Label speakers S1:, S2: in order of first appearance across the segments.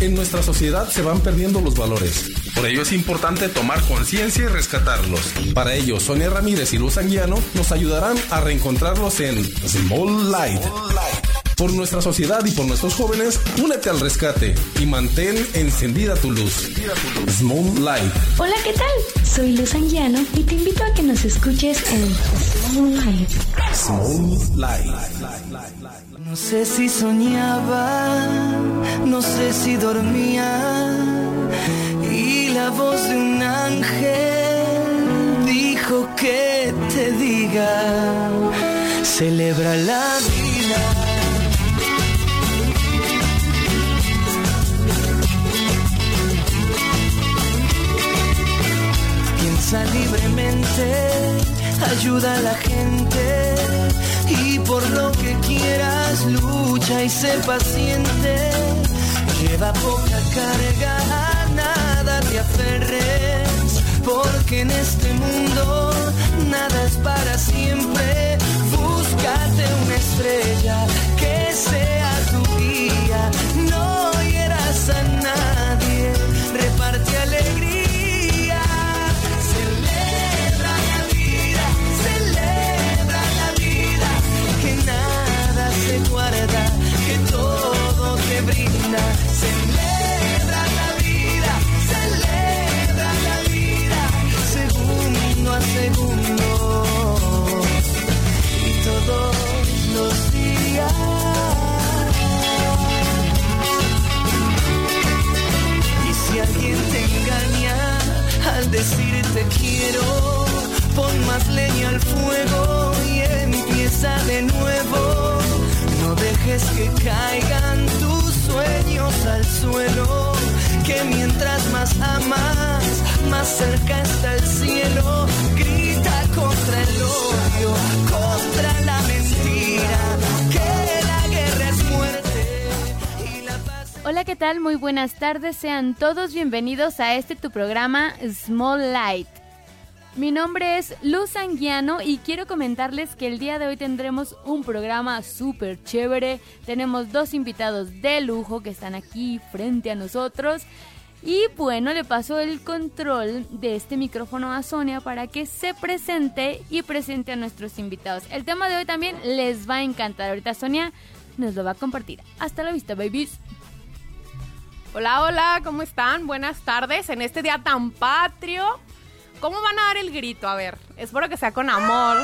S1: En nuestra sociedad se van perdiendo los valores. Por ello es importante tomar conciencia y rescatarlos. Para ello, Sonia Ramírez y Luz Anguiano nos ayudarán a reencontrarlos en Small Light. Por nuestra sociedad y por nuestros jóvenes, únete al rescate y mantén encendida tu luz. Small Light.
S2: Hola, ¿qué tal? Soy Luz Anguiano y te invito a que nos escuches en Small Light.
S1: Small Light.
S3: No sé si soñaba, no sé si dormía y la voz de un ángel dijo que te diga, celebra la vida. Piensa libremente, ayuda a la gente y por lo que quieras lucha y sé paciente. Lleva poca carga, a nada te aferres, porque en este mundo nada es para siempre. Búscate una estrella que sea tu todos los días. Y si alguien te engaña al decirte quiero, pon más leña al fuego y empieza de nuevo. No dejes que caigan tus sueños al suelo, que mientras más amas, más cerca está el cielo. Grita contra el odio, contra la mentira, que la guerra es muerte y la paz.
S4: Hola, ¿qué tal? Muy buenas tardes. Sean todos bienvenidos a este tu programa Small Light. Mi nombre es Luz Anguiano y quiero comentarles que el día de hoy tendremos un programa súper chévere. Tenemos dos invitados de lujo que están aquí frente a nosotros. Y bueno, le paso el control de este micrófono a Sonia para que se presente y presente a nuestros invitados. El tema de hoy también les va a encantar. Ahorita Sonia nos lo va a compartir. Hasta la vista, babies.
S5: Hola, hola, ¿cómo están? Buenas tardes en este día tan patrio. ¿Cómo van a dar el grito? A ver, espero que sea con amor.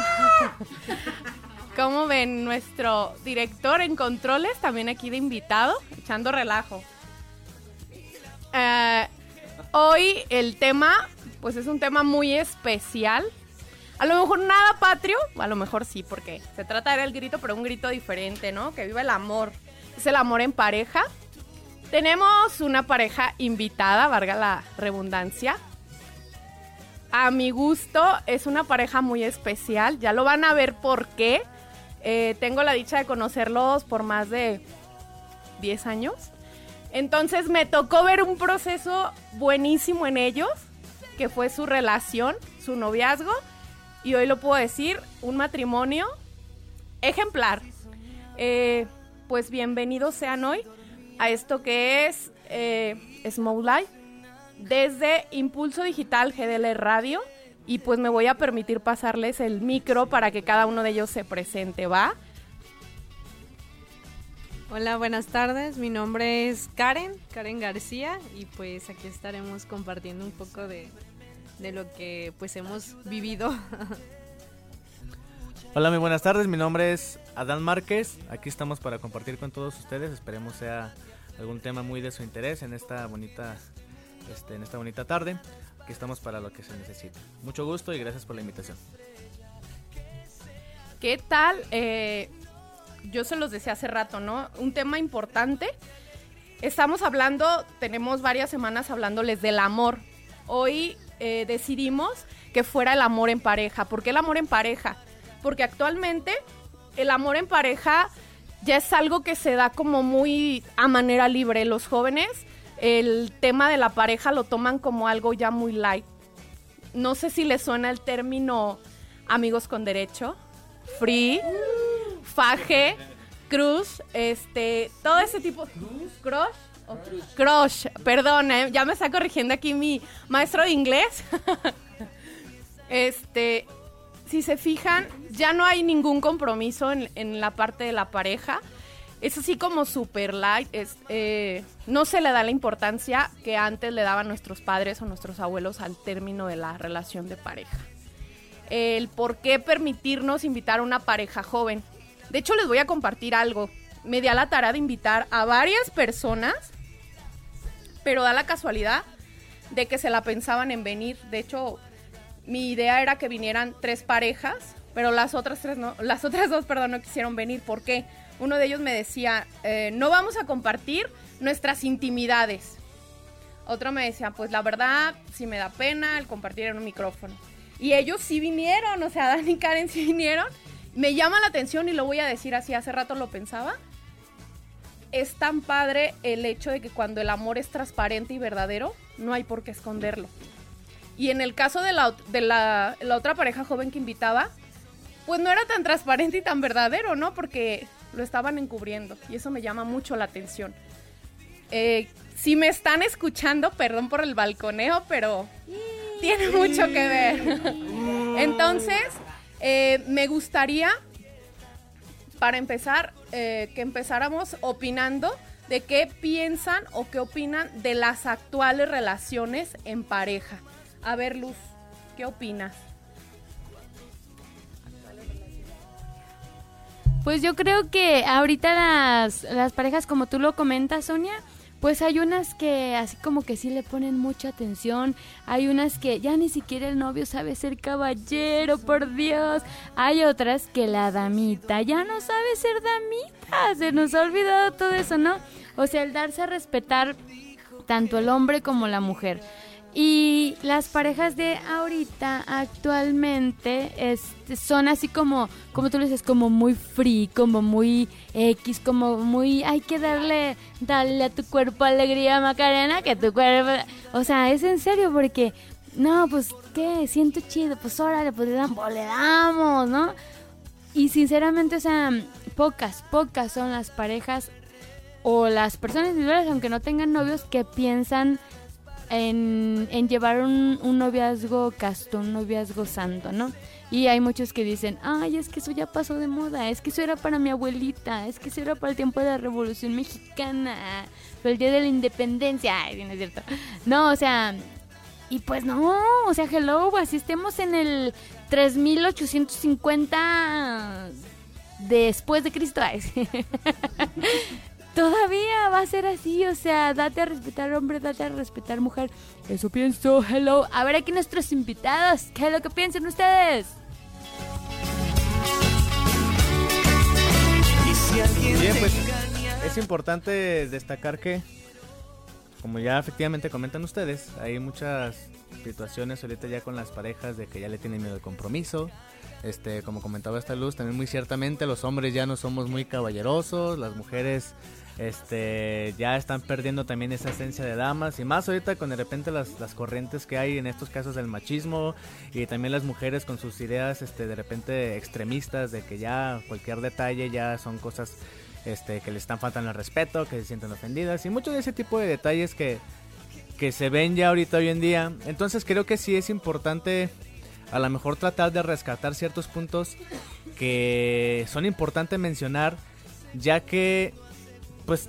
S5: ¿Cómo ven nuestro director en controles, también aquí de invitado, echando relajo? Eh, hoy el tema, pues es un tema muy especial. A lo mejor nada patrio, a lo mejor sí, porque se trata de dar el grito, pero un grito diferente, ¿no? Que viva el amor. Es el amor en pareja. Tenemos una pareja invitada, valga la redundancia. A mi gusto es una pareja muy especial. Ya lo van a ver por qué. Eh, tengo la dicha de conocerlos por más de 10 años. Entonces me tocó ver un proceso buenísimo en ellos, que fue su relación, su noviazgo. Y hoy lo puedo decir, un matrimonio ejemplar. Eh, pues bienvenidos sean hoy a esto que es eh, Small Life desde Impulso Digital GDL Radio y pues me voy a permitir pasarles el micro para que cada uno de ellos se presente, ¿va?
S6: Hola, buenas tardes. Mi nombre es Karen, Karen García, y pues aquí estaremos compartiendo un poco de, de lo que pues hemos vivido.
S7: Hola, muy buenas tardes. Mi nombre es Adán Márquez. Aquí estamos para compartir con todos ustedes. Esperemos sea algún tema muy de su interés en esta bonita, este, en esta bonita tarde. Aquí estamos para lo que se necesite. Mucho gusto y gracias por la invitación.
S5: ¿Qué tal? Eh, yo se los decía hace rato, ¿no? Un tema importante. Estamos hablando, tenemos varias semanas hablándoles del amor. Hoy eh, decidimos que fuera el amor en pareja. ¿Por qué el amor en pareja? Porque actualmente el amor en pareja ya es algo que se da como muy a manera libre. Los jóvenes el tema de la pareja lo toman como algo ya muy light. No sé si les suena el término amigos con derecho, free, faje, cruz, este, todo ese tipo. ¿Crush? Crush, perdón, eh, ya me está corrigiendo aquí mi maestro de inglés. este, si se fijan, ya no hay ningún compromiso en, en la parte de la pareja es así como super light, es, eh, no se le da la importancia que antes le daban nuestros padres o nuestros abuelos al término de la relación de pareja. El por qué permitirnos invitar a una pareja joven. De hecho, les voy a compartir algo. Me di a la tarea de invitar a varias personas, pero da la casualidad de que se la pensaban en venir. De hecho, mi idea era que vinieran tres parejas, pero las otras tres no, las otras dos, perdón, no quisieron venir. ¿Por qué? Uno de ellos me decía, eh, no vamos a compartir nuestras intimidades. Otro me decía, pues la verdad, sí me da pena el compartir en un micrófono. Y ellos sí vinieron, o sea, Dan y Karen sí vinieron. Me llama la atención y lo voy a decir así, hace rato lo pensaba. Es tan padre el hecho de que cuando el amor es transparente y verdadero, no hay por qué esconderlo. Y en el caso de la, de la, la otra pareja joven que invitaba, pues no era tan transparente y tan verdadero, ¿no? Porque lo estaban encubriendo y eso me llama mucho la atención. Eh, si me están escuchando, perdón por el balconeo, pero tiene mucho que ver. Entonces, eh, me gustaría, para empezar, eh, que empezáramos opinando de qué piensan o qué opinan de las actuales relaciones en pareja. A ver, Luz, ¿qué opinas?
S4: Pues yo creo que ahorita las, las parejas, como tú lo comentas, Sonia, pues hay unas que así como que sí le ponen mucha atención, hay unas que ya ni siquiera el novio sabe ser caballero, por Dios, hay otras que la damita ya no sabe ser damita, se nos ha olvidado todo eso, ¿no? O sea, el darse a respetar tanto el hombre como la mujer. Y las parejas de ahorita actualmente son así como, como tú le dices, como muy free, como muy X, como muy, hay que darle, darle a tu cuerpo alegría, Macarena, que tu cuerpo, o sea, es en serio porque, no, pues, ¿qué? Siento chido, pues órale, pues le le damos, ¿no? Y sinceramente, o sea, pocas, pocas son las parejas o las personas individuales, aunque no tengan novios, que piensan en, llevar un, noviazgo casto, un noviazgo santo, ¿no? Y hay muchos que dicen, ay, es que eso ya pasó de moda, es que eso era para mi abuelita, es que eso era para el tiempo de la Revolución Mexicana, para el Día de la Independencia, ay, no es cierto. No, o sea, y pues no, o sea, hello, así estemos en el 3850 después de Cristo. todavía va a ser así, o sea, date a respetar hombre, date a respetar mujer. Eso pienso, hello. A ver aquí nuestros invitados, ¿qué es lo que piensan ustedes?
S7: Bien, pues es importante destacar que, como ya efectivamente comentan ustedes, hay muchas situaciones ahorita ya con las parejas de que ya le tienen miedo al compromiso. Este, como comentaba esta luz, también muy ciertamente los hombres ya no somos muy caballerosos, las mujeres este ya están perdiendo también esa esencia de damas y más ahorita con de repente las, las corrientes que hay en estos casos del machismo y también las mujeres con sus ideas este de repente extremistas de que ya cualquier detalle ya son cosas este que le están faltando el respeto que se sienten ofendidas y mucho de ese tipo de detalles que que se ven ya ahorita hoy en día. Entonces creo que sí es importante a lo mejor tratar de rescatar ciertos puntos que son importantes mencionar ya que pues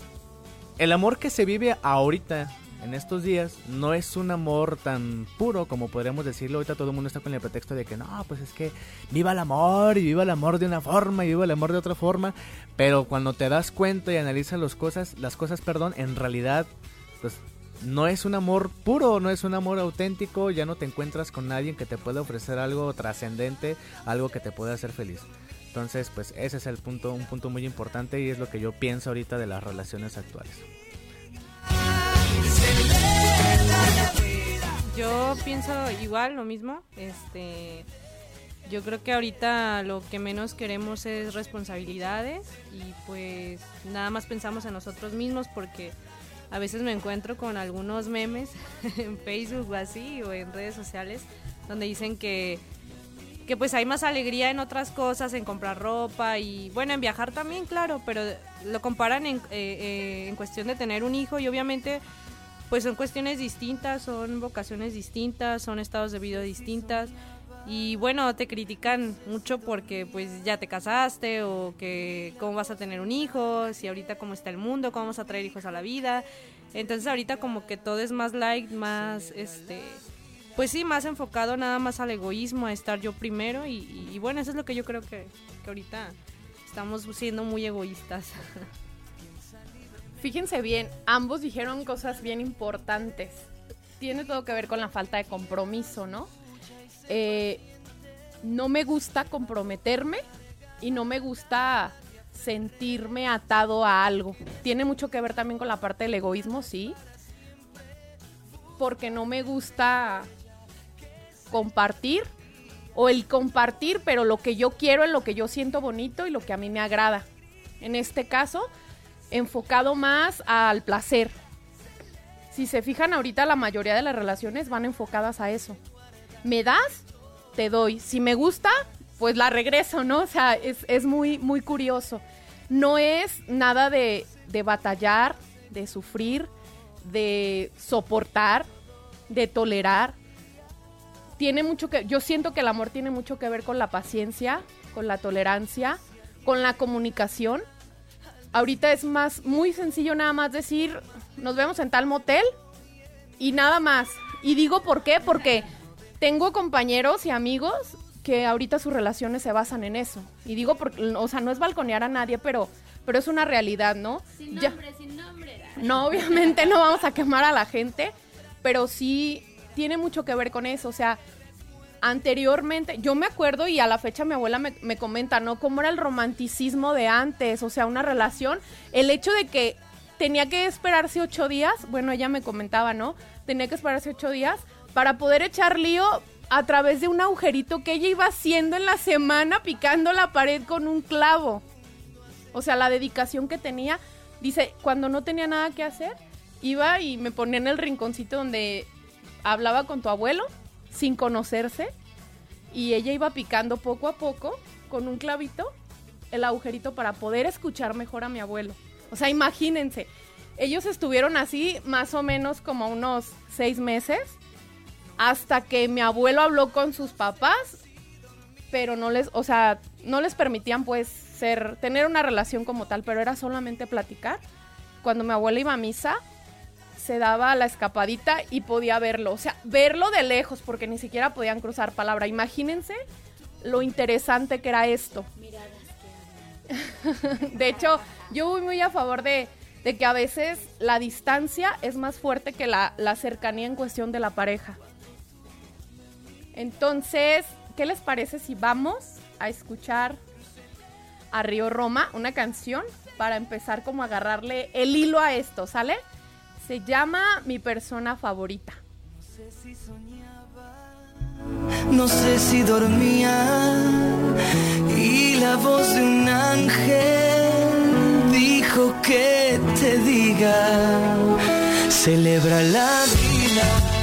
S7: el amor que se vive ahorita, en estos días, no es un amor tan puro como podríamos decirlo. Ahorita todo el mundo está con el pretexto de que no, pues es que viva el amor y viva el amor de una forma y viva el amor de otra forma. Pero cuando te das cuenta y analizas las cosas, las cosas, perdón, en realidad, pues no es un amor puro, no es un amor auténtico, ya no te encuentras con nadie que te pueda ofrecer algo trascendente, algo que te pueda hacer feliz. Entonces, pues ese es el punto, un punto muy importante y es lo que yo pienso ahorita de las relaciones actuales.
S6: yo pienso igual, lo mismo. Este, yo creo que ahorita lo que menos queremos es responsabilidades y pues nada más pensamos en nosotros mismos porque a veces me encuentro con algunos memes en Facebook o así o en redes sociales donde dicen que que pues hay más alegría en otras cosas, en comprar ropa y bueno, en viajar también, claro, pero lo comparan en, eh, eh, en cuestión de tener un hijo y obviamente pues son cuestiones distintas, son vocaciones distintas, son estados de vida distintas y bueno, te critican mucho porque pues ya te casaste o que cómo vas a tener un hijo, si ahorita cómo está el mundo, cómo vamos a traer hijos a la vida. Entonces ahorita como que todo es más light, más este pues sí, más enfocado nada más al egoísmo, a estar yo primero y, bueno, eso es lo que yo creo que, que ahorita estamos siendo muy egoístas.
S5: Fíjense bien, ambos dijeron cosas bien importantes. Tiene todo que ver con la falta de compromiso, ¿no? Eh, no me gusta comprometerme y no me gusta sentirme atado a algo. Tiene mucho que ver también con la parte del egoísmo, sí. Porque no me gusta compartir o el compartir, pero lo que yo quiero es lo que yo siento bonito y lo que a mí me agrada. En este caso, enfocado más al placer. Si se fijan ahorita la mayoría de las relaciones van enfocadas a eso me das, te doy. Si me gusta, pues la regreso, ¿no? O sea, es, muy, muy curioso. No es nada de, de batallar, de sufrir, de soportar, de tolerar. Tiene mucho que, yo siento que el amor tiene mucho que ver con la paciencia, con la tolerancia, con la comunicación. Ahorita es más, muy sencillo nada más decir, nos vemos en tal motel y nada más. Y digo por qué, porque tengo compañeros y amigos que ahorita sus relaciones se basan en eso. Y digo, porque, o sea, no es balconear a nadie, pero, pero es una realidad, ¿no?
S4: Sin nombre, sin nombre.
S5: No, obviamente no vamos a quemar a la gente, pero sí tiene mucho que ver con eso. O sea, anteriormente, yo me acuerdo y a la fecha mi abuela me, me comenta, ¿no? Cómo era el romanticismo de antes, o sea, una relación, el hecho de que tenía que esperarse ocho días, bueno, ella me comentaba, ¿no? Tenía que esperarse ocho días para poder echar lío a través de un agujerito que ella iba haciendo en la semana picando la pared con un clavo. O sea, la dedicación que tenía. Dice, cuando no tenía nada que hacer, iba y me ponía en el rinconcito donde hablaba con tu abuelo sin conocerse y ella iba picando poco a poco con un clavito el agujerito para poder escuchar mejor a mi abuelo. O sea, imagínense, ellos estuvieron así más o menos como unos seis meses hasta que mi abuelo habló con sus papás, pero no les, o sea, no les permitían pues ser, tener una relación como tal, pero era solamente platicar. Cuando mi abuela iba a misa, se daba la escapadita y podía verlo, o sea, verlo de lejos, porque ni siquiera podían cruzar palabra. Imagínense lo interesante que era esto. de hecho, yo voy muy a favor de, que a veces la distancia es más fuerte que la, la cercanía en cuestión de la pareja. Entonces, ¿qué les parece si vamos a escuchar a Río Roma, una canción para empezar como a agarrarle el hilo a esto, ¿sale? Se llama Mi persona favorita.
S3: No sé si soñaba, no sé si dormía y la voz de un ángel dijo que te diga, celebra la vida.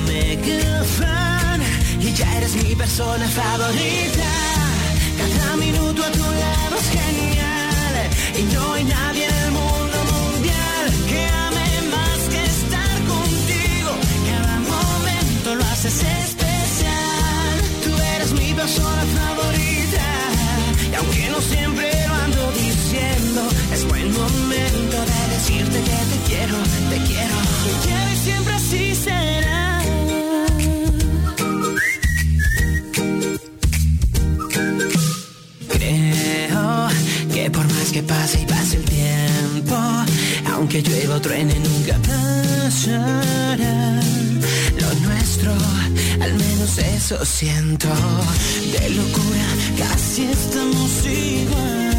S3: y ya eres mi persona favorita. Cada minuto a tu lado es genial y no hay nadie en el mundo mundial que ame más que estar contigo. Cada momento lo haces
S8: especial. Tú eres mi persona favorita y aunque no siempre eso siento. De locura, casi estamos igual.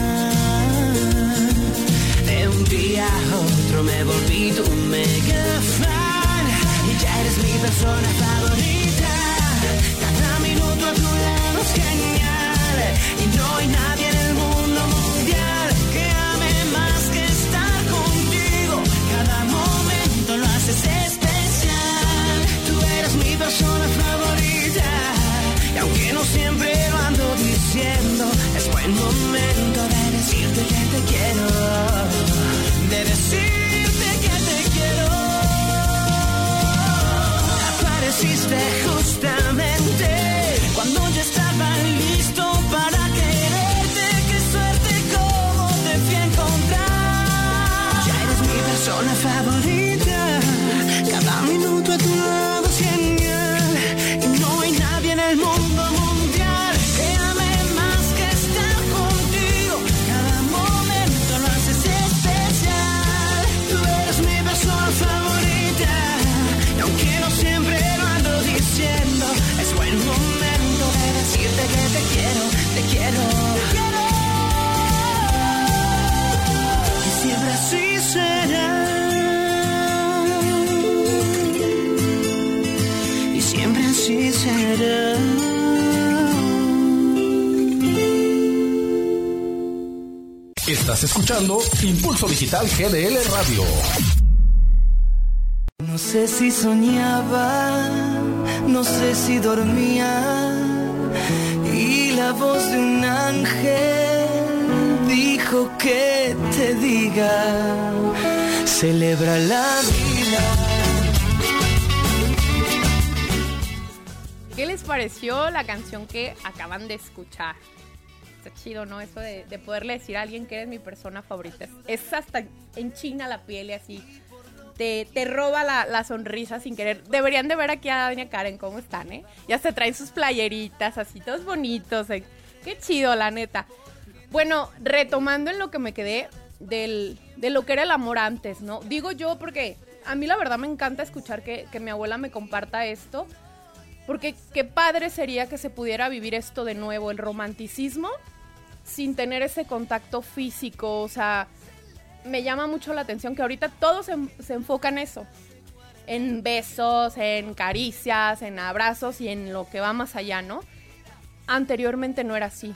S8: De un día a otro me volví tu mega fan. Y ya eres mi persona favorita.
S1: Estás escuchando Impulso Digital GDL Radio.
S8: No sé si soñaba, no sé si dormía. Y la voz de un ángel dijo que te diga, celebra la vida.
S5: ¿Qué les pareció la canción que acaban de escuchar? Chido, ¿no? Eso de, de poderle decir a alguien que eres mi persona favorita. Es hasta en China la piel y así. Te, te roba la, la sonrisa sin querer. Deberían de ver aquí a Doña Karen cómo están, ¿eh? Ya se traen sus playeritas así, todos bonitos. ¿eh? Qué chido, la neta. Bueno, retomando en lo que me quedé del, de lo que era el amor antes, ¿no? Digo yo porque a mí la verdad me encanta escuchar que, que mi abuela me comparta esto. Porque qué padre sería que se pudiera vivir esto de nuevo, el romanticismo, sin tener ese contacto físico. O sea, me llama mucho la atención que ahorita todo se, se enfoca en eso. En besos, en caricias, en abrazos y en lo que va más allá, ¿no? Anteriormente no era así.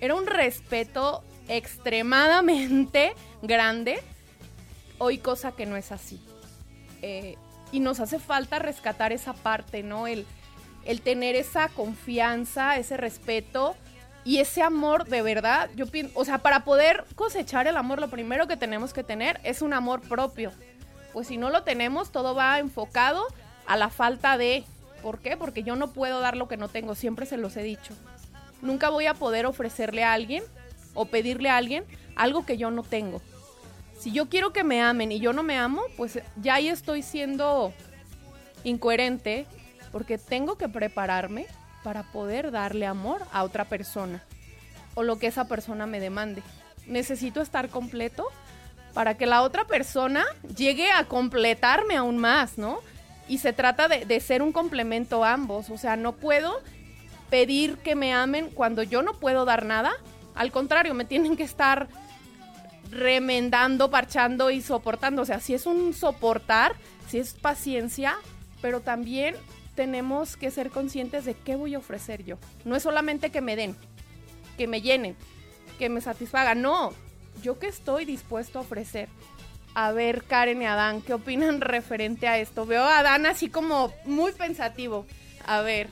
S5: Era un respeto extremadamente grande. Hoy cosa que no es así. Eh, y nos hace falta rescatar esa parte, ¿no? El, el tener esa confianza, ese respeto y ese amor de verdad. Yo pienso, o sea, para poder cosechar el amor, lo primero que tenemos que tener es un amor propio. Pues si no lo tenemos, todo va enfocado a la falta de. ¿Por qué? Porque yo no puedo dar lo que no tengo, siempre se los he dicho. Nunca voy a poder ofrecerle a alguien o pedirle a alguien algo que yo no tengo. Si yo quiero que me amen y yo no me amo, pues ya ahí estoy siendo incoherente porque tengo que prepararme para poder darle amor a otra persona o lo que esa persona me demande. Necesito estar completo para que la otra persona llegue a completarme aún más, ¿no? Y se trata de, ser un complemento a ambos, o sea, no puedo pedir que me amen cuando yo no puedo dar nada. Al contrario, me tienen que estar remendando, parchando y soportando. O sea, si es un soportar, si es paciencia, pero también tenemos que ser conscientes de qué voy a ofrecer yo. No es solamente que me den, que me llenen, que me satisfagan. No, yo que estoy dispuesto a ofrecer. A ver, Karen y Adán, ¿qué opinan referente a esto? Veo a Adán así como muy pensativo. A ver.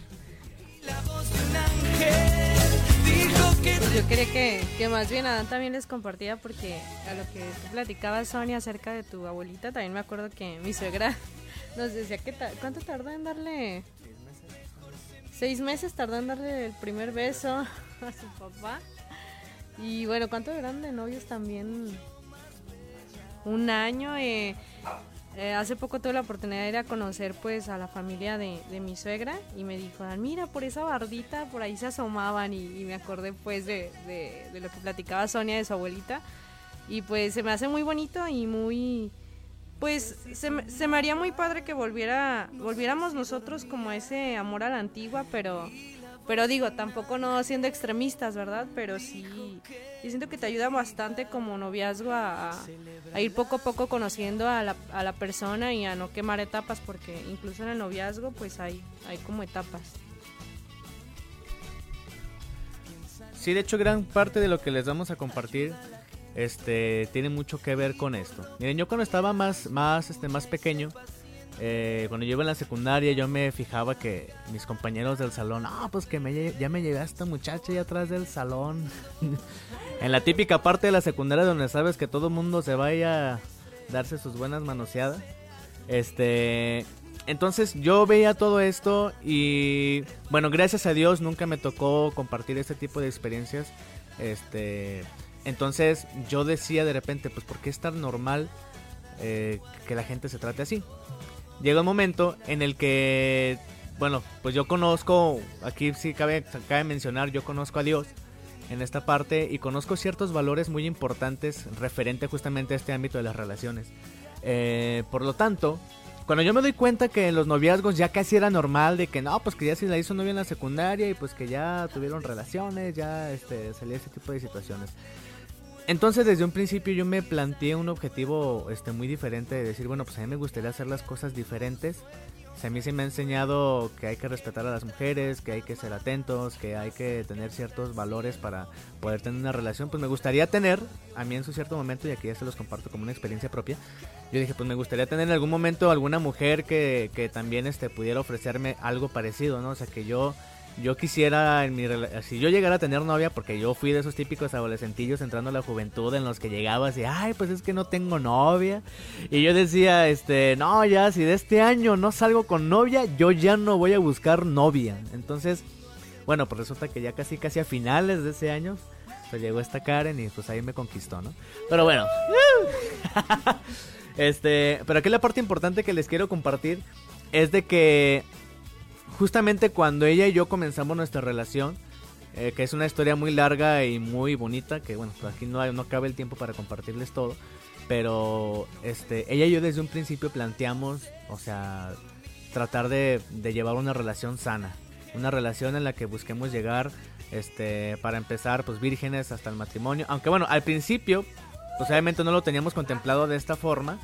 S6: Yo quería que, que más bien Adán también les compartiera porque a lo que tú platicabas, Sonia, acerca de tu abuelita, también me acuerdo que mi suegra nos decía que cuánto tardó en darle... Seis meses tardó en darle el primer beso a su papá. Y bueno, ¿cuánto eran de novios también? Un año. eh, eh, hace poco tuve la oportunidad de ir a conocer pues a la familia de, de mi suegra y me dijo, "Ah, mira, por esa bardita por ahí se asomaban y, y me acordé pues de, de- de lo que platicaba Sonia de su abuelita. Y pues se me hace muy bonito y muy... Pues se, me- se me haría muy padre que volviera, volviéramos nosotros como ese amor a la antigua, pero, pero digo, tampoco no siendo extremistas, ¿verdad? Pero sí, yo siento que te ayuda bastante como noviazgo a- a ir poco a poco conociendo a la, a la persona y a no quemar etapas, porque incluso en el noviazgo pues hay, hay como etapas.
S7: Sí, de hecho, gran parte de lo que les vamos a compartir este, tiene mucho que ver con esto. Miren, yo cuando estaba más, más, este, más pequeño, eh, cuando yo iba en la secundaria, yo me fijaba que mis compañeros del salón, ah, pues que ya me llega esta muchacha ahí atrás del salón. en la típica parte de la secundaria donde sabes que todo el mundo se vaya a darse sus buenas manoseadas. Este, entonces yo veía todo esto y bueno, gracias a Dios nunca me tocó compartir este tipo de experiencias. Este, entonces yo decía de repente, pues ¿por qué es tan normal eh, que la gente se trate así? Llega un momento en el que, bueno, pues yo conozco, aquí sí cabe, cabe mencionar, yo conozco a Dios en esta parte y conozco ciertos valores muy importantes referente justamente a este ámbito de las relaciones. Eh, por lo tanto, cuando yo me doy cuenta que en los noviazgos ya casi era normal de que no, pues que ya se la hizo novia en la secundaria y pues que ya tuvieron relaciones, ya este, salía ese tipo de situaciones. Entonces desde un principio yo me planteé un objetivo este, muy diferente de decir, bueno, pues a mí me gustaría hacer las cosas diferentes. O a mí se me ha enseñado que hay que respetar a las mujeres, que hay que ser atentos, que hay que tener ciertos valores para poder tener una relación. Pues me gustaría tener, a mí en su cierto momento, y aquí ya se los comparto como una experiencia propia, yo dije, pues me gustaría tener en algún momento alguna mujer que, que también este, pudiera ofrecerme algo parecido, ¿no? O sea, que yo, yo quisiera, en mi si yo llegara a tener novia, porque yo fui de esos típicos adolescentillos entrando a la juventud en los que llegaba así, ay, pues es que no tengo novia. Y yo decía, este, no, ya, si de este año no salgo con novia, yo ya no voy a buscar novia. Entonces, bueno, pues resulta que ya casi, casi a finales de ese año, pues llegó esta Karen y pues ahí me conquistó, ¿no? Pero bueno. Este, pero aquí la parte importante que les quiero compartir es de que justamente cuando ella y yo comenzamos nuestra relación, eh, que es una historia muy larga y muy bonita, que bueno, pues aquí no, hay- no cabe el tiempo para compartirles todo, pero este, ella y yo desde un principio planteamos, o sea, tratar de, llevar una relación sana, una relación en la que busquemos llegar, este, para empezar, pues vírgenes hasta el matrimonio, aunque bueno, al principio pues obviamente no lo teníamos contemplado de esta forma.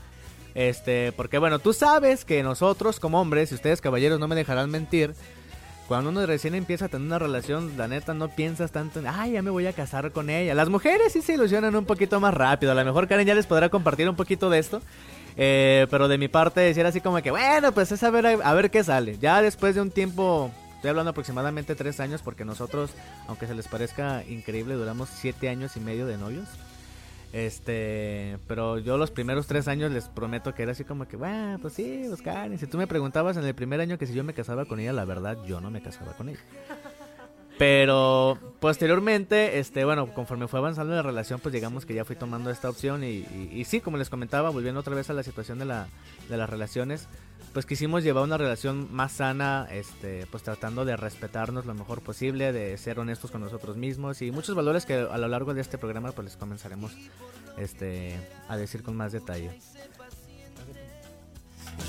S7: Este, porque bueno, tú sabes que nosotros como hombres, y ustedes caballeros no me dejarán mentir, cuando uno recién empieza a tener una relación, la neta no piensas tanto en, ay, ya me voy a casar con ella. Las mujeres sí se ilusionan un poquito más rápido. A lo mejor Karen ya les podrá compartir un poquito de esto. Eh, pero de mi parte decir así como que, bueno, pues es a ver, a ver qué sale. Ya después de un tiempo, estoy hablando aproximadamente tres años, porque nosotros, aunque se les parezca increíble, duramos siete años y medio de novios. Este, pero yo los primeros tres años les prometo que era así como que, bueno, pues sí, pues Karen. Si tú me preguntabas en el primer año que si yo me casaba con ella, la verdad, yo no me casaba con ella. Pero posteriormente, este, bueno, conforme fue avanzando la relación, pues llegamos que ya fui tomando esta opción y, y- y sí, como les comentaba, volviendo otra vez a la situación de, la, de las relaciones, pues quisimos llevar una relación más sana, este, pues tratando de respetarnos lo mejor posible, de ser honestos con nosotros mismos y muchos valores que a lo largo de este programa pues les comenzaremos este, a decir con más detalle.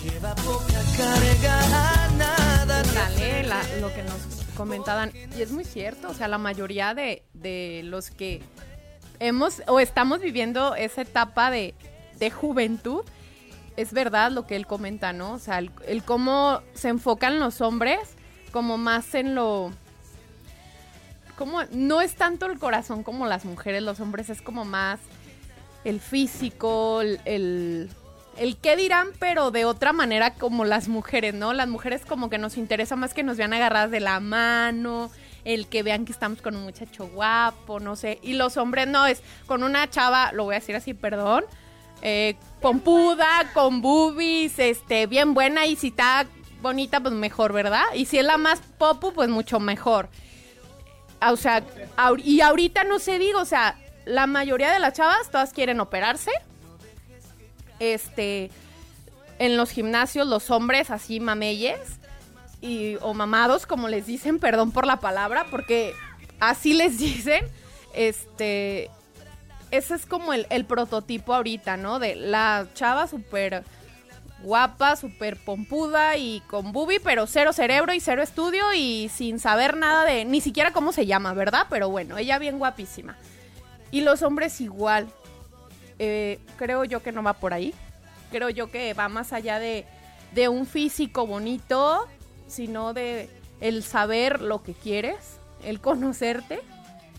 S3: Lleva poca carga, nada te
S5: Dale, la- lo que nos comentaban. Y es muy cierto, o sea, la mayoría de, de los que hemos o estamos viviendo esa etapa de, de juventud, es verdad lo que él comenta, ¿no? O sea, el, cómo se enfocan los hombres como más en lo... Como, no es tanto el corazón como las mujeres, los hombres es como más el físico, el, el, el qué dirán, pero de otra manera como las mujeres, ¿no? Las mujeres como que nos interesa más que nos vean agarradas de la mano, el que vean que estamos con un muchacho guapo, no sé. Y los hombres no, es con una chava, lo voy a decir así, perdón, eh, pompuda, con boobies, este, bien buena y si está bonita, pues mejor, ¿verdad? Y si es la más popu, pues mucho mejor. Ah, O sea, y ahorita no se diga, o sea, la mayoría de las chavas todas quieren operarse. Este, en los gimnasios los hombres así mameyes y o mamados como les dicen, perdón por la palabra, porque así les dicen, este ese es como el, prototipo ahorita, ¿no? De la chava súper guapa, súper pompuda y con bubi, pero cero cerebro y cero estudio y sin saber nada de, ni siquiera cómo se llama, ¿verdad? Pero bueno, ella bien guapísima. Y los hombres igual. Eh, creo yo que no va por ahí. Creo yo que va más allá de, de un físico bonito, sino de el saber lo que quieres, el conocerte,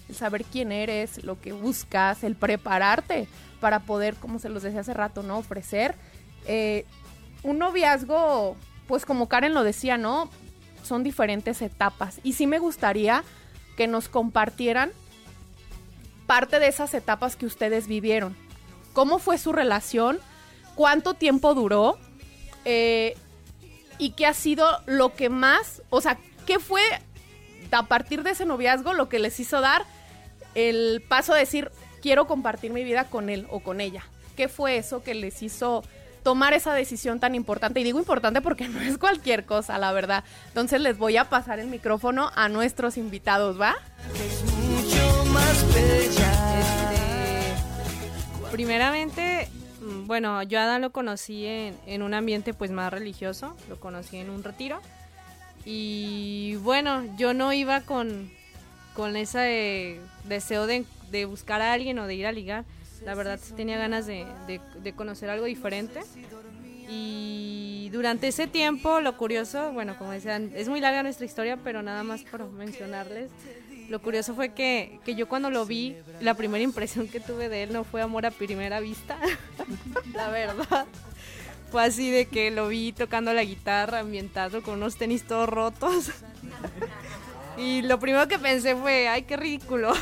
S5: el saber quién eres, lo que buscas, el prepararte para poder, como se los decía hace rato, ¿no? Ofrecer. Eh, un noviazgo, pues como Karen lo decía, ¿no? Son diferentes etapas. Y sí me gustaría que nos compartieran parte de esas etapas que ustedes vivieron. ¿Cómo fue su relación? ¿Cuánto tiempo duró? Eh, ¿Y qué ha sido lo que más, o sea, qué fue a partir de ese noviazgo lo que les hizo dar el paso de decir, quiero compartir mi vida con él o con ella? ¿Qué fue eso que les hizo tomar esa decisión tan importante. Y digo importante porque no es cualquier cosa, la verdad. Entonces les voy a pasar el micrófono a nuestros invitados, ¿va?
S6: Este, primeramente, mm, bueno, yo a Adán lo conocí en, un ambiente pues más religioso, lo conocí en un retiro. Y bueno, yo no iba con, con ese deseo de, de buscar a alguien o de ir a ligar la verdad tenía ganas de, conocer algo diferente. Y durante ese tiempo, lo curioso, bueno, como decían, es muy larga nuestra historia, pero nada más por mencionarles, lo curioso fue que, que yo cuando lo vi, la primera impresión que tuve de él no fue amor a primera vista, la verdad. Fue así de que lo vi tocando la guitarra, ambientado con unos tenis todos rotos. Y lo primero que pensé fue, ay, qué ridículo.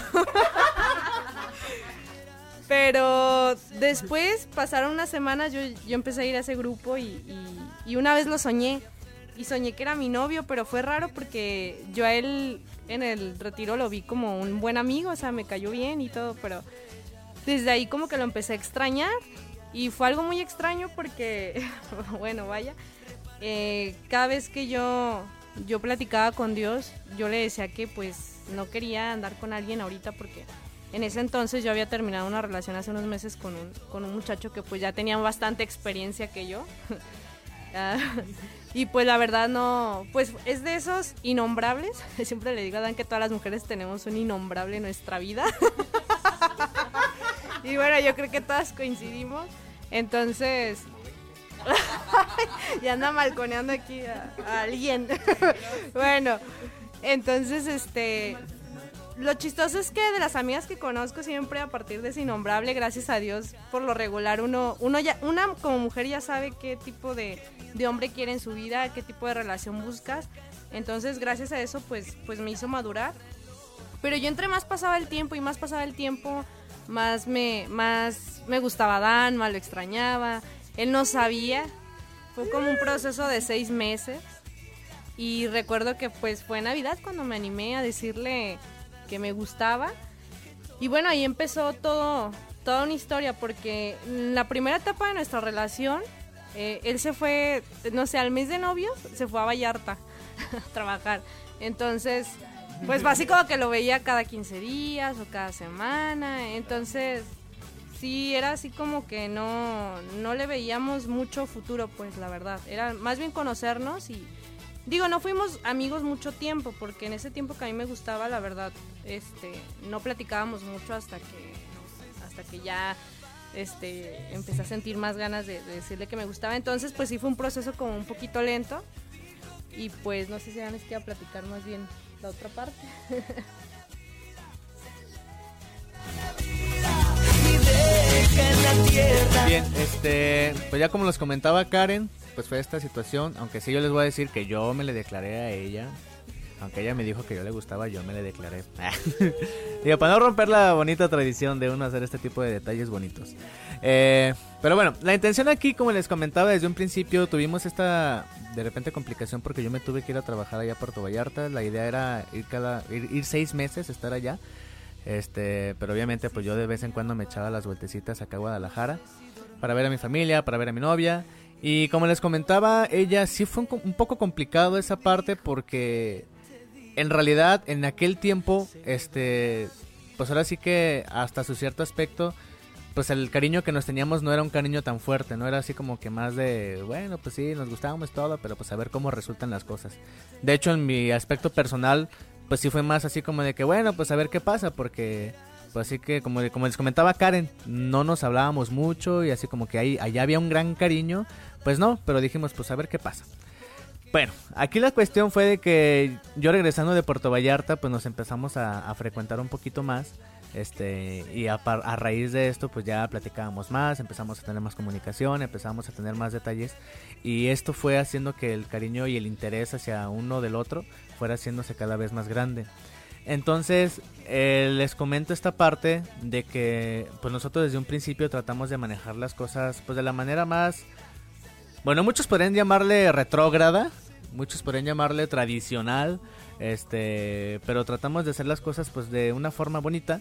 S6: Pero después pasaron unas semanas, yo, yo empecé a ir a ese grupo y, y, una vez lo soñé. Y soñé que era mi novio, pero fue raro porque yo a él en el retiro lo vi como un buen amigo, o sea, me cayó bien y todo, pero desde ahí como que lo empecé a extrañar. Y fue algo muy extraño porque, bueno, vaya, eh, cada vez que yo, yo platicaba con Dios, yo le decía que pues no quería andar con alguien ahorita porque en ese entonces yo había terminado una relación hace unos meses con un, con un muchacho que pues ya tenía bastante experiencia que yo. Ah, y pues la verdad no, pues es de esos innombrables. Siempre le digo a Dan que todas las mujeres tenemos un innombrable en nuestra vida. y bueno, yo creo que todas coincidimos. Entonces, ya anda malconeando aquí a alguien. bueno, entonces este lo chistoso es que de las amigas que conozco siempre a partir de ese innombrable, gracias a Dios, por lo regular uno, uno ya, una como mujer ya sabe qué tipo de, hombre quiere en su vida, qué tipo de relación buscas. Entonces, gracias a eso, pues, pues me hizo madurar. Pero yo entre más pasaba el tiempo y más pasaba el tiempo, más me, más me gustaba Dan, más lo extrañaba. Él no sabía. Fue como un proceso de seis meses. Y recuerdo que pues fue Navidad cuando me animé a decirle que me gustaba. Y bueno, ahí empezó todo, toda una historia, porque la primera etapa de nuestra relación, eh, él se fue, no sé, al mes de novios, se fue a Vallarta a trabajar. Entonces, pues básicamente que lo veía cada 15 días o cada semana. Entonces, sí, era así como que no, no le veíamos mucho futuro, pues la verdad. Era más bien conocernos y Digo, no fuimos amigos mucho tiempo, porque en ese tiempo que a mí me gustaba, la verdad, este, no platicábamos mucho hasta que, hasta que ya este, empecé a sentir más ganas de, decirle que me gustaba. Entonces, pues sí fue un proceso como un poquito lento. Y pues no sé si van a platicar más bien la otra parte.
S7: Bien, este, pues ya como les comentaba Karen, pues fue esta situación, aunque sí yo les voy a decir que yo me le declaré a ella, aunque ella me dijo que yo le gustaba, yo me le declaré. Digo, para no romper la bonita tradición de uno hacer este tipo de detalles bonitos. Eh, pero bueno, la intención aquí, como les comentaba desde un principio, tuvimos esta de repente complicación porque yo me tuve que ir a trabajar allá a Puerto Vallarta. La idea era ir cada ir, ir seis meses, estar allá. Este, pero obviamente pues yo de vez en cuando me echaba las vueltecitas acá a Guadalajara para ver a mi familia, para ver a mi novia. Y como les comentaba, ella sí fue un, poco complicado esa parte porque en realidad en aquel tiempo, este, pues ahora sí que hasta su cierto aspecto, pues el cariño que nos teníamos no era un cariño tan fuerte, no era así como que más de, bueno, pues sí, nos gustábamos todo, pero pues a ver cómo resultan las cosas. De hecho, en mi aspecto personal, pues sí fue más así como de que, bueno, pues a ver qué pasa, porque pues así que como, como les comentaba Karen, no nos hablábamos mucho y así como que ahí allá había un gran cariño, pues no, pero dijimos, pues a ver qué pasa. Bueno, aquí la cuestión fue de que yo regresando de Puerto Vallarta, pues nos empezamos a, frecuentar un poquito más. Este, y a, a, raíz de esto, pues ya platicábamos más, empezamos a tener más comunicación, empezamos a tener más detalles. Y esto fue haciendo que el cariño y el interés hacia uno del otro fuera haciéndose cada vez más grande. Entonces, eh, les comento esta parte de que pues nosotros desde un principio tratamos de manejar las cosas pues de la manera más bueno, muchos podrían llamarle retrógrada, muchos podrían llamarle tradicional, este, pero tratamos de hacer las cosas pues de una forma bonita,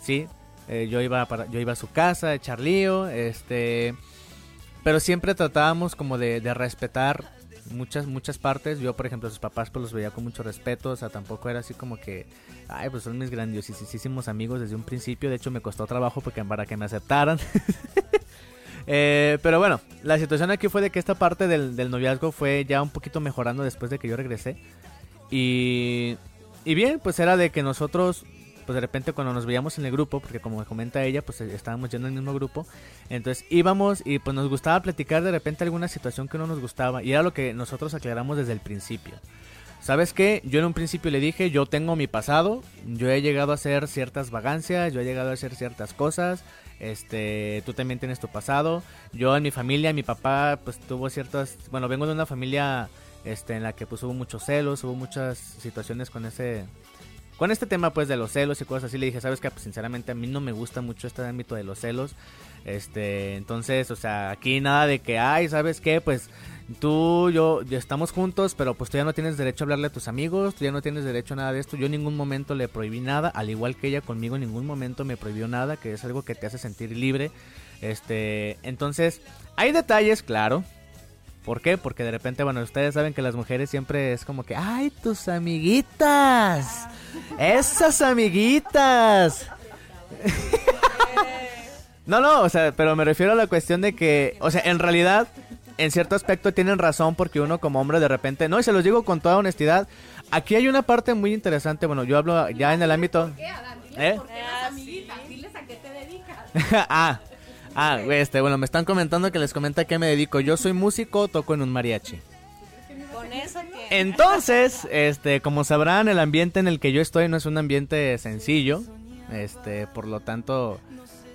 S7: sí. Eh, yo iba yo iba a su casa, a echar lío, este, pero siempre tratábamos como de respetar muchas muchas partes. Yo, por ejemplo, a sus papás pues los veía con mucho respeto, o sea, tampoco era así como que, ay, pues son mis grandiosísimos amigos desde un principio. De hecho, me costó trabajo porque para que me aceptaran. Eh, pero bueno, la situación aquí fue de que esta parte del, noviazgo fue ya un poquito mejorando después de que yo regresé. Y, y bien, pues era de que nosotros, pues de repente cuando nos veíamos en el grupo, porque como comenta ella, pues estábamos yendo en el mismo grupo, entonces íbamos y pues nos gustaba platicar de repente alguna situación que no nos gustaba. Y era lo que nosotros aclaramos desde el principio. ¿Sabes qué? Yo en un principio le dije, yo tengo mi pasado, yo he llegado a hacer ciertas vagancias, yo he llegado a hacer ciertas cosas, este, tú también tienes tu pasado. Yo en mi familia, mi papá pues tuvo ciertas, bueno, vengo de una familia este en la que pues hubo muchos celos, hubo muchas situaciones con ese con este tema pues de los celos y cosas así le dije, "¿Sabes qué? Pues sinceramente a mí no me gusta mucho este ámbito de los celos." Este, entonces, o sea, aquí nada de que, "Ay, ¿sabes qué? Pues tú, yo, ya estamos juntos, pero pues tú ya no tienes derecho a hablarle a tus amigos, tú ya no tienes derecho a nada de esto. Yo en ningún momento le prohibí nada, al igual que ella conmigo en ningún momento me prohibió nada, que es algo que te hace sentir libre. Este, entonces, hay detalles, claro. ¿Por qué? Porque de repente, bueno, ustedes saben que las mujeres siempre es como que, ay, tus amiguitas, esas amiguitas. no, no, o sea, pero me refiero a la cuestión de que, o sea, en realidad en cierto aspecto tienen razón porque uno como hombre de repente, no, y se los digo con toda honestidad, aquí hay una parte muy interesante, bueno, yo hablo ya en el ámbito... qué, ¿Eh? ¿Por ah, este, bueno, me están comentando que les comenta a qué me dedico. Yo soy músico, toco en un mariachi. ¿Con eso qué? Entonces, este, como sabrán, el ambiente en el que yo estoy no es un ambiente sencillo. Este, por lo tanto,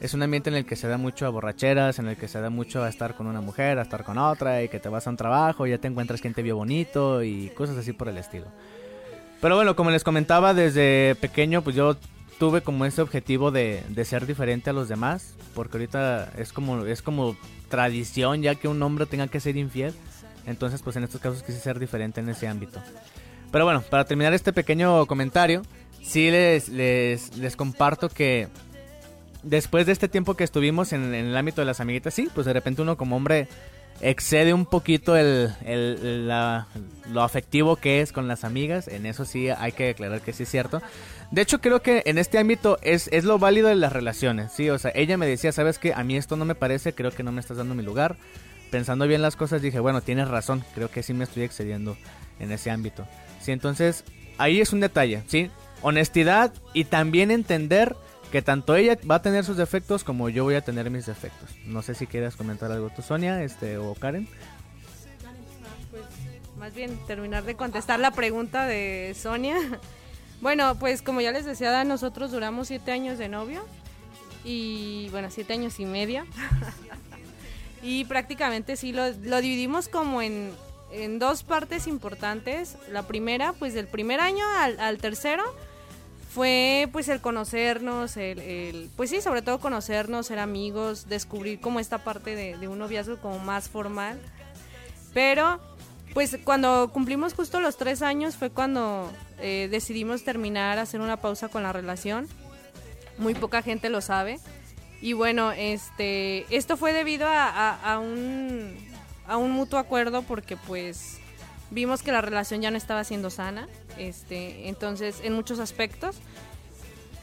S7: es un ambiente en el que se da mucho a borracheras, en el que se da mucho a estar con una mujer, a estar con otra, y que te vas a un trabajo, y ya te encuentras quien te vio bonito y cosas así por el estilo. Pero bueno, como les comentaba, desde pequeño pues yo tuve como ese objetivo de, de ser diferente a los demás, porque ahorita es como, es como tradición ya que un hombre tenga que ser infiel, entonces pues en estos casos quise ser diferente en ese ámbito. Pero bueno, para terminar este pequeño comentario, sí les, les, les comparto que después de este tiempo que estuvimos en, el ámbito de las amiguitas, sí, pues de repente uno como hombre excede un poquito el, lo afectivo que es con las amigas. En eso sí hay que aclarar que sí es cierto. De hecho, creo que en este ámbito es, es lo válido de las relaciones. Sí, o sea, ella me decía, ¿sabes qué? A mí esto no me parece, creo que no me estás dando mi lugar. Pensando bien las cosas, dije, bueno, tienes razón, creo que sí me estoy excediendo en ese ámbito. Sí, entonces, ahí es un detalle, ¿sí? Honestidad y también entender que tanto ella va a tener sus defectos como yo voy a tener mis defectos. No sé si quieres comentar algo tú, Sonia, este, o Karen.
S6: Pues, más bien terminar de contestar la pregunta de Sonia. Bueno, pues como ya les decía, nosotros duramos siete años de novio y bueno, siete años y media. y prácticamente sí lo, lo dividimos como en, en, dos partes importantes. La primera, pues del primer año al tercero, fue pues el conocernos, el, pues sí, sobre todo conocernos, ser amigos, descubrir como esta parte de, un noviazgo como más formal. Pero pues cuando cumplimos justo los tres años fue cuando eh, decidimos terminar, hacer una pausa con la relación. Muy poca gente lo sabe. Y bueno, este, esto fue debido a, un, a un mutuo acuerdo porque pues vimos que la relación ya no estaba siendo sana, este, entonces en muchos aspectos.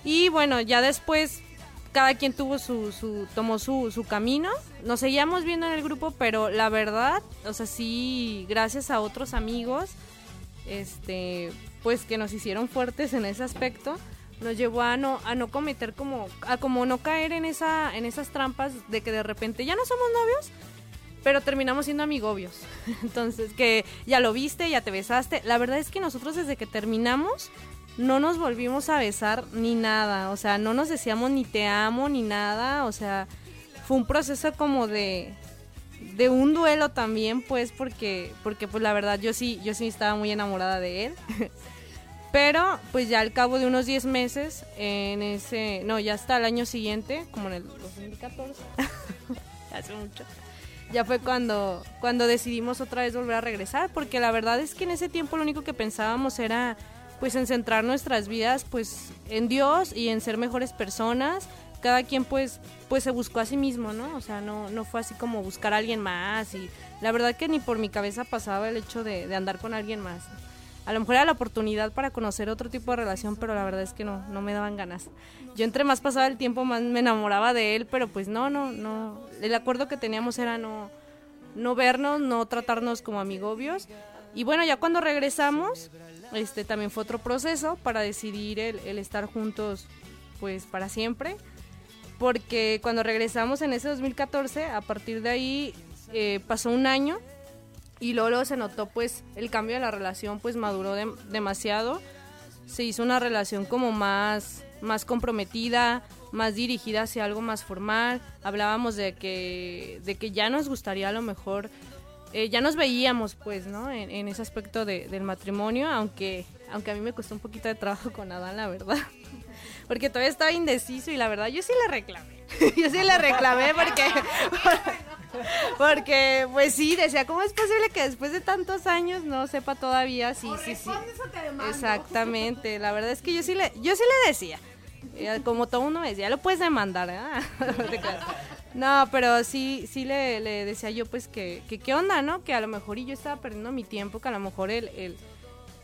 S6: Y bueno, ya después cada quien tuvo su, su tomó su, su camino. Nos seguíamos viendo en el grupo, pero la verdad, o sea, sí, gracias a otros amigos, este, pues que nos hicieron fuertes en ese aspecto, nos llevó a no, a no cometer como, a como no caer en esa, en esas trampas de que de repente ya no somos novios, pero terminamos siendo amigobios. Entonces, que ya lo viste, ya te besaste. La verdad es que nosotros desde que terminamos no nos volvimos a besar ni nada, o sea, no nos decíamos ni te amo ni nada, o sea, fue un proceso como de de un duelo también, pues porque porque pues la verdad yo sí yo sí estaba muy enamorada de él. Pero pues ya al cabo de unos 10 meses en ese no, ya hasta el año siguiente, como en el 2014. hace mucho. Ya fue cuando cuando decidimos otra vez volver a regresar, porque la verdad es que en ese tiempo lo único que pensábamos era pues en centrar nuestras vidas pues en Dios y en ser mejores personas. Cada quien pues pues se buscó a sí mismo, ¿no? O sea, no, no fue así como buscar a alguien más y la verdad que ni por mi cabeza pasaba el hecho de, de andar con alguien más. A lo mejor era la oportunidad para conocer otro tipo de relación, pero la verdad es que no, no me daban ganas. Yo entre más pasaba el tiempo, más me enamoraba de él, pero pues no, no, no. El acuerdo que teníamos era no, no vernos, no tratarnos como amigobios. Y bueno, ya cuando regresamos, este también fue otro proceso para decidir el, el estar juntos pues para siempre porque cuando regresamos en ese 2014 a partir de ahí eh, pasó un año y luego, se notó pues el cambio de la relación pues maduró dem- demasiado. Se hizo una relación como más más comprometida más dirigida hacia algo más formal. Hablábamos de que de que ya nos gustaría a lo mejor eh, ya nos veíamos pues no en, en ese aspecto de- del matrimonio aunque aunque a mí me costó un poquito de trabajo con Adán la verdad porque todavía estaba indeciso y la verdad yo sí le reclamé. Yo sí le reclamé porque porque pues sí decía cómo es posible que después de tantos años no sepa todavía sí sí sí exactamente la verdad es que yo sí le yo sí le decía. Eh, como todo uno me decía lo puedes demandar ¿eh?". No pero sí sí le, le decía yo pues que, que qué onda no que a lo mejor y yo estaba perdiendo mi tiempo que a lo mejor el, el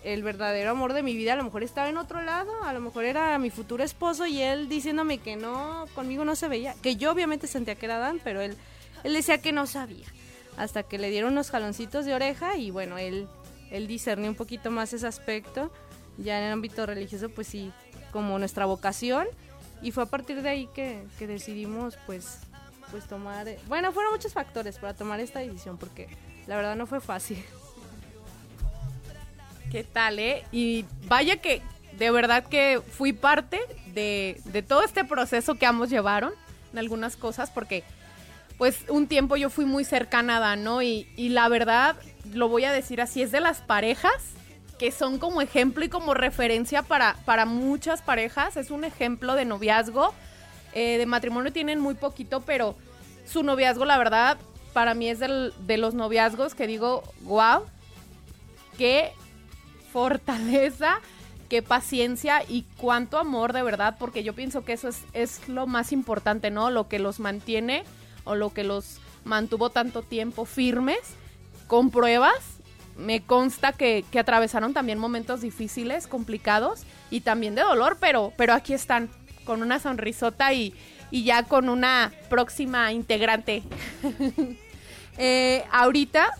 S6: el verdadero amor de mi vida a lo mejor estaba en otro lado, a lo mejor era mi futuro esposo y él diciéndome que no, conmigo no se veía, que yo obviamente sentía que era Adán, pero él, él decía que no sabía, hasta que le dieron unos jaloncitos de oreja y bueno, él, él discernió un poquito más ese aspecto, ya en el ámbito religioso pues sí, como nuestra vocación y fue a partir de ahí que, que decidimos pues, pues tomar, bueno, fueron muchos factores para tomar esta decisión porque la verdad no fue fácil.
S5: ¿Qué tal, eh? Y vaya que de verdad que fui parte de, de todo este proceso que ambos llevaron en algunas cosas, porque pues un tiempo yo fui muy cercana a Dan, ¿no? Y, y la verdad, lo voy a decir así, es de las parejas que son como ejemplo y como referencia para, para muchas parejas. Es un ejemplo de noviazgo. Eh, de matrimonio tienen muy poquito, pero su noviazgo, la verdad, para mí es del- de los noviazgos que digo, wow, qué fortaleza, qué paciencia y cuánto amor de verdad, porque yo pienso que eso es, es lo más importante, ¿no? Lo que los mantiene o lo que los mantuvo tanto tiempo firmes, con pruebas. Me consta que, que atravesaron también momentos difíciles, complicados y también de dolor, pero, pero aquí están, con una sonrisota y, y ya con una próxima integrante. Eh, ahorita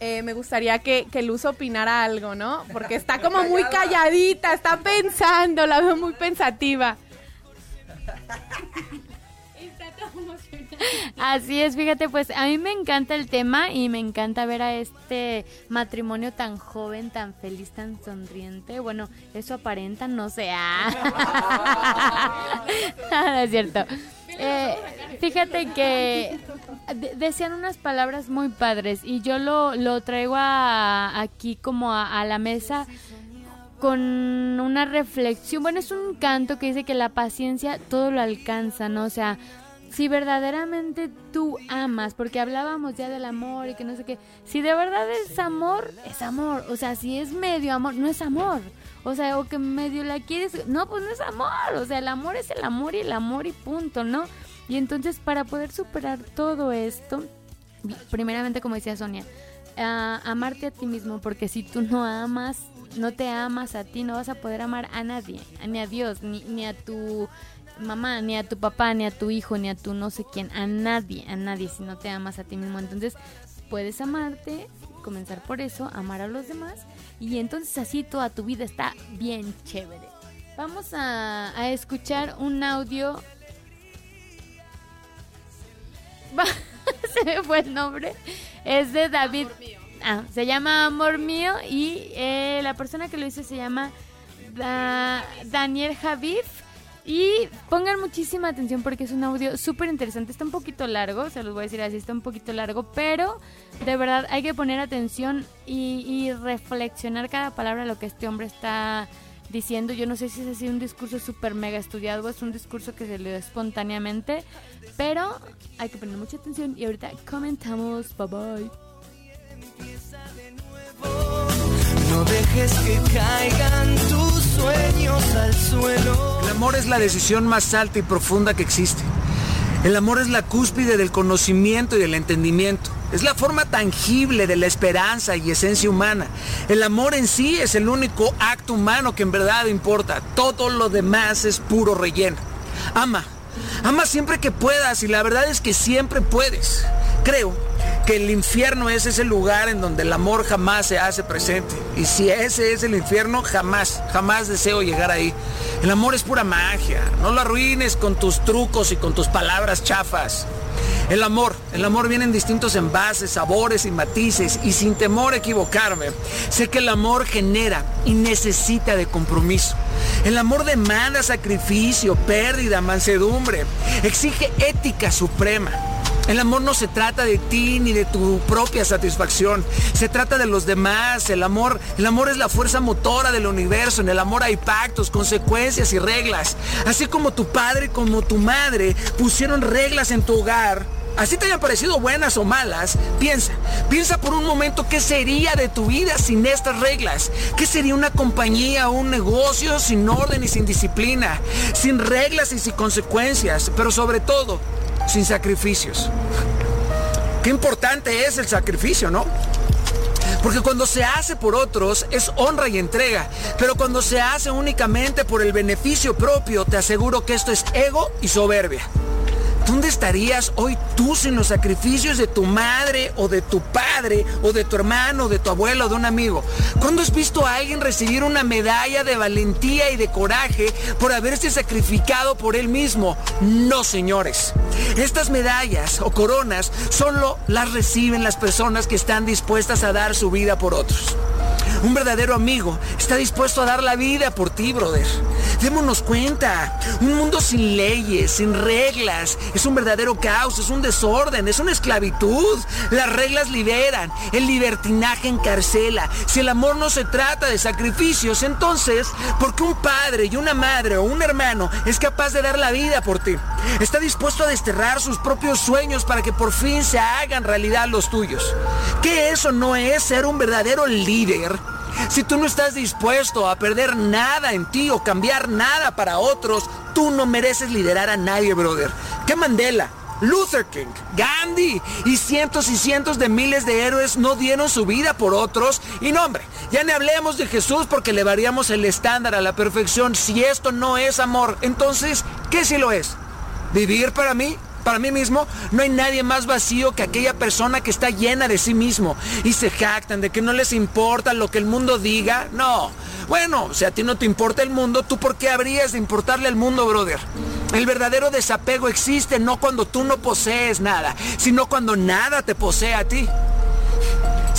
S5: eh, me gustaría que, que Luz opinara algo, ¿no? Porque está como muy calladita, está pensando, la veo muy pensativa.
S4: Así es, fíjate, pues a mí me encanta el tema y me encanta ver a este matrimonio tan joven, tan feliz, tan sonriente. Bueno, eso aparenta, no sé. ah. no es cierto. Eh, fíjate que de- decían unas palabras muy padres y yo lo, lo traigo a- aquí como a, a la mesa con una reflexión. Bueno, es un canto que dice que la paciencia todo lo alcanza, ¿no? O sea, si verdaderamente tú amas, porque hablábamos ya del amor y que no sé qué, si de verdad es amor, es amor. O sea, si es medio amor, no es amor. O sea, o que medio la quieres, no, pues no es amor. O sea, el amor es el amor y el amor y punto, ¿no? Y entonces para poder superar todo esto, primeramente como decía Sonia, a- amarte a ti mismo, porque si tú no amas, no te amas a ti, no vas a poder amar a nadie, ni a Dios, ni, ni a tu mamá, ni a tu papá, ni a tu hijo, ni a tu no sé quién, a nadie, a nadie si no te amas a ti mismo. Entonces puedes amarte, comenzar por eso, amar a los demás y entonces así toda tu vida está bien chévere. Vamos a, a escuchar un audio. Se me fue el nombre. Es de David. Ah, se llama Amor Mío y eh, la persona que lo hizo se llama Da- Daniel Javif. Y pongan muchísima atención porque es un audio súper interesante. Está un poquito largo, se los voy a decir así, está un poquito largo, pero de verdad hay que poner atención y, reflexionar cada palabra lo que este hombre está diciendo. Yo no sé si es así un discurso súper mega estudiado o es un discurso que se le da espontáneamente, pero hay que poner mucha atención y ahorita comentamos. Bye bye.
S3: No dejes que caigan tus sueños al suelo.
S9: El amor es la decisión más alta y profunda que existe. El amor es la cúspide del conocimiento y del entendimiento. Es la forma tangible de la esperanza y esencia humana. El amor en sí es el único acto humano que en verdad importa. Todo lo demás es puro relleno. Ama. Ama siempre que puedas y la verdad es que siempre puedes. Creo que el infierno es ese lugar en donde el amor jamás se hace presente. Y si ese es el infierno, jamás, jamás deseo llegar ahí. El amor es pura magia. No lo arruines con tus trucos y con tus palabras chafas. El amor, el amor viene en distintos envases, sabores y matices y sin temor a equivocarme, sé que el amor genera y necesita de compromiso. El amor demanda sacrificio, pérdida, mansedumbre, exige ética suprema. El amor no se trata de ti ni de tu propia satisfacción. Se trata de los demás. El amor, el amor es la fuerza motora del universo. En el amor hay pactos, consecuencias y reglas. Así como tu padre como tu madre pusieron reglas en tu hogar. Así te hayan parecido buenas o malas, piensa, piensa por un momento qué sería de tu vida sin estas reglas. ¿Qué sería una compañía o un negocio sin orden y sin disciplina? Sin reglas y sin consecuencias, pero sobre todo, sin sacrificios. Qué importante es el sacrificio, ¿no? Porque cuando se hace por otros es honra y entrega, pero cuando se hace únicamente por el beneficio propio, te aseguro que esto es ego y soberbia. ¿Dónde estarías hoy tú sin los sacrificios de tu madre o de tu padre o de tu hermano, de tu abuelo o de un amigo? ¿Cuándo has visto a alguien recibir una medalla de valentía y de coraje por haberse sacrificado por él mismo? No, señores. Estas medallas o coronas solo las reciben las personas que están dispuestas a dar su vida por otros. Un verdadero amigo está dispuesto a dar la vida por ti, brother. Démonos cuenta. Un mundo sin leyes, sin reglas, es un verdadero caos, es un desorden, es una esclavitud. Las reglas liberan, el libertinaje encarcela. Si el amor no se trata de sacrificios, entonces, ¿por qué un padre y una madre o un hermano es capaz de dar la vida por ti? Está dispuesto a desterrar sus propios sueños para que por fin se hagan realidad los tuyos. ¿Qué eso no es ser un verdadero líder? Si tú no estás dispuesto a perder nada en ti o cambiar nada para otros, tú no mereces liderar a nadie, brother. ¿Qué Mandela? Luther King, Gandhi y cientos y cientos de miles de héroes no dieron su vida por otros. Y no, hombre, ya ni hablemos de Jesús porque le variamos el estándar a la perfección. Si esto no es amor, entonces, ¿qué si lo es? ¿Vivir para mí? Para mí mismo, no hay nadie más vacío que aquella persona que está llena de sí mismo y se jactan de que no les importa lo que el mundo diga. No. Bueno, si a ti no te importa el mundo, ¿tú por qué habrías de importarle al mundo, brother? El verdadero desapego existe no cuando tú no posees nada, sino cuando nada te posee a ti.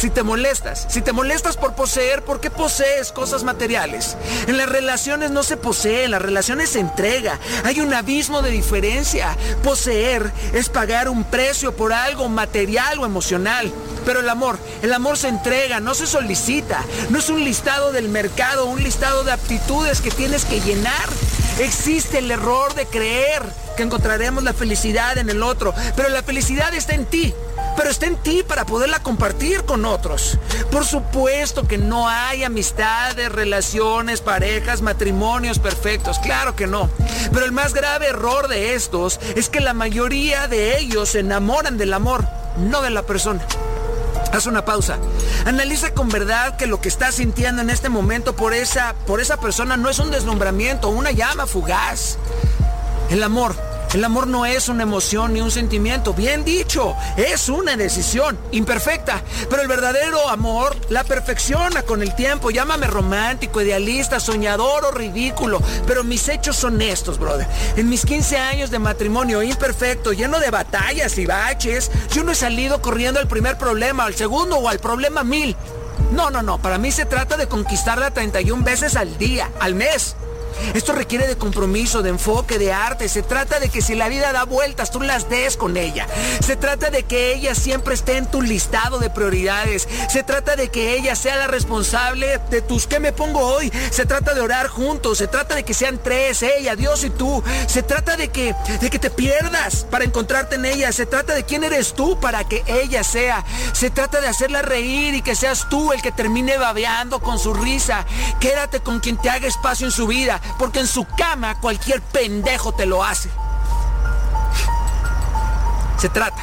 S9: Si te molestas, si te molestas por poseer, ¿por qué posees cosas materiales? En las relaciones no se posee, en las relaciones se entrega. Hay un abismo de diferencia. Poseer es pagar un precio por algo material o emocional. Pero el amor, el amor se entrega, no se solicita. No es un listado del mercado, un listado de aptitudes que tienes que llenar. Existe el error de creer encontraremos la felicidad en el otro, pero la felicidad está en ti pero está en ti para poderla compartir con otros. Por supuesto que no hay amistades, relaciones, parejas, matrimonios perfectos, claro que no. Pero el más grave error de estos es que la mayoría de ellos se enamoran del amor, no de la persona. Haz una pausa. Analiza con verdad que lo que estás sintiendo en este momento por esa, por esa persona no es un deslumbramiento, una llama fugaz. El amor el amor no es una emoción ni un sentimiento, bien dicho, es una decisión imperfecta. Pero el verdadero amor la perfecciona con el tiempo. Llámame romántico, idealista, soñador o ridículo. Pero mis hechos son estos, brother. En mis 15 años de matrimonio imperfecto, lleno de batallas y baches, yo no he salido corriendo al primer problema, al segundo o al problema mil. No, no, no. Para mí se trata de conquistarla 31 veces al día, al mes. Esto requiere de compromiso, de enfoque, de arte. Se trata de que si la vida da vueltas, tú las des con ella. Se trata de que ella siempre esté en tu listado de prioridades. Se trata de que ella sea la responsable de tus ¿qué me pongo hoy? Se trata de orar juntos. Se trata de que sean tres, ella, Dios y tú. Se trata de que, de que te pierdas para encontrarte en ella. Se trata de quién eres tú para que ella sea. Se trata de hacerla reír y que seas tú el que termine babeando con su risa. Quédate con quien te haga espacio en su vida porque en su cama cualquier pendejo te lo hace. Se trata.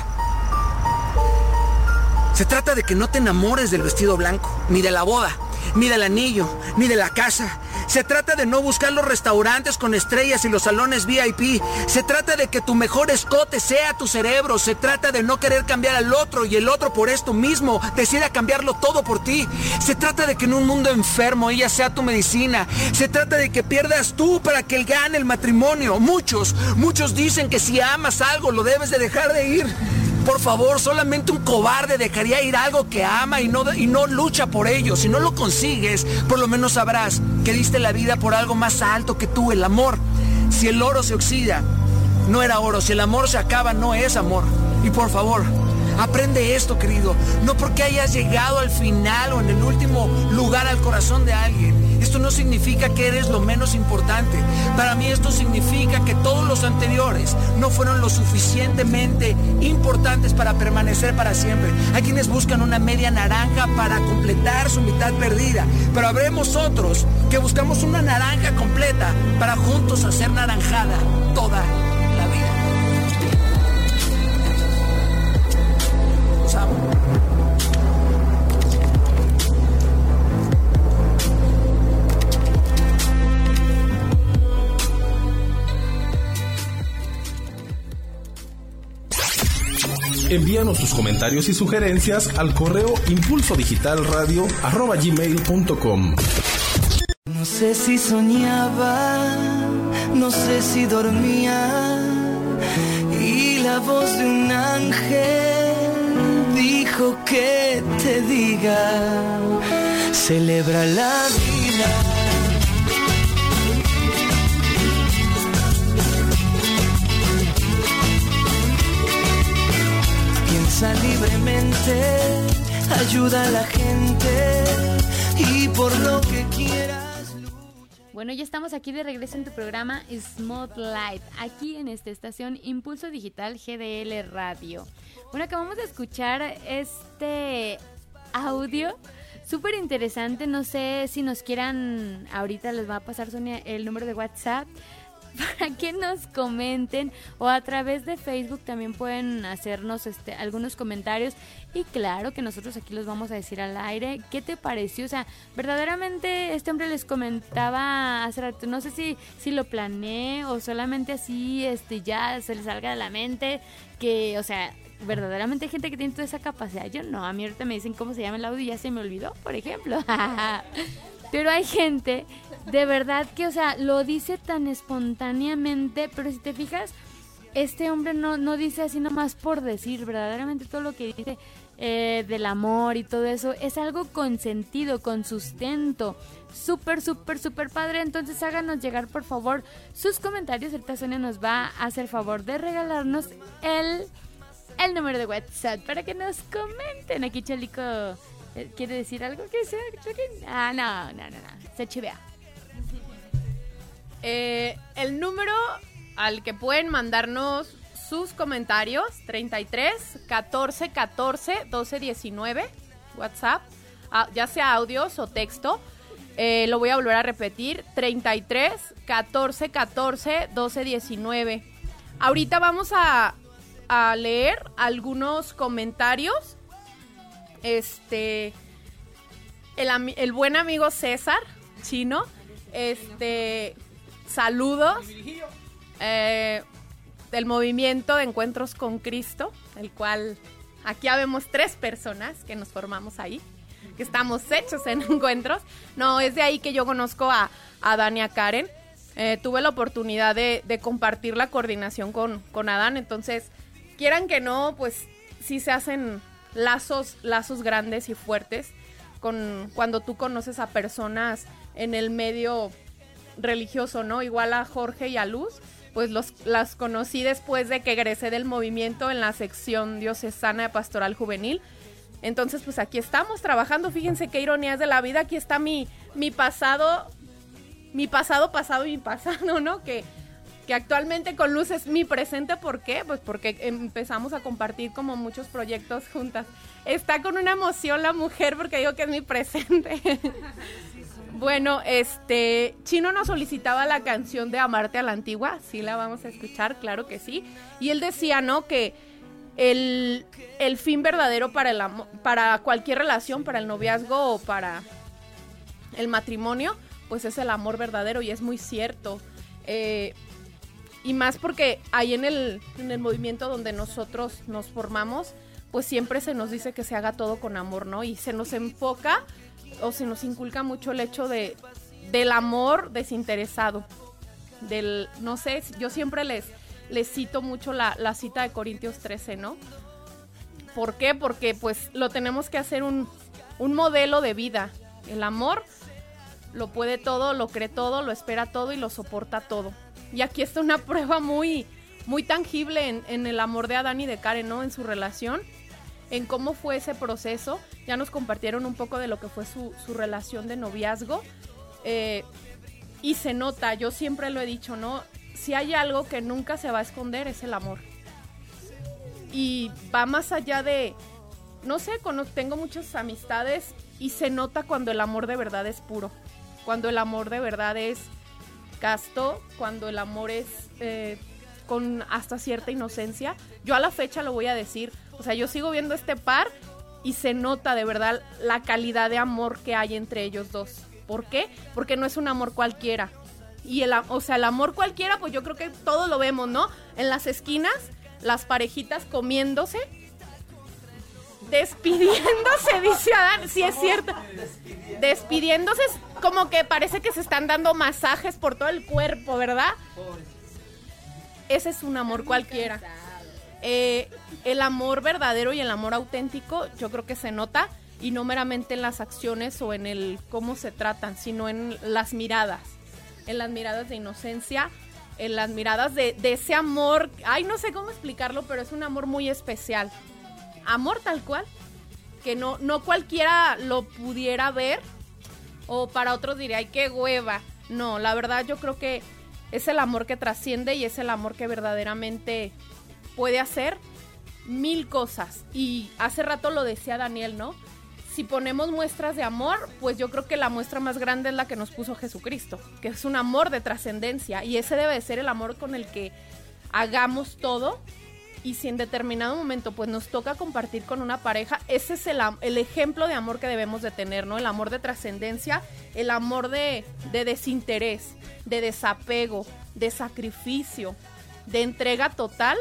S9: Se trata de que no te enamores del vestido blanco, ni de la boda, ni del anillo, ni de la casa, se trata de no buscar los restaurantes con estrellas y los salones VIP. Se trata de que tu mejor escote sea tu cerebro. Se trata de no querer cambiar al otro y el otro por esto mismo decida cambiarlo todo por ti. Se trata de que en un mundo enfermo ella sea tu medicina. Se trata de que pierdas tú para que él gane el matrimonio. Muchos, muchos dicen que si amas algo lo debes de dejar de ir. Por favor, solamente un cobarde dejaría ir algo que ama y no, y no lucha por ello. Si no lo consigues, por lo menos sabrás que diste la vida por algo más alto que tú, el amor. Si el oro se oxida, no era oro. Si el amor se acaba, no es amor. Y por favor, aprende esto, querido. No porque hayas llegado al final o en el último lugar al corazón de alguien esto no significa que eres lo menos importante. Para mí esto significa que todos los anteriores no fueron lo suficientemente importantes para permanecer para siempre. Hay quienes buscan una media naranja para completar su mitad perdida, pero habremos otros que buscamos una naranja completa para juntos hacer naranjada toda
S1: Envíanos tus comentarios y sugerencias al correo impulsodigitalradio.com.
S3: No sé si soñaba, no sé si dormía, y la voz de un ángel dijo que te diga, celebra la vida. Libremente, ayuda a la gente y por lo que quieras.
S4: Bueno, ya estamos aquí de regreso en tu programa Smooth Light, aquí en esta estación Impulso Digital GDL Radio. Bueno, acabamos de escuchar este audio súper interesante. No sé si nos quieran, ahorita les va a pasar Sonia el número de WhatsApp para que nos comenten o a través de Facebook también pueden hacernos este algunos comentarios y claro que nosotros aquí los vamos a decir al aire. ¿Qué te pareció? O sea, verdaderamente este hombre les comentaba hace rato, no sé si si lo planeé o solamente así este ya se les salga de la mente que, o sea, verdaderamente hay gente que tiene toda esa capacidad. Yo no, a mí ahorita me dicen cómo se llama el audio y ya se me olvidó, por ejemplo. Pero hay gente de verdad que, o sea, lo dice tan espontáneamente, pero si te fijas, este hombre no, no dice así nomás por decir, verdaderamente todo lo que dice eh, del amor y todo eso es algo con sentido, con sustento. Súper, súper, súper padre. Entonces háganos llegar por favor sus comentarios. El Sonia nos va a hacer favor de regalarnos el, el número de WhatsApp para que nos comenten. Aquí Chalico quiere decir algo que sea. Ah, no, no, no, no. Se chivea.
S5: Eh, el número al que pueden mandarnos sus comentarios, 33 14 14 12 19, WhatsApp, ah, ya sea audios o texto. Eh, lo voy a volver a repetir, 33 14 14 12 19. Ahorita vamos a, a leer algunos comentarios Este, el, el buen amigo César, chino, este, saludos. Eh, del movimiento de encuentros con Cristo, el cual aquí habemos tres personas que nos formamos ahí, que estamos hechos en encuentros. No, es de ahí que yo conozco a, a Dan y a Karen. Eh, tuve la oportunidad de, de compartir la coordinación con, con Adán, entonces, quieran que no, pues sí se hacen lazos, lazos grandes y fuertes con cuando tú conoces a personas en el medio religioso, ¿no? Igual a Jorge y a Luz, pues los, las conocí después de que egresé del movimiento en la sección diocesana de pastoral juvenil. Entonces, pues aquí estamos trabajando. Fíjense qué ironías de la vida. Aquí está mi, mi pasado, mi pasado, pasado y mi pasado, ¿no? Que, que actualmente con Luz es mi presente. ¿Por qué? Pues porque empezamos a compartir como muchos proyectos juntas. Está con una emoción la mujer porque digo que es mi presente. Bueno, este, Chino nos solicitaba la canción de Amarte a la Antigua, sí la vamos a escuchar, claro que sí. Y él decía, ¿no? Que el, el fin verdadero para, el para cualquier relación, para el noviazgo o para el matrimonio, pues es el amor verdadero y es muy cierto. Eh, y más porque ahí en el, en el movimiento donde nosotros nos formamos, pues siempre se nos dice que se haga todo con amor, ¿no? Y se nos enfoca o se nos inculca mucho el hecho de del amor desinteresado. Del, no sé, yo siempre les, les cito mucho la, la cita de Corintios 13, ¿no? ¿Por qué? Porque pues lo tenemos que hacer un, un modelo de vida. El amor lo puede todo, lo cree todo, lo espera todo y lo soporta todo. Y aquí está una prueba muy, muy tangible en, el amor de Adán y de Karen, ¿no? En su relación, en cómo fue ese proceso. Ya nos compartieron un poco de lo que fue su, su relación de noviazgo. Eh, y se nota, yo siempre lo he dicho, ¿no? Si hay algo que nunca se va a esconder es el amor. Y va más allá de, no sé, tengo muchas amistades y se nota cuando el amor de verdad es puro, cuando el amor de verdad es casto, cuando el amor es eh, con hasta cierta inocencia. Yo a la fecha lo voy a decir, o sea, yo sigo viendo este par y se nota de verdad la calidad de amor que hay entre ellos dos. ¿Por qué? Porque no es un amor cualquiera. Y el, o sea, el amor cualquiera, pues yo creo que todos lo vemos, ¿no? En las esquinas, las parejitas comiéndose, despidiéndose, dice Adán. Sí, es cierto. Despidiéndose, es como que parece que se están dando masajes por todo el cuerpo, ¿verdad? Ese es un amor cualquiera. Eh, el amor verdadero y el amor auténtico, yo creo que se nota y no meramente en las acciones o en el cómo se tratan, sino en las miradas, en las miradas de inocencia, en las miradas de, de ese amor, ay, no sé cómo explicarlo, pero es un amor muy especial. Amor tal cual, que no, no cualquiera lo pudiera ver, o para otros diría, ay, qué hueva. No, la verdad yo creo que es el amor que trasciende y es el amor que verdaderamente puede hacer mil cosas. Y hace rato lo decía Daniel, ¿no? Si ponemos muestras de amor, pues yo creo que la muestra más grande es la que nos puso Jesucristo, que es un amor de trascendencia. Y ese debe de ser el amor con el que hagamos todo. Y si en determinado momento pues nos toca compartir con una pareja, ese es el, el ejemplo de amor que debemos de tener, ¿no? El amor de trascendencia, el amor de, de desinterés, de desapego, de sacrificio, de entrega total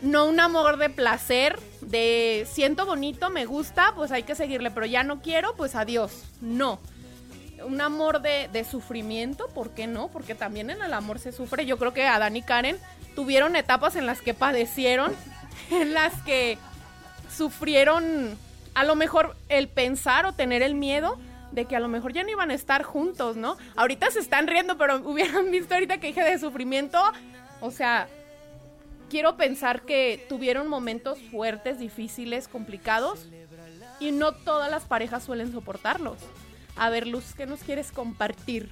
S5: no un amor de placer, de siento bonito, me gusta, pues hay que seguirle, pero ya no quiero, pues adiós. No. Un amor de, sufrimiento, ¿por qué no? Porque también en el amor se sufre. Yo creo que Adán y Karen tuvieron etapas en las que padecieron, en las que sufrieron a lo mejor el pensar o tener el miedo de que a lo mejor ya no iban a estar juntos, ¿no? Ahorita se están riendo, pero hubieran visto ahorita que dije de sufrimiento, o sea, quiero pensar que tuvieron momentos fuertes, difíciles, complicados y no todas las parejas suelen soportarlos. A ver, Luz, ¿qué nos quieres compartir?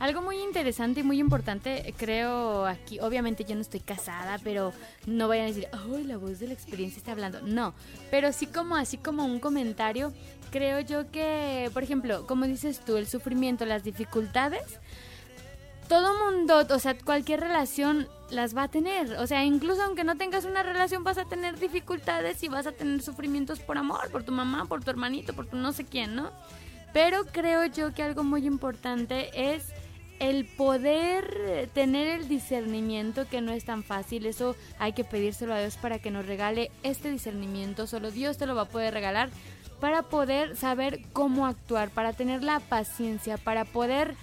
S4: Algo muy interesante y muy importante, creo aquí, obviamente yo no estoy casada, pero no vayan a decir, ¡ay, la voz de la experiencia está hablando! No, pero sí como así como un comentario, creo yo que, por ejemplo, como dices tú, el sufrimiento, las dificultades, todo mundo, o sea, cualquier relación las va a tener. O sea, incluso aunque no tengas una relación, vas a tener dificultades y vas a tener sufrimientos por amor, por tu mamá, por tu hermanito, por tu no sé quién, ¿no? Pero creo yo que algo muy importante es el poder tener el discernimiento que no es tan fácil, eso hay que pedírselo a Dios para que nos regale este discernimiento, solo Dios te lo va a poder regalar para poder saber cómo actuar, para tener la paciencia, para poder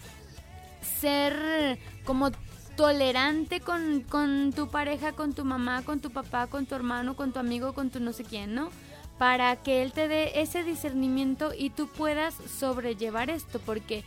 S4: ser como tolerante con, con tu pareja, con tu mamá, con tu papá, con tu hermano, con tu amigo, con tu no sé quién, ¿no? Para que él te dé ese discernimiento y tú puedas sobrellevar esto, porque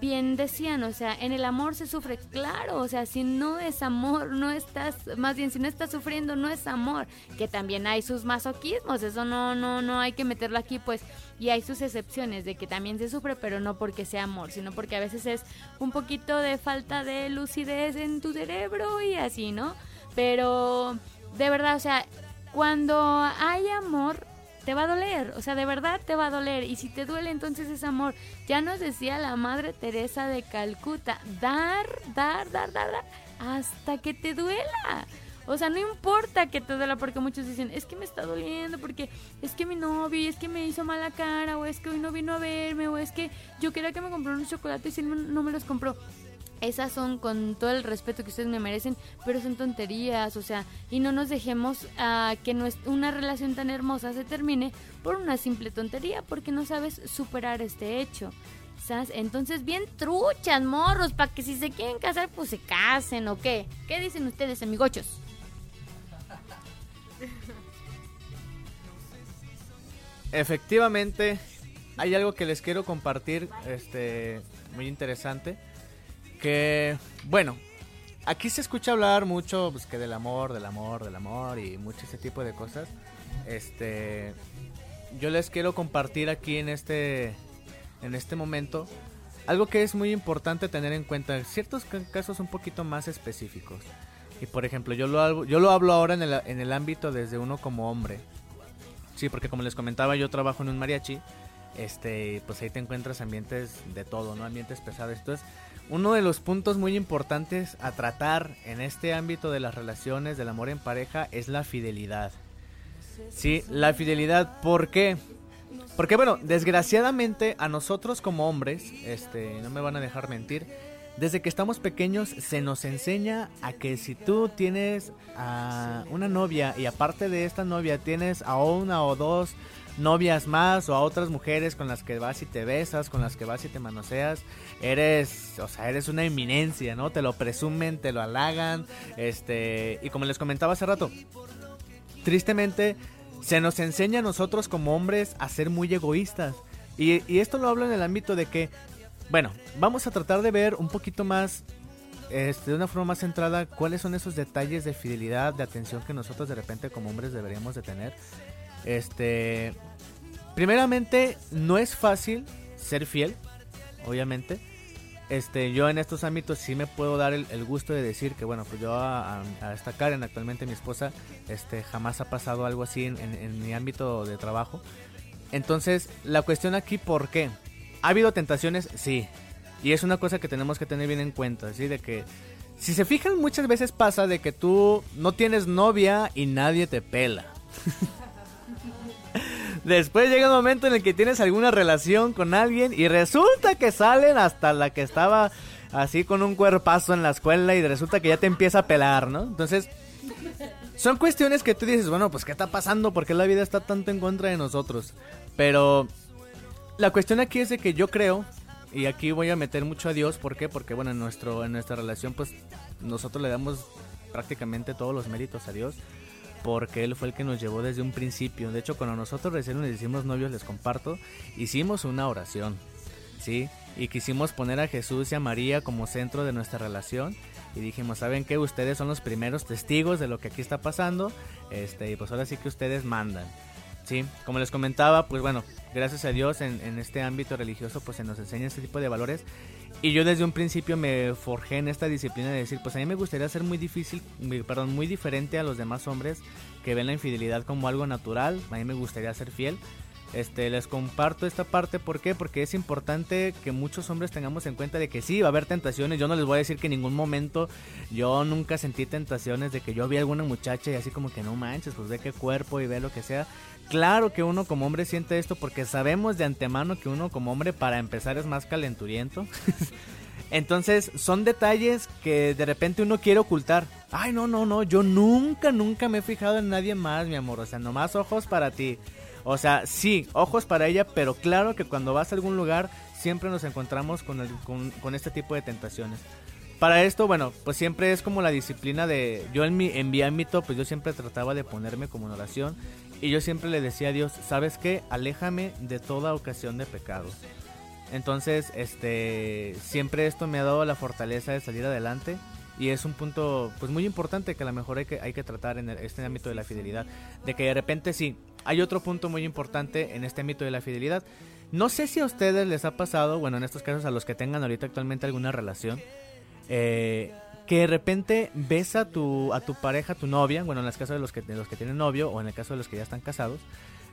S4: bien decían, o sea, en el amor se sufre, claro, o sea, si no es amor, no estás, más bien si no estás sufriendo, no es amor, que también hay sus masoquismos, eso no, no, no hay que meterlo aquí, pues, y hay sus excepciones de que también se sufre, pero no porque sea amor, sino porque a veces es un poquito de falta de lucidez en tu cerebro y así, ¿no? Pero, de verdad, o sea, cuando hay amor, te va a doler, o sea, de verdad te va a doler. Y si te duele, entonces es amor. Ya nos decía la Madre Teresa de Calcuta, dar, dar, dar, dar, dar, hasta que te duela. O sea, no importa que te duela, porque muchos dicen, es que me está doliendo, porque es que mi novio, es que me hizo mala cara, o es que hoy no vino a verme, o es que yo quería que me compró unos chocolates y él no me los compró esas son con todo el respeto que ustedes me merecen, pero son tonterías, o sea, y no nos dejemos a que una relación tan hermosa se termine por una simple tontería, porque no sabes superar este hecho. Entonces, bien truchas, morros, para que si se quieren casar, pues se casen, ¿o qué? ¿Qué dicen ustedes, amigochos?
S7: Efectivamente, hay algo que les quiero compartir, este, muy interesante que, bueno, aquí se escucha hablar mucho pues, que del amor, del amor, del amor y mucho ese tipo de cosas. Este, yo les quiero compartir aquí en este, en este momento algo que es muy importante tener en cuenta. Ciertos casos un poquito más específicos. Y por ejemplo, yo lo, yo lo hablo ahora en el, en el ámbito desde uno como hombre. Sí, porque como les comentaba, yo trabajo en un mariachi. Este, pues ahí te encuentras ambientes de todo, ¿no? Ambientes pesados. Entonces, uno de los puntos muy importantes a tratar en este ámbito de las relaciones, del amor en pareja, es la fidelidad. Sí, la fidelidad, ¿por qué? Porque bueno, desgraciadamente a nosotros como hombres, este, no me van a dejar mentir, desde que estamos pequeños se nos enseña a que si tú tienes a una novia y aparte de esta novia tienes a una o dos novias más o a otras mujeres con las que vas y te besas, con las que vas y te manoseas, eres, o sea, eres una eminencia, ¿no? Te lo presumen, te lo halagan, este, y como les comentaba hace rato, tristemente se nos enseña a nosotros como hombres a ser muy egoístas. Y, y esto lo hablo en el ámbito de que, bueno, vamos a tratar de ver un poquito más este, de una forma más centrada cuáles son esos detalles de fidelidad, de atención que nosotros de repente como hombres deberíamos de tener. Este, primeramente, no es fácil ser fiel, obviamente. Este, yo en estos ámbitos sí me puedo dar el, gusto de decir que, bueno, pues yo a, esta Karen, actualmente mi esposa, este, jamás ha pasado algo así en, mi ámbito de trabajo. Entonces, la cuestión aquí, ¿por qué? ¿Ha habido tentaciones? Sí. Y es una cosa que tenemos que tener bien en cuenta, ¿sí? De que, si se fijan, muchas veces pasa de que tú no tienes novia y nadie te pela. Después llega un momento en el que tienes alguna relación con alguien y resulta que salen hasta la que estaba así con un cuerpazo en la escuela y resulta que ya te empieza a pelar, ¿no? Entonces, son cuestiones que tú dices, bueno, pues ¿qué está pasando? ¿Por qué la vida está tanto en contra de nosotros? Pero la cuestión aquí es de que yo creo, y aquí voy a meter mucho a Dios, ¿por qué? Porque bueno, en, nuestro, en nuestra relación pues nosotros le damos prácticamente todos los méritos a Dios porque él fue el que nos llevó desde un principio. De hecho, cuando nosotros recién nos novios, les comparto, hicimos una oración, ¿sí? Y quisimos poner a Jesús y a María como centro de nuestra relación. Y dijimos, ¿saben qué? Ustedes son los primeros testigos de lo que aquí está pasando. Este, y pues ahora sí que ustedes mandan. Sí, como les comentaba, pues bueno, gracias a Dios en, en este ámbito religioso pues se nos enseña este tipo de valores y yo desde un principio me forjé en esta disciplina de decir, pues a mí me gustaría ser muy difícil, perdón, muy diferente a los demás hombres que ven la infidelidad como algo natural. A mí me gustaría ser fiel. Este, les comparto esta parte, ¿por qué? Porque es importante que muchos hombres tengamos en cuenta de que sí, va a haber tentaciones. Yo no les voy a decir que en ningún momento yo nunca sentí tentaciones de que yo vi alguna muchacha y así como que no manches, pues ve qué cuerpo y ve lo que sea. Claro que uno como hombre siente esto porque sabemos de antemano que uno como hombre para empezar es más calenturiento. Entonces son detalles que de repente uno quiere ocultar. Ay, no, no, no, yo nunca, nunca me he fijado en nadie más, mi amor. O sea, nomás ojos para ti. O sea, sí, ojos para ella, pero claro que cuando vas a algún lugar siempre nos encontramos con, con, este tipo de tentaciones. Para esto, bueno, pues siempre es como la disciplina de... Yo en mi, en mi ámbito, pues yo siempre trataba de ponerme como una oración y yo siempre le decía a Dios, ¿sabes qué? Aléjame de toda ocasión de pecado. Entonces, este, siempre esto me ha dado la fortaleza de salir adelante y es un punto pues muy importante que a lo mejor hay que, hay que tratar en este ámbito de la fidelidad. De que de repente sí, hay otro punto muy importante en este ámbito de la fidelidad. No sé si a ustedes les ha pasado, bueno, en estos casos a los que tengan ahorita actualmente alguna relación, eh, que de repente ves a tu, a tu pareja, tu novia, bueno, en el caso de los que, de los que tienen novio o en el caso de los que ya están casados,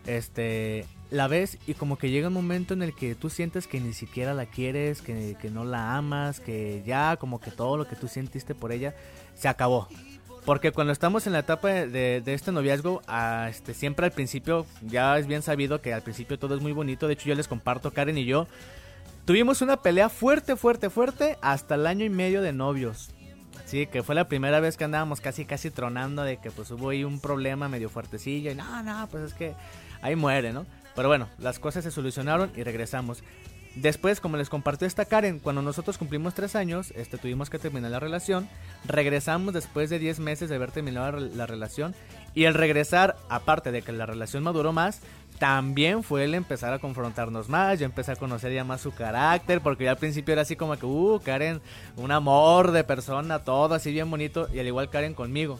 S7: este, la ves y como que llega un momento en el que tú sientes que ni siquiera la quieres, que, que no la amas, que ya como que todo lo que tú sentiste por ella se acabó. Porque cuando estamos en la etapa de, este noviazgo, este, siempre al principio, ya es bien sabido que al principio todo es muy bonito. De hecho, yo les comparto, Karen y yo, tuvimos una pelea fuerte, fuerte, fuerte hasta el año y medio de novios. Sí, que fue la primera vez que andábamos casi, casi tronando de que pues hubo ahí un problema medio fuertecillo. Y no, no, pues es que ahí muere, ¿no? Pero bueno, las cosas se solucionaron y regresamos. Después, como les compartió esta Karen, cuando nosotros cumplimos tres años, este, tuvimos que terminar la relación. Regresamos después de 10 meses de haber terminado la relación. Y el regresar, aparte de que la relación maduró más, también fue el empezar a confrontarnos más. Yo empecé a conocer ya más su carácter, porque ya al principio era así como que, uh, Karen, un amor de persona, todo así bien bonito. Y al igual Karen conmigo.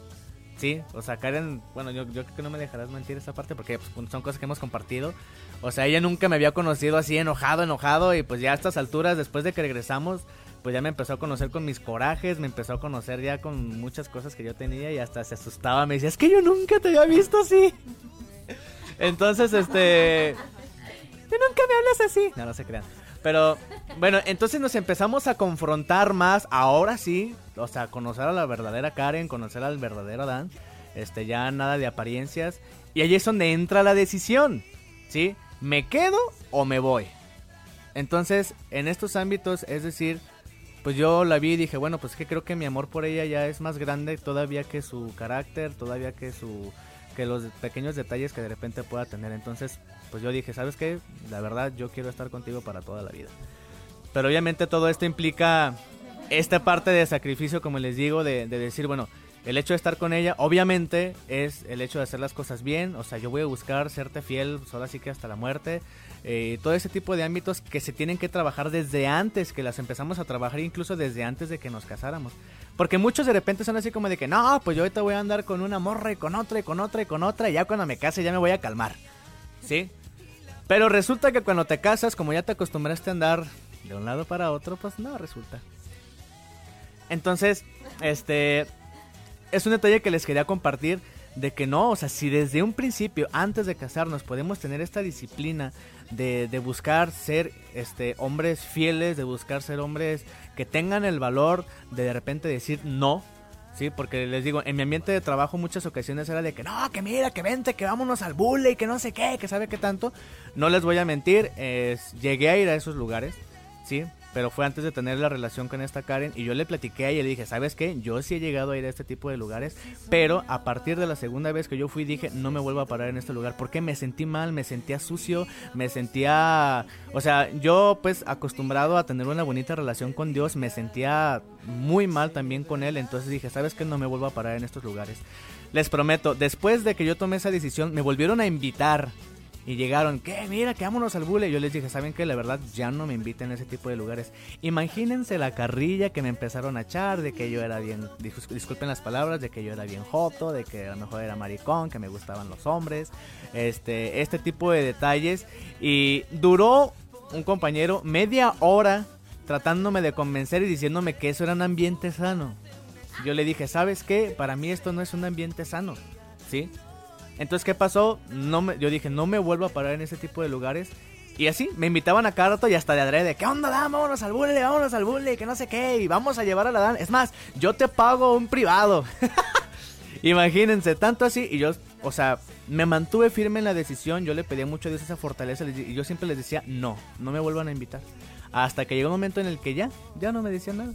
S7: Sí, o sea, Karen, bueno, yo, yo creo que no me dejarás mentir esa parte porque pues, son cosas que hemos compartido. O sea, ella nunca me había conocido así enojado, enojado y pues ya a estas alturas, después de que regresamos, pues ya me empezó a conocer con mis corajes, me empezó a conocer ya con muchas cosas que yo tenía y hasta se asustaba, me decía, es que yo nunca te había visto así. Entonces, este... Tú nunca me hablas así. No, no se crean. Pero bueno, entonces nos empezamos a confrontar más, ahora sí, o sea, conocer a la verdadera Karen, conocer al verdadero Dan, este, ya nada de apariencias, y ahí es donde entra la decisión, ¿sí? ¿Me quedo o me voy? Entonces, en estos ámbitos, es decir, pues yo la vi y dije, bueno, pues que creo que mi amor por ella ya es más grande todavía que su carácter, todavía que su que los pequeños detalles que de repente pueda tener. Entonces, pues yo dije, ¿sabes qué? La verdad, yo quiero estar contigo para toda la vida. Pero obviamente todo esto implica esta parte de sacrificio, como les digo, de, decir, bueno, el hecho de estar con ella, obviamente, es el hecho de hacer las cosas bien. O sea, yo voy a buscar serte fiel, solo así que hasta la muerte. Eh, todo ese tipo de ámbitos que se tienen que trabajar desde antes, que las empezamos a trabajar incluso desde antes de que nos casáramos. Porque muchos de repente son así como de que, no, pues yo ahorita voy a andar con una morra y con otra y con otra y con otra y ya cuando me case ya me voy a calmar. ¿Sí? Pero resulta que cuando te casas, como ya te acostumbraste a andar de un lado para otro, pues no resulta. Entonces, este es un detalle que les quería compartir de que no, o sea, si desde un principio, antes de casarnos, podemos tener esta disciplina de, buscar ser este, hombres fieles, de buscar ser hombres que tengan el valor de de repente decir no, Sí, porque les digo, en mi ambiente de trabajo muchas ocasiones era de que no, que mira, que vente, que vámonos al bully, que no sé qué, que sabe qué tanto. No les voy a mentir, llegué a ir a esos lugares, sí, pero fue antes de tener la relación con esta Karen y yo le platiqué y le dije, ¿sabes qué? Yo sí he llegado a ir a este tipo de lugares, pero a partir de la segunda vez que yo fui dije, no me vuelvo a parar en este lugar porque me sentí mal, me sentía sucio, me sentía, o sea, yo pues acostumbrado a tener una bonita relación con Dios, me sentía muy mal también con él, entonces dije, ¿sabes qué? No me vuelvo a parar en estos lugares. Les prometo, después de que yo tomé esa decisión, me volvieron a invitar y llegaron, ¿qué? Mira, que vámonos al bule. Yo les dije, ¿saben qué? La verdad, ya no me inviten a ese tipo de lugares. Imagínense la carrilla que me empezaron a echar de que yo era bien, disculpen las palabras, de que yo era bien joto, de que a lo mejor era maricón, que me gustaban los hombres, este, este tipo de detalles. Y duró un compañero media hora tratándome de convencer y diciéndome que eso era un ambiente sano. Yo le dije, ¿sabes qué? Para mí esto no es un ambiente sano, ¿sí? Entonces, ¿qué pasó? No me, yo dije, no me vuelvo a parar en ese tipo de lugares. Y así, me invitaban a cada rato y hasta de adrede. ¿Qué onda, Dan? Vámonos al bully, vámonos al bully, que no sé qué. Y vamos a llevar a la Dan. Es más, yo te pago un privado. Imagínense, tanto así. Y yo, o sea, me mantuve firme en la decisión. Yo le pedía mucho a Dios esa fortaleza. Y yo siempre les decía, no, no me vuelvan a invitar. Hasta que llegó un momento en el que ya, ya no me decían nada.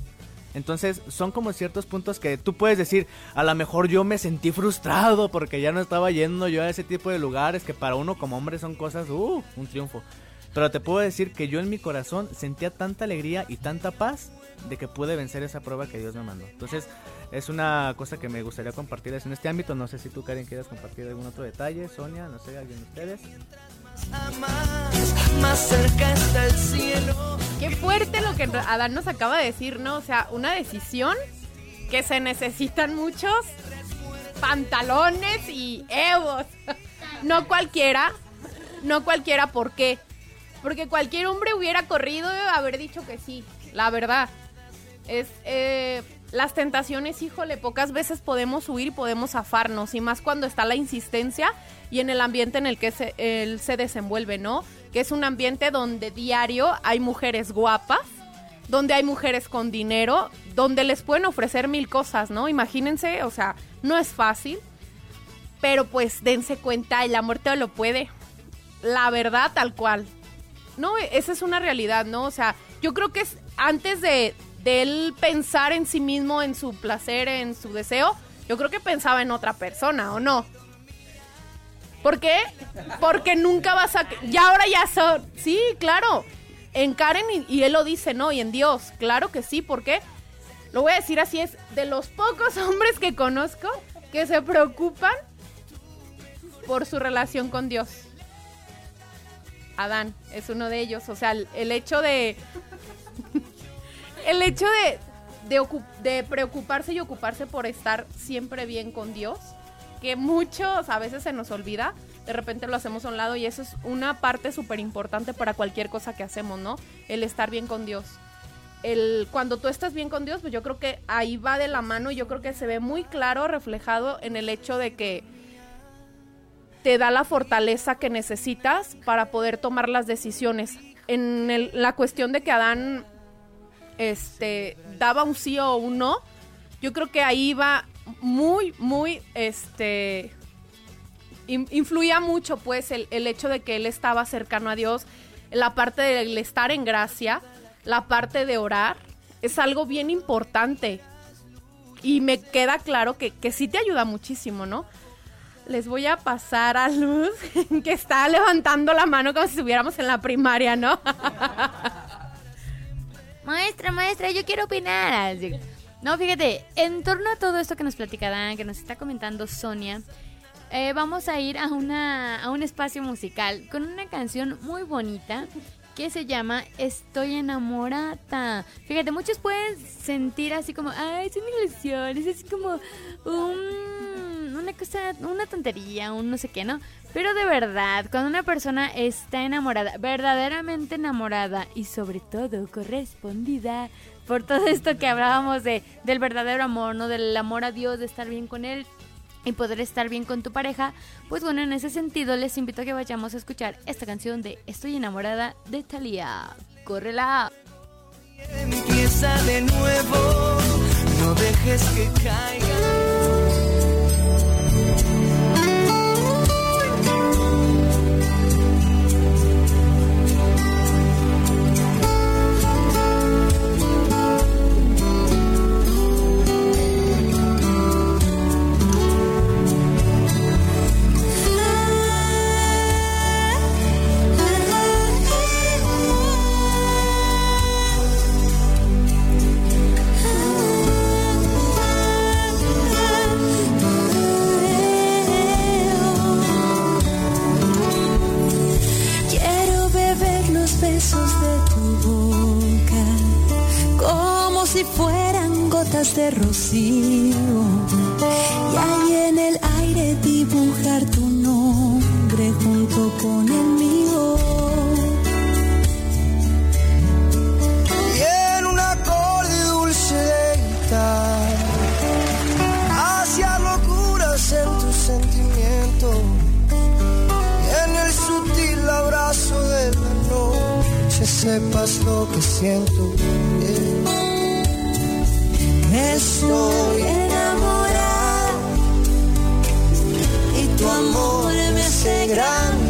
S7: Entonces son como ciertos puntos que tú puedes decir, a lo mejor yo me sentí frustrado porque ya no estaba yendo yo a ese tipo de lugares que para uno como hombre son cosas, uh, un triunfo. Pero te puedo decir que yo en mi corazón sentía tanta alegría y tanta paz de que pude vencer esa prueba que Dios me mandó. Entonces es una cosa que me gustaría compartirles en este ámbito. No sé si tú, Karen, quieras compartir algún otro detalle. Sonia, no sé, alguien de ustedes.
S5: Más cielo. Qué fuerte lo que Adán nos acaba de decir, ¿no? O sea, una decisión que se necesitan muchos pantalones y evos. No cualquiera, no cualquiera, ¿por qué? Porque cualquier hombre hubiera corrido haber dicho que sí, la verdad. Es, eh, las tentaciones, híjole, pocas veces podemos huir y podemos zafarnos, y más cuando está la insistencia y en el ambiente en el que se, él se desenvuelve, ¿no? Que es un ambiente donde diario hay mujeres guapas, donde hay mujeres con dinero, donde les pueden ofrecer mil cosas, ¿no? Imagínense, o sea, no es fácil, pero pues dense cuenta, el amor te lo puede. La verdad, tal cual. No, esa es una realidad, ¿no? O sea, yo creo que es antes de él pensar en sí mismo, en su placer, en su deseo, yo creo que pensaba en otra persona, ¿o no? ¿Por qué? Porque nunca vas a... Ya ahora ya son... Sí, claro. En Karen y, él lo dice, ¿no? Y en Dios, claro que sí. ¿Por qué? Lo voy a decir así, es de los pocos hombres que conozco que se preocupan por su relación con Dios. Adán es uno de ellos. O sea, el hecho de el hecho de, de, preocuparse y ocuparse por estar siempre bien con Dios, que muchos a veces se nos olvida, de repente lo hacemos a un lado y eso es una parte súper importante para cualquier cosa que hacemos, ¿no? El estar bien con Dios. El, cuando tú estás bien con Dios, pues yo creo que ahí va de la mano y yo creo que se ve muy claro reflejado en el hecho de que te da la fortaleza que necesitas para poder tomar las decisiones. En la cuestión de que Adán este, daba un sí o un no, yo creo que ahí iba muy, muy, este, influía mucho pues el, el, hecho de que él estaba cercano a Dios, la parte del estar en gracia, la parte de orar, es algo bien importante. Y me queda claro que, que sí te ayuda muchísimo, ¿no? Les voy a pasar a Luz, que está levantando la mano como si estuviéramos en la primaria, ¿no?
S4: maestra, maestra, yo quiero opinar. No, fíjate, en torno a todo esto que nos platicarán, que nos está comentando Sonia, eh, vamos a ir a, una, a un espacio musical con una canción muy bonita que se llama Estoy enamorada. Fíjate, muchos pueden sentir así como, ay, son ilusiones, es como una cosa, una tontería, un no sé qué, ¿no? Pero de verdad, cuando una persona está enamorada, verdaderamente enamorada y sobre todo correspondida por todo esto que hablábamos de del verdadero amor, ¿no? Del amor a Dios, de estar bien con él y poder estar bien con tu pareja, pues bueno, en ese sentido les invito a que vayamos a escuchar esta canción de Estoy enamorada de Thalía. ¡Córrela!
S3: Empieza de nuevo, no dejes que caiga.
S10: de rocío. Y ahí en el aire dibujar tu nombre junto con el mío.
S3: Y en un acorde dulce de hacia locuras en tus sentimientos.
S10: Y
S3: en
S10: el sutil abrazo de la noche sepas lo que siento. Estoy enamorada y tu amor me hace grande.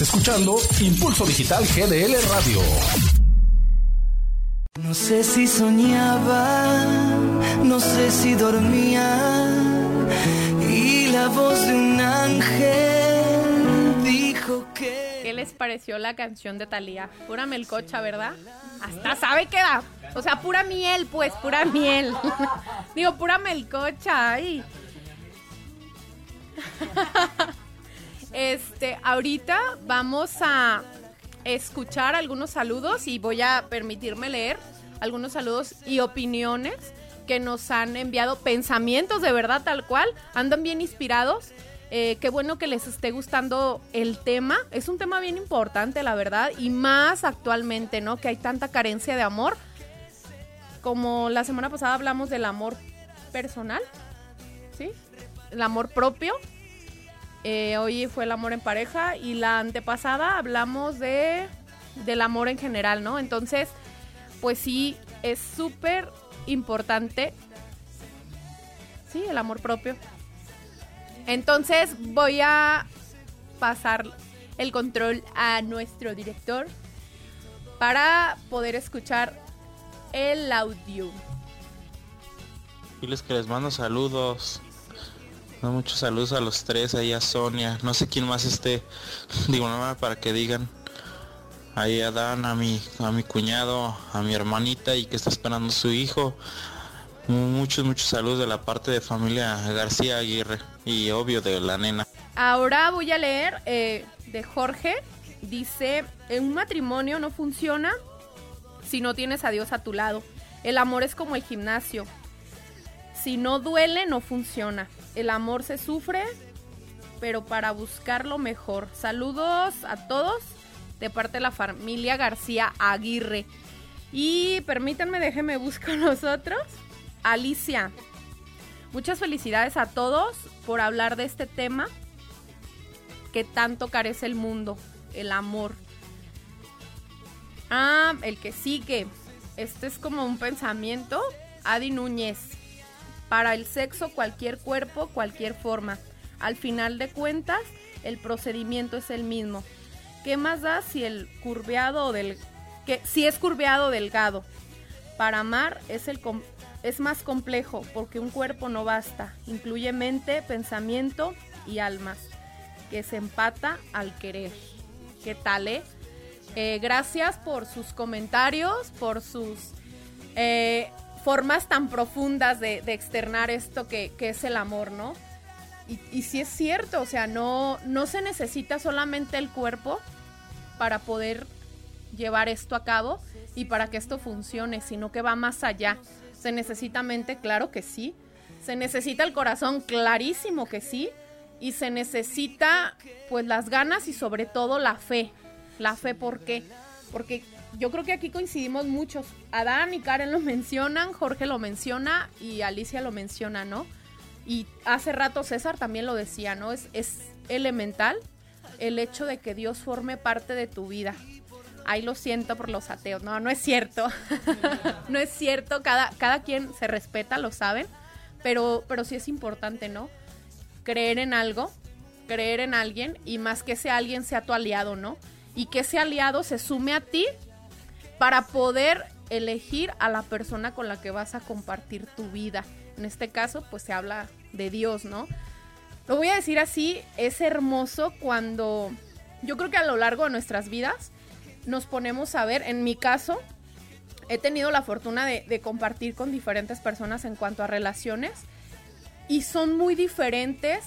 S1: Estás escuchando Impulso Digital GDL Radio.
S3: No sé si soñaba, no sé si dormía y la voz de un ángel dijo que...
S5: ¿Qué les pareció la canción de Thalía? Pura melcocha, ¿verdad? Hasta sabe que da. O sea, pura miel, pues, pura miel. Digo, pura melcocha. Ay. Este, ahorita vamos a escuchar algunos saludos y voy a permitirme leer algunos saludos y opiniones que nos han enviado, pensamientos de verdad tal cual, andan bien inspirados. Eh, qué bueno que les esté gustando el tema. Es un tema bien importante, la verdad, y más actualmente, ¿no? Que hay tanta carencia de amor. Como la semana pasada hablamos del amor personal, ¿sí? El amor propio. Eh, hoy fue el amor en pareja y la antepasada hablamos de del amor en general, ¿no? Entonces, pues sí, es súper importante, sí, el amor propio. Entonces voy a pasar el control a nuestro director para poder escuchar el audio.
S11: Diles que les mando saludos. Muchos saludos a los tres, ahí a Sonia, no sé quién más esté, digo nada para que digan. Ahí a Dan, a mi, a mi cuñado, a mi hermanita y que está esperando su hijo. Muchos, muchos saludos de la parte de familia García Aguirre y obvio de la nena.
S5: Ahora voy a leer eh, de Jorge. Dice, un matrimonio no funciona si no tienes a Dios a tu lado. El amor es como el gimnasio. Si no duele, no funciona. El amor se sufre, pero para buscar lo mejor. Saludos a todos de parte de la familia García Aguirre. Y permítanme, déjenme buscar los otros. Alicia, muchas felicidades a todos por hablar de este tema que tanto carece el mundo, el amor. Ah, el que sigue. Este es como un pensamiento. Adi Núñez. Para el sexo, cualquier cuerpo, cualquier forma. Al final de cuentas, el procedimiento es el mismo. ¿Qué más da si el curveado o del que si es curveado o delgado? Para amar es el es más complejo porque un cuerpo no basta, incluye mente, pensamiento y almas, que se empata al querer. ¿Qué tal, eh? eh gracias por sus comentarios, por sus eh, formas tan profundas de, externar esto que, es el amor, ¿no? Y, y sí es cierto, o sea, no, no se necesita solamente el cuerpo para poder llevar esto a cabo y para que esto funcione, sino que va más allá. Se necesita mente, claro que sí. Se necesita el corazón, clarísimo que sí. Y se necesita pues las ganas y sobre todo la fe. La fe, ¿por qué? Porque yo creo que aquí coincidimos muchos. Adán y Karen lo mencionan, Jorge lo menciona y Alicia lo menciona, ¿no? Y hace rato César también lo decía, ¿no? Es, elemental el hecho de que Dios forme parte de tu vida. Ahí lo siento por los ateos. No, no es cierto. no es cierto. Cada, cada quien se respeta, lo saben. Pero, pero sí es importante, ¿no? Creer en algo, creer en alguien y más que ese alguien sea tu aliado, ¿no? Y que ese aliado se sume a ti para poder elegir a la persona con la que vas a compartir tu vida. En este caso, pues se habla de Dios, ¿no? Lo voy a decir así, es hermoso cuando yo creo que a lo largo de nuestras vidas nos ponemos a ver, en mi caso, he tenido la fortuna de, compartir con diferentes personas en cuanto a relaciones y son muy diferentes.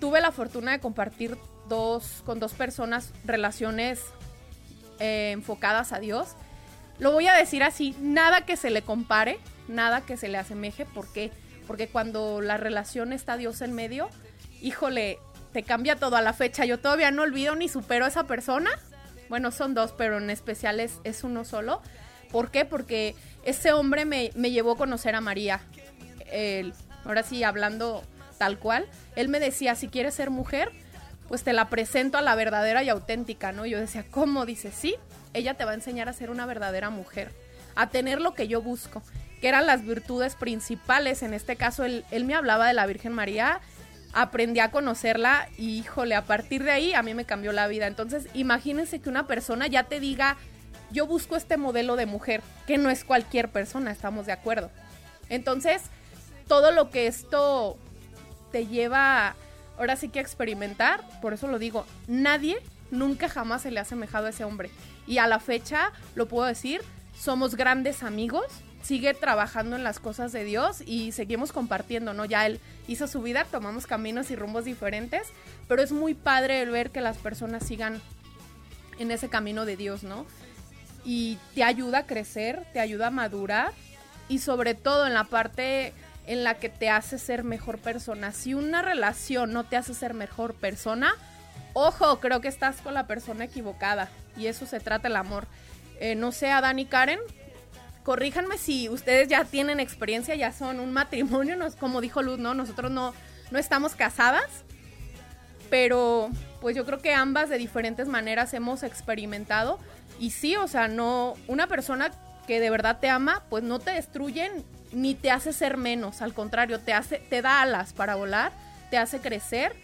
S5: Tuve la fortuna de compartir dos, con dos personas relaciones eh, enfocadas a Dios. Lo voy a decir así, nada que se le compare, nada que se le asemeje, ¿por qué? Porque cuando la relación está Dios en medio, híjole, te cambia todo a la fecha. Yo todavía no olvido ni supero a esa persona bueno, son dos, pero en especial es, uno solo. ¿Por qué? Porque ese hombre me, llevó a conocer a María. ahora sí, hablando tal cual, él me decía, si quieres ser mujer, pues te la presento a la verdadera y auténtica, ¿no? Yo decía, ¿cómo? Dice, sí, ella te va a enseñar a ser una verdadera mujer, a tener lo que yo busco, que eran las virtudes principales. En este caso, él, él me hablaba de la Virgen María aprendí a conocerla y híjole, a partir de ahí a mí me cambió la vida. Entonces, imagínense que una persona ya te diga, yo busco este modelo de mujer, que no es cualquier persona, estamos de acuerdo. Entonces, todo lo que esto te lleva ahora sí que experimentar, por eso lo digo, nadie nunca jamás se le ha asemejado a ese hombre. Y a la fecha, lo puedo decir, somos grandes amigos, sigue trabajando en las cosas de Dios y seguimos compartiendo, ¿no? Ya él hizo su vida, tomamos caminos y rumbos diferentes, pero es muy padre el ver que las personas sigan en ese camino de Dios, ¿no? Y te ayuda a crecer, te ayuda a madurar y sobre todo en la parte en la que te hace ser mejor persona. Si una relación no te hace ser mejor persona, ojo, creo que estás con la persona equivocada y eso se trata el amor. Eh, no sé, a Dani Karen, corríjanme si ustedes ya tienen experiencia, ya son un matrimonio, no, como dijo Luz, ¿no? Nosotros no, no estamos casadas, pero pues yo creo que ambas de diferentes maneras hemos experimentado y sí, o sea, no, una persona que de verdad te ama, pues no te destruyen ni te hace ser menos, al contrario, te hace, te da alas para volar, te hace crecer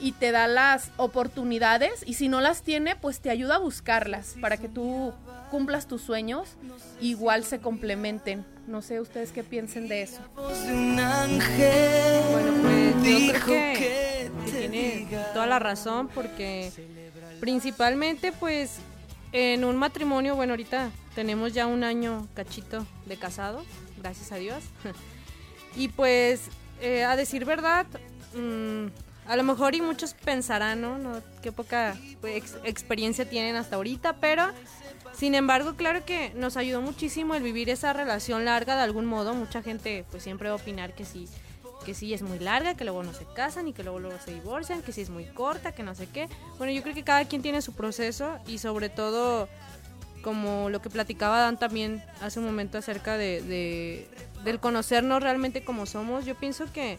S5: y te da las oportunidades y si no las tiene, pues te ayuda a buscarlas para que tú cumplas tus sueños, igual se complementen. No sé ustedes qué piensen de eso.
S6: Bueno, pues yo creo que, que tiene toda la razón porque principalmente pues en un matrimonio, bueno, ahorita tenemos ya un año cachito de casado, gracias a Dios. y pues, eh, a decir verdad, mm, a lo mejor y muchos pensarán, ¿no? no qué poca pues, ex- experiencia tienen hasta ahorita, pero sin embargo, claro que nos ayudó muchísimo el vivir esa relación larga de algún modo. Mucha gente pues siempre va a opinar que sí, que sí es muy larga, que luego no se casan y que luego, luego se divorcian, que sí es muy corta, que no sé qué. Bueno, yo creo que cada quien tiene su proceso y sobre todo como lo que platicaba Dan también hace un momento acerca de, de- del conocernos realmente como somos, yo pienso que,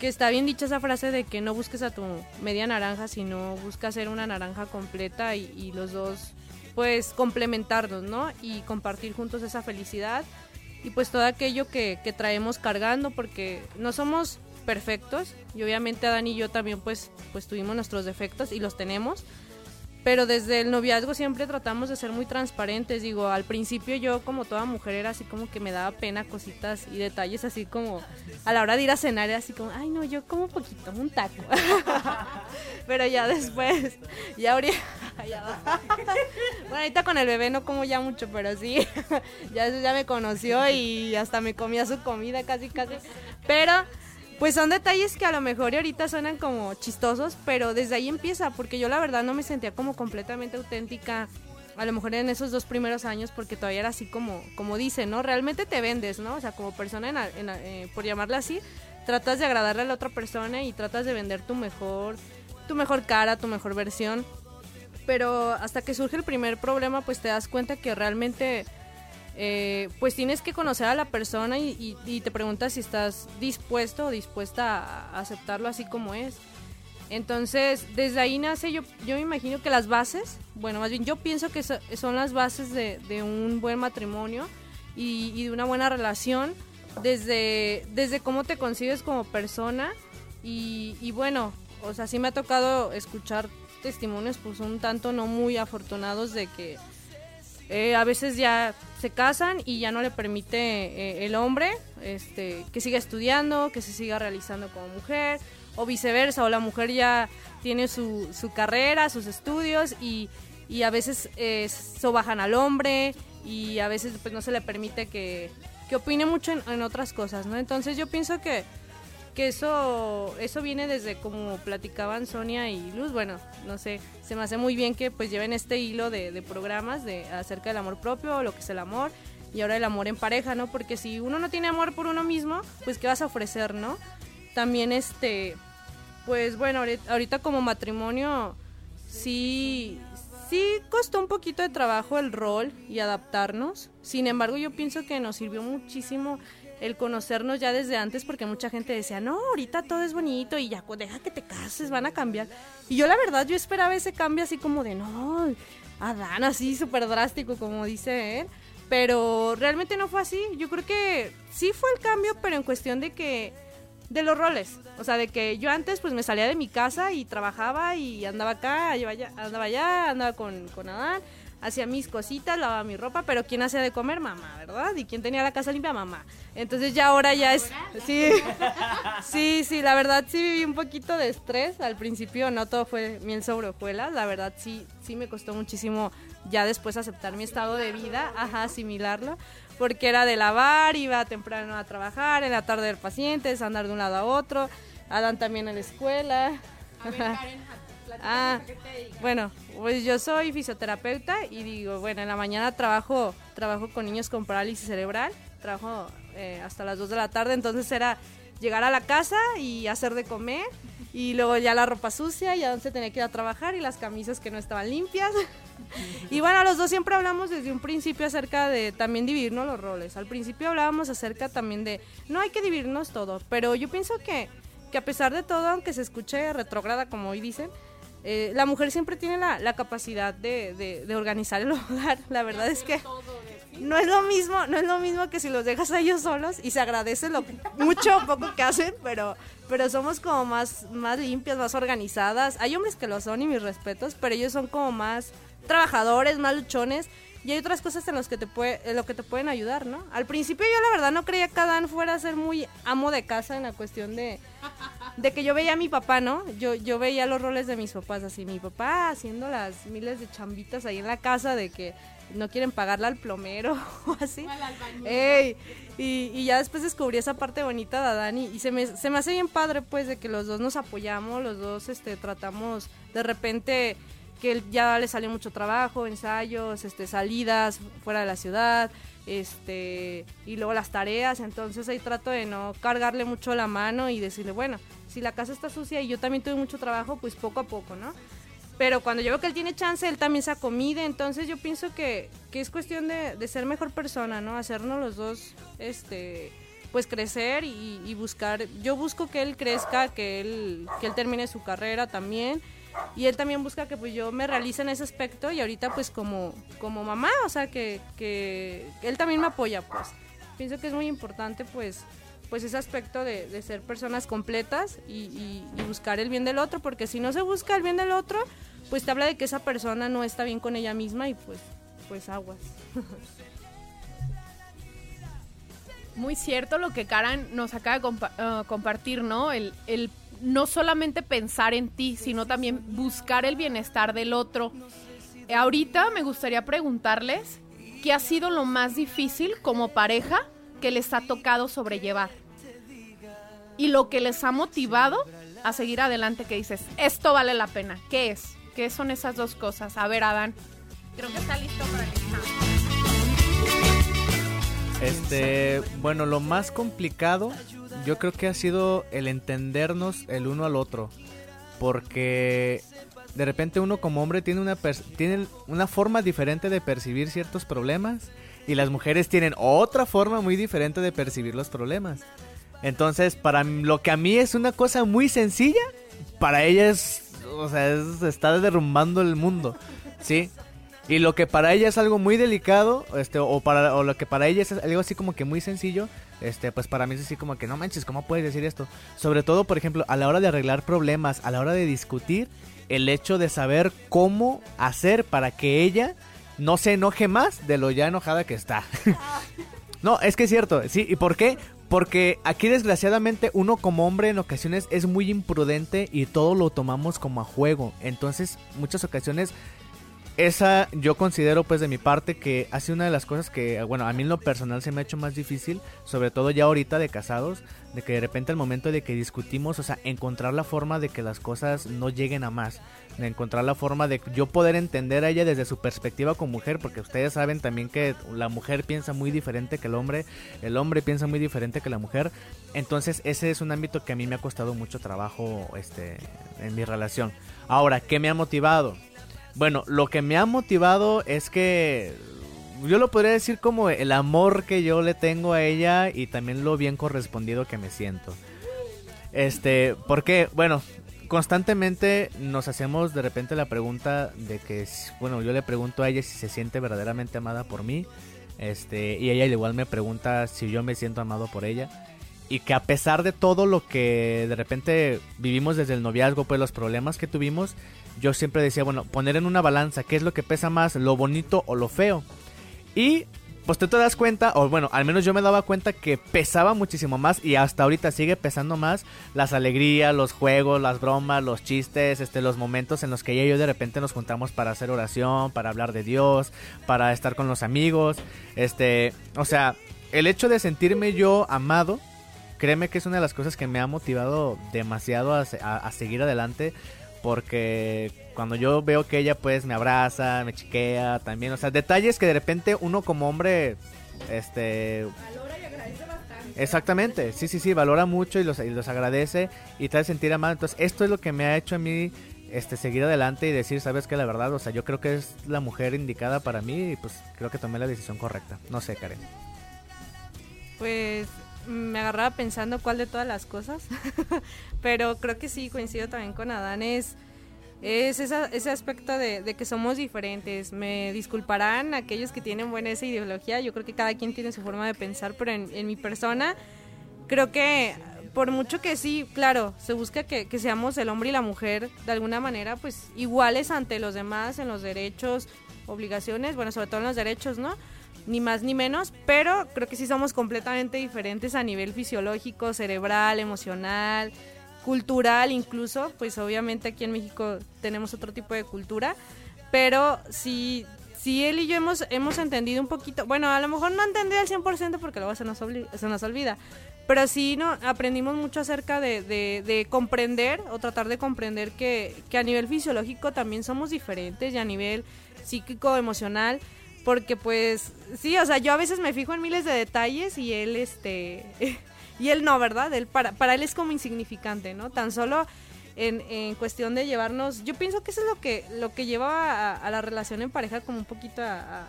S6: que está bien dicha esa frase de que no busques a tu media naranja, sino busca ser una naranja completa y, y los dos pues complementarnos, ¿no? Y compartir juntos esa felicidad y pues todo aquello que, que traemos cargando porque no somos perfectos y obviamente Adán y yo también pues, pues tuvimos nuestros defectos y los tenemos pero desde el noviazgo siempre tratamos de ser muy transparentes. Digo, al principio yo como toda mujer era así como que me daba pena cositas y detalles así como a la hora de ir a cenar era así como, ay no, yo como poquito, un taco. pero ya después, ya ahorita, bueno, ahorita con el bebé no como ya mucho, pero sí, ya ya me conoció y hasta me comía su comida casi casi. Pero pues son detalles que a lo mejor ahorita suenan como chistosos, pero desde ahí empieza, porque yo la verdad no me sentía como completamente auténtica, a lo mejor en esos dos primeros años, porque todavía era así como, como dicen, ¿no? Realmente te vendes, ¿no? O sea, como persona, en, eh, por llamarla así, tratas de agradarle a la otra persona y tratas de vender tu mejor, tu mejor cara, tu mejor versión. Pero hasta que surge el primer problema, pues te das cuenta que realmente eh, pues tienes que conocer a la persona y, te preguntas si estás dispuesto o dispuesta a, aceptarlo así como es. Entonces, desde ahí nace, yo, yo me imagino que las bases, bueno, más bien yo pienso que so- son las bases de, un buen matrimonio y, y de una buena relación, desde, desde cómo te concibes como persona y, y bueno, o sea, sí me ha tocado escuchar testimonios pues un tanto no muy afortunados de que eh, a veces ya se casan y ya no le permite eh, el hombre este, que siga estudiando, que se siga realizando como mujer, o viceversa, o la mujer ya tiene su, su carrera, sus estudios y, y a veces eh, sobajan al hombre y a veces pues no se le permite que, que opine mucho en, en otras cosas, ¿no? Entonces yo pienso que, que eso, eso viene desde como platicaban Sonia y Luz, bueno, no sé, se me hace muy bien que pues lleven este hilo de, programas de acerca del amor propio, lo que es el amor y ahora el amor en pareja, ¿no? Porque si uno no tiene amor por uno mismo, pues qué vas a ofrecer, ¿no? También este, pues bueno, ahorita como matrimonio sí, sí costó un poquito de trabajo el rol y adaptarnos. Sin embargo, yo pienso que nos sirvió muchísimo el conocernos ya desde antes porque mucha gente decía, no, ahorita todo es bonito y ya cu- deja que te cases, van a cambiar. Y yo la verdad, yo esperaba ese cambio así como de, no, Adán, así súper drástico como dice él. Pero realmente no fue así. Yo creo que sí fue el cambio, pero en cuestión de que de los roles. O sea, de que yo antes pues me salía de mi casa y trabajaba y andaba acá, andaba allá, andaba con, con Adán, hacía mis cositas, lavaba mi ropa, pero ¿quién hacía de comer? Mamá, ¿verdad? ¿Y quién tenía la casa limpia? Mamá. Entonces ya ahora ya es... Sí, sí, sí, la verdad sí viví un poquito de estrés. Al principio no todo fue miel sobre hojuelas, la verdad sí, sí me costó muchísimo ya después aceptar mi estado de vida, ajá, asimilarlo, porque era de lavar, iba temprano a trabajar, en la tarde ver pacientes, andar de un lado a otro, Adán también en la escuela. Ah, bueno, pues yo soy fisioterapeuta y digo, bueno, en la mañana trabajo, trabajo con niños con parálisis cerebral, trabajo eh, hasta las 2 de la tarde, entonces era llegar a la casa y hacer de comer y luego ya la ropa sucia y a dónde tenía que ir a trabajar y las camisas que no estaban limpias. Y bueno, los dos siempre hablamos desde un principio acerca de también dividirnos los roles. Al principio hablábamos acerca también de, no hay que dividirnos todo, pero yo pienso que, que a pesar de todo, aunque se escuche retrógrada como hoy dicen, eh, la mujer siempre tiene la, la capacidad de, de- de organizar el hogar. La verdad es que no es lo mismo, no es lo mismo que si los dejas a ellos solos y se agradece lo mucho o poco que hacen, pero, pero somos como más, más limpias, más organizadas. Hay hombres que lo son y mis respetos, pero ellos son como más trabajadores, más luchones. y hay otras cosas en los que te puede, en lo que te pueden ayudar, ¿no? Al principio yo la verdad no creía que Adán fuera a ser muy amo de casa en la cuestión de, de que yo veía a mi papá, ¿no? Yo, yo veía los roles de mis papás, así, mi papá haciendo las miles de chambitas ahí en la casa de que no quieren pagarle al plomero o así. Ey, y, y ya después descubrí esa parte bonita de Adán y, y se, me, se me hace bien padre pues de que los dos nos apoyamos, los dos este, tratamos de repente que él ya le salió mucho trabajo, ensayos, este, salidas fuera de la ciudad, este, y luego las tareas, entonces ahí trato de no cargarle mucho la mano y decirle, bueno, si la casa está sucia y yo también tuve mucho trabajo, pues poco a poco, ¿no? Pero cuando yo veo que él tiene chance, él también se acomide, entonces yo pienso que, que es cuestión de, de ser mejor persona, ¿no? Hacernos los dos, este, pues crecer y, buscar, yo busco que él crezca, que él, que termine su carrera también, y él también busca que pues yo me realice en ese aspecto y ahorita pues como, como mamá, o sea que, que él también me apoya pues. Pienso que es muy importante pues pues ese aspecto de, ser personas completas y, buscar el bien del otro, porque si no se busca el bien del otro, pues te habla de que esa persona no está bien con ella misma y pues, pues aguas.
S5: Muy cierto lo que Karen nos acaba de eh, compartir, ¿no? El, el no solamente pensar en ti, sino también buscar el bienestar del otro. Ahorita me gustaría preguntarles qué ha sido lo más difícil como pareja que les ha tocado sobrellevar. Y lo que les ha motivado a seguir adelante, que dices, esto vale la pena. ¿Qué es? ¿Qué son esas dos cosas? A ver, Adán. Creo que está listo para el.
S7: Este, bueno, lo más complicado yo creo que ha sido el entendernos el uno al otro, porque de repente uno como hombre tiene una tiene una forma diferente de percibir ciertos problemas y las mujeres tienen otra forma muy diferente de percibir los problemas. Entonces, para lo que a mí es una cosa muy sencilla, para ella es, o sea, es, está derrumbando el mundo, ¿sí? Y lo que para ella es algo muy delicado, este, o para, o lo que para ella es algo así como que muy sencillo, este, pues para mí es así como que no manches, ¿cómo puedes decir esto? Sobre todo, por ejemplo, a la hora de arreglar problemas, a la hora de discutir, el hecho de saber cómo hacer para que ella no se enoje más de lo ya enojada que está. No, es que es cierto, sí, ¿y por qué? Porque aquí desgraciadamente uno como hombre en ocasiones es muy imprudente y todo lo tomamos como a juego. Entonces, muchas ocasiones esa yo considero pues de mi parte que ha sido una de las cosas que, bueno, a mí en lo personal se me ha hecho más difícil, sobre todo ya ahorita de casados, de que de repente al momento de que discutimos, o sea, encontrar la forma de que las cosas no lleguen a más, de encontrar la forma de yo poder entender a ella desde su perspectiva como mujer, porque ustedes saben también que la mujer piensa muy diferente que el hombre, el hombre piensa muy diferente que la mujer, entonces ese es un ámbito que a mí me ha costado mucho trabajo este, en mi relación. Ahora, ¿qué me ha motivado? Bueno, lo que me ha motivado es que yo lo podría decir como el amor que yo le tengo a ella y también lo bien correspondido que me siento. Este, porque, bueno, constantemente nos hacemos de repente la pregunta de que, bueno, yo le pregunto a ella si se siente verdaderamente amada por mí. Este, y ella igual me pregunta si yo me siento amado por ella. Y que a pesar de todo lo que de repente vivimos desde el noviazgo, pues los problemas que tuvimos, yo siempre decía, bueno, poner en una balanza qué es lo que pesa más, lo bonito o lo feo. Y pues tú te das cuenta, o bueno, al menos yo me daba cuenta que pesaba muchísimo más y hasta ahorita sigue pesando más las alegrías, los juegos, las bromas, los chistes, este, los momentos en los que ella y yo de repente nos juntamos para hacer oración, para hablar de Dios, para estar con los amigos, este, o sea, el hecho de sentirme yo amado, créeme que es una de las cosas que me ha motivado demasiado a, a- a seguir adelante porque cuando yo veo que ella pues me abraza, me chiquea también, o sea, detalles que de repente uno como hombre este Exactamente, sí, sí, sí, valora mucho y los, y los agradece y te hace sentir amado. Entonces, esto es lo que me ha hecho a mí este, seguir adelante y decir, sabes que la verdad, o sea, yo creo que es la mujer indicada para mí y pues creo que tomé la decisión correcta. No sé, Karen.
S6: Pues me agarraba pensando cuál de todas las cosas, pero creo que sí, coincido también con Adán, es, es esa- ese aspecto de, de que somos diferentes. Me disculparán aquellos que tienen buena esa ideología, yo creo que cada quien tiene su forma de pensar, pero en, en mi persona creo que por mucho que sí, claro, se busca que, que seamos el hombre y la mujer de alguna manera pues iguales ante los demás en los derechos, obligaciones, bueno, sobre todo en los derechos, ¿no? Ni más ni menos, pero creo que sí somos completamente diferentes a nivel fisiológico, cerebral, emocional, cultural incluso, pues obviamente aquí en México tenemos otro tipo de cultura, pero sí, sí él y yo hemos, hemos entendido un poquito, bueno, a lo mejor no entendí al 100% porque luego se nos, se nos olvida, pero sí no, aprendimos mucho acerca de, de- de comprender o tratar de comprender que, que a nivel fisiológico también somos diferentes y a nivel psíquico, emocional, porque pues sí, o sea, yo a veces me fijo en miles de detalles y él este y él no, ¿verdad? Él para para él es como insignificante, ¿no? Tan solo en, en cuestión de llevarnos, yo pienso que eso es lo que lo que lleva a, la relación en pareja como un poquito a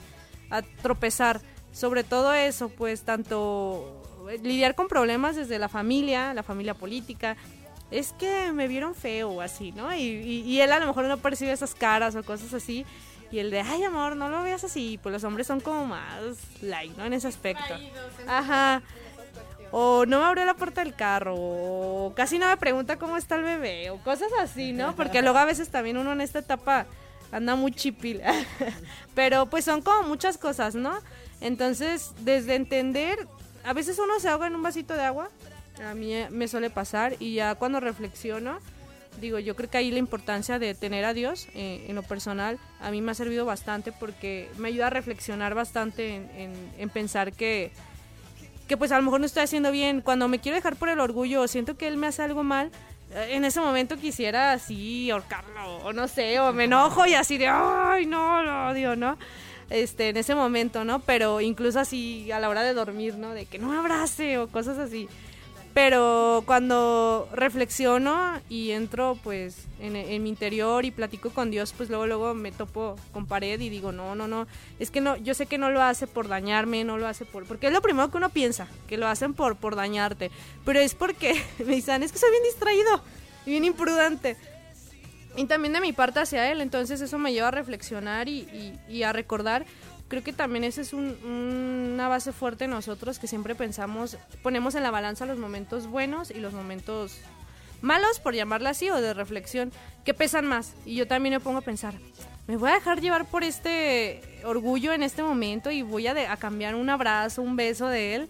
S6: tropezar, sobre todo eso, pues tanto lidiar con problemas desde la familia, la familia política, es que me vieron feo o así, ¿no? Y, y- y él a lo mejor no percibe esas caras o cosas así. Y el de, ay amor, no lo veas así. Pues los hombres son como más light, ¿no? En ese aspecto. Ajá. O no me abrió la puerta del carro. O casi no me pregunta cómo está el bebé. O cosas así, ¿no? Porque luego a veces también uno en esta etapa anda muy chipil. Pero pues son como muchas cosas, ¿no? Entonces, desde entender, a veces uno se ahoga en un vasito de agua. A mí me suele pasar y ya cuando reflexiono, digo, yo creo que ahí la importancia de tener a Dios eh, en lo personal a mí me ha servido bastante porque me ayuda a reflexionar bastante en, en- en pensar que, que pues a lo mejor no estoy haciendo bien. Cuando me quiero dejar por el orgullo o siento que él me hace algo mal, eh, en ese momento quisiera así ahorcarlo o no sé, o me enojo y así de, ay, no, lo odio, ¿no? Este, en ese momento, ¿no? Pero incluso así a la hora de dormir, ¿no? De que no me abrace o cosas así. Pero cuando reflexiono y entro pues en, en mi interior y platico con Dios, pues luego luego me topo con pared y digo, no, no, no, es que no, yo sé que no lo hace por dañarme, no lo hace por, porque es lo primero que uno piensa, que lo hacen por, por dañarte, pero es porque me dicen, es que soy bien distraído y bien imprudente. Y también de mi parte hacia él, entonces eso me lleva a reflexionar y, y- y a recordar. Creo que también esa es un- una base fuerte en nosotros que siempre pensamos, ponemos en la balanza los momentos buenos y los momentos malos, por llamarla así, o de reflexión, que pesan más. Y yo también me pongo a pensar, me voy a dejar llevar por este orgullo en este momento y voy a, cambiar un abrazo, un beso de él.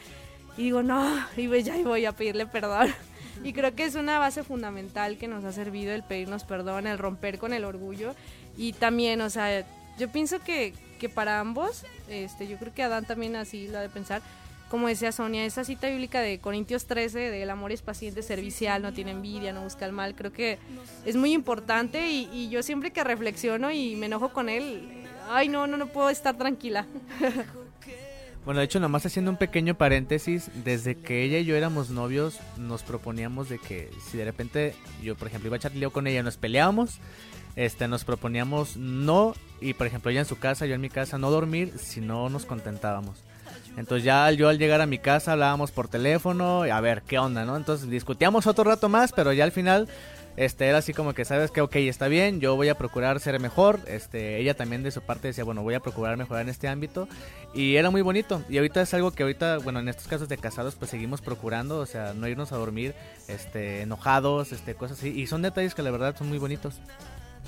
S6: Y digo, no, y ya voy a pedirle perdón. Y creo que es una base fundamental que nos ha servido el pedirnos perdón, el romper con el orgullo. Y también, o sea, yo pienso que, que para ambos, este, yo creo que Adán también así lo ha de pensar, como decía Sonia, esa cita bíblica de Corintios 13, de el amor es paciente, servicial, no tiene envidia, no busca el mal, creo que es muy importante y, y yo siempre que reflexiono y me enojo con él, ay no, no, no puedo estar tranquila.
S7: Bueno, de hecho, nomás haciendo un pequeño paréntesis, desde que ella y yo éramos novios, nos proponíamos de que si de repente yo, por ejemplo, iba a echar lío con ella, nos peleábamos, este, nos proponíamos no, y por ejemplo, ella en su casa, yo en mi casa, no dormir si no nos contentábamos. Entonces ya yo al llegar a mi casa hablábamos por teléfono, y a ver qué onda, ¿no? Entonces discutíamos otro rato más, pero ya al final este era así como que sabes que ok está bien yo voy a procurar ser mejor. Este ella también de su parte decía bueno voy a procurar mejorar en este ámbito y era muy bonito. Y ahorita es algo que ahorita bueno en estos casos de casados pues seguimos procurando o sea no irnos a dormir este enojados este cosas así. Y son detalles que la verdad son muy bonitos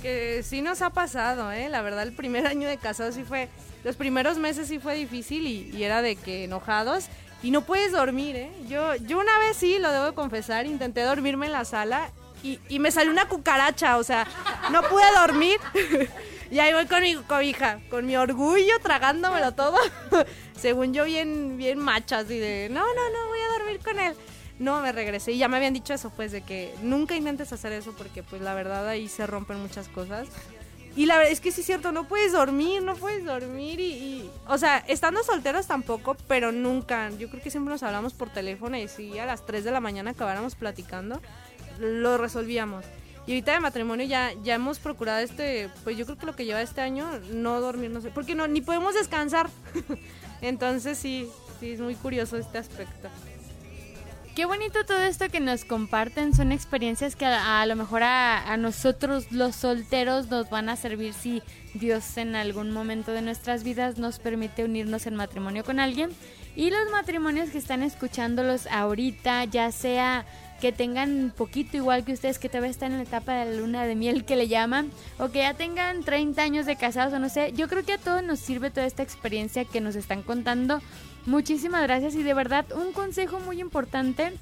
S6: Que sí nos ha pasado, ¿eh? La verdad, el primer año de casado sí fue. Los primeros meses sí fue difícil y, era de que enojados. Y no puedes dormir, ¿eh? Yo, yo una vez sí, lo debo de confesar, intenté dormirme en la sala y, y me salió una cucaracha, o sea, no pude dormir. y ahí voy con mi cobija, con mi orgullo, tragándomelo todo. Según yo, bien, bien macha, así de, no, no, no, voy a dormir con él. No, me regresé y ya me habían dicho eso, pues, de que nunca intentes hacer eso porque, pues, la verdad ahí se rompen muchas cosas. Y la verdad es que sí es cierto, no puedes dormir, no puedes dormir y, o sea, estando solteros tampoco, pero nunca. Yo creo que siempre nos hablamos por teléfono y si a las 3 de la mañana acabáramos platicando, lo resolvíamos. Y ahorita de matrimonio ya, ya hemos procurado este, pues yo creo que lo que lleva este año, no dormirnos, porque no, ni podemos descansar. Entonces sí, sí, es muy curioso este aspecto.
S4: Qué bonito todo esto que nos comparten. Son experiencias que a, a lo mejor a, a nosotros los solteros nos van a servir si Dios en algún momento de nuestras vidas nos permite unirnos en matrimonio con alguien. Y los matrimonios que están escuchándolos ahorita, ya sea que tengan poquito igual que ustedes, que todavía están en la etapa de la luna de miel que le llaman, o que ya tengan 30 años de casados o no sé, yo creo que a todos nos sirve toda esta experiencia que nos están contando. Muchísimas gracias y de verdad un consejo muy importante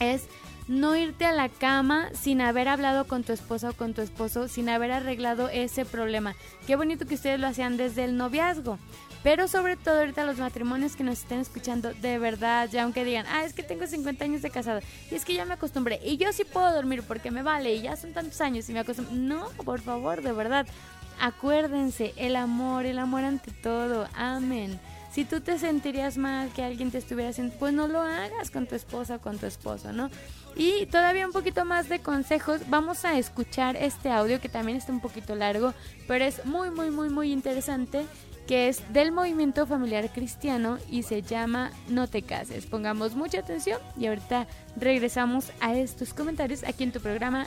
S4: es no irte a la cama sin haber hablado con tu esposa o con tu esposo, sin haber arreglado ese problema. Qué bonito que ustedes lo hacían desde el noviazgo. Pero sobre todo ahorita los matrimonios que nos estén escuchando, de verdad, ya aunque digan, ah, es que tengo 50 años de casado, y es que ya me acostumbré, y yo sí puedo dormir porque me vale, y ya son tantos años y me acostumbré. No, por favor, de verdad, acuérdense, el amor, el amor ante todo, amén. Si tú te sentirías mal que alguien te estuviera haciendo, pues no lo hagas con tu esposa o con tu esposo, ¿no? Y todavía un poquito más de consejos, vamos a escuchar este audio que también está un poquito largo, pero es muy, muy, muy, muy interesante que es del movimiento familiar cristiano y se llama No te cases. Pongamos mucha atención y ahorita regresamos a estos comentarios aquí en tu programa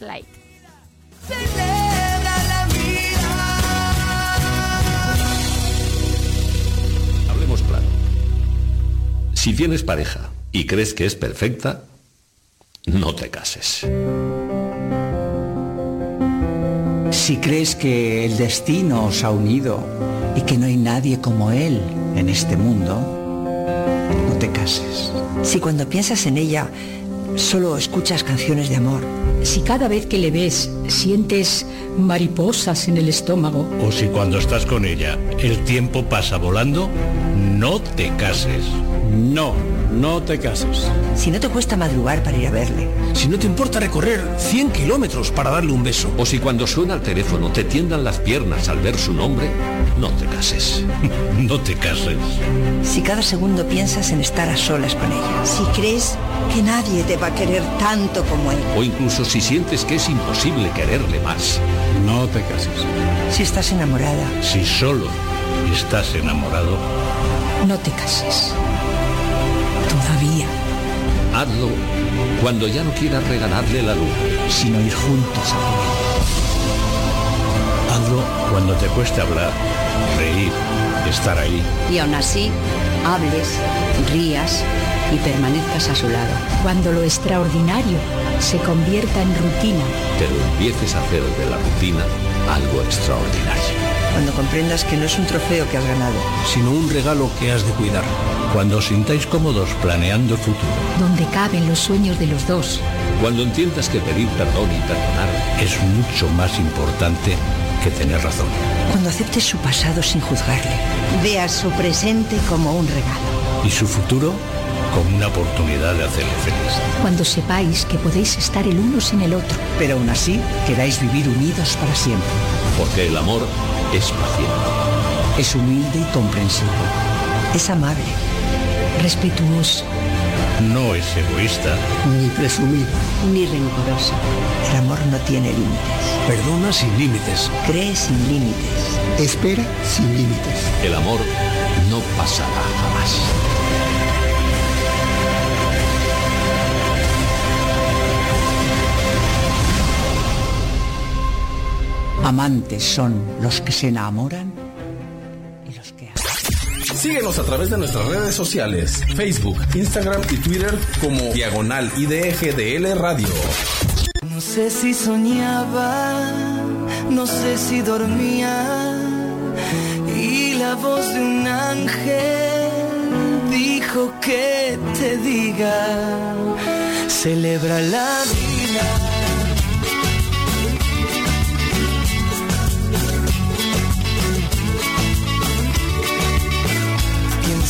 S4: Light.
S12: Si tienes pareja y crees que es perfecta, no te cases.
S13: Si crees que el destino os ha unido y que no hay nadie como él en este mundo, no te cases.
S14: Si cuando piensas en ella solo escuchas canciones de amor.
S15: Si cada vez que le ves sientes mariposas en el estómago.
S16: O si cuando estás con ella el tiempo pasa volando, no te cases.
S17: No, no te cases.
S14: Si no te cuesta madrugar para ir a verle.
S17: Si no te importa recorrer 100 kilómetros para darle un beso.
S12: O si cuando suena el teléfono te tiendan las piernas al ver su nombre, no te cases.
S16: no te cases.
S14: Si cada segundo piensas en estar a solas con ella.
S18: Si crees que nadie te va a querer tanto como él.
S12: O incluso si sientes que es imposible quererle más.
S17: No te cases.
S14: Si estás enamorada.
S16: Si solo estás enamorado.
S15: No te cases.
S12: Hazlo cuando ya no quieras regalarle la luz,
S13: sino ir juntos a por
S16: Hazlo cuando te cueste hablar, reír, estar ahí.
S19: Y aún así, hables, rías y permanezcas a su lado.
S15: Cuando lo extraordinario se convierta en rutina.
S12: Pero empieces a hacer de la rutina algo extraordinario.
S14: Cuando comprendas que no es un trofeo que has ganado,
S17: sino un regalo que has de cuidar.
S16: Cuando os sintáis cómodos planeando el futuro.
S15: Donde caben los sueños de los dos.
S12: Cuando entiendas que pedir perdón y perdonar
S16: es mucho más importante que tener razón.
S14: Cuando aceptes su pasado sin juzgarle.
S18: Veas su presente como un regalo.
S16: Y su futuro como una oportunidad de hacerle feliz.
S15: Cuando sepáis que podéis estar el uno sin el otro.
S13: Pero aún así queráis vivir unidos para siempre.
S12: Porque el amor es paciente.
S13: Es humilde y comprensivo.
S14: Es amable.
S15: Respetuoso.
S16: No es egoísta.
S18: Ni presumido.
S19: Ni rencoroso.
S14: El amor no tiene límites.
S17: Perdona sin límites.
S14: Cree sin límites.
S18: Espera sin límites.
S12: El amor no pasará jamás.
S13: Amantes son los que se enamoran y los que aman.
S1: Síguenos a través de nuestras redes sociales, Facebook, Instagram y Twitter como Diagonal IDGDL Radio.
S3: No sé si soñaba, no sé si dormía y la voz de un ángel dijo que te diga, celebra la vida.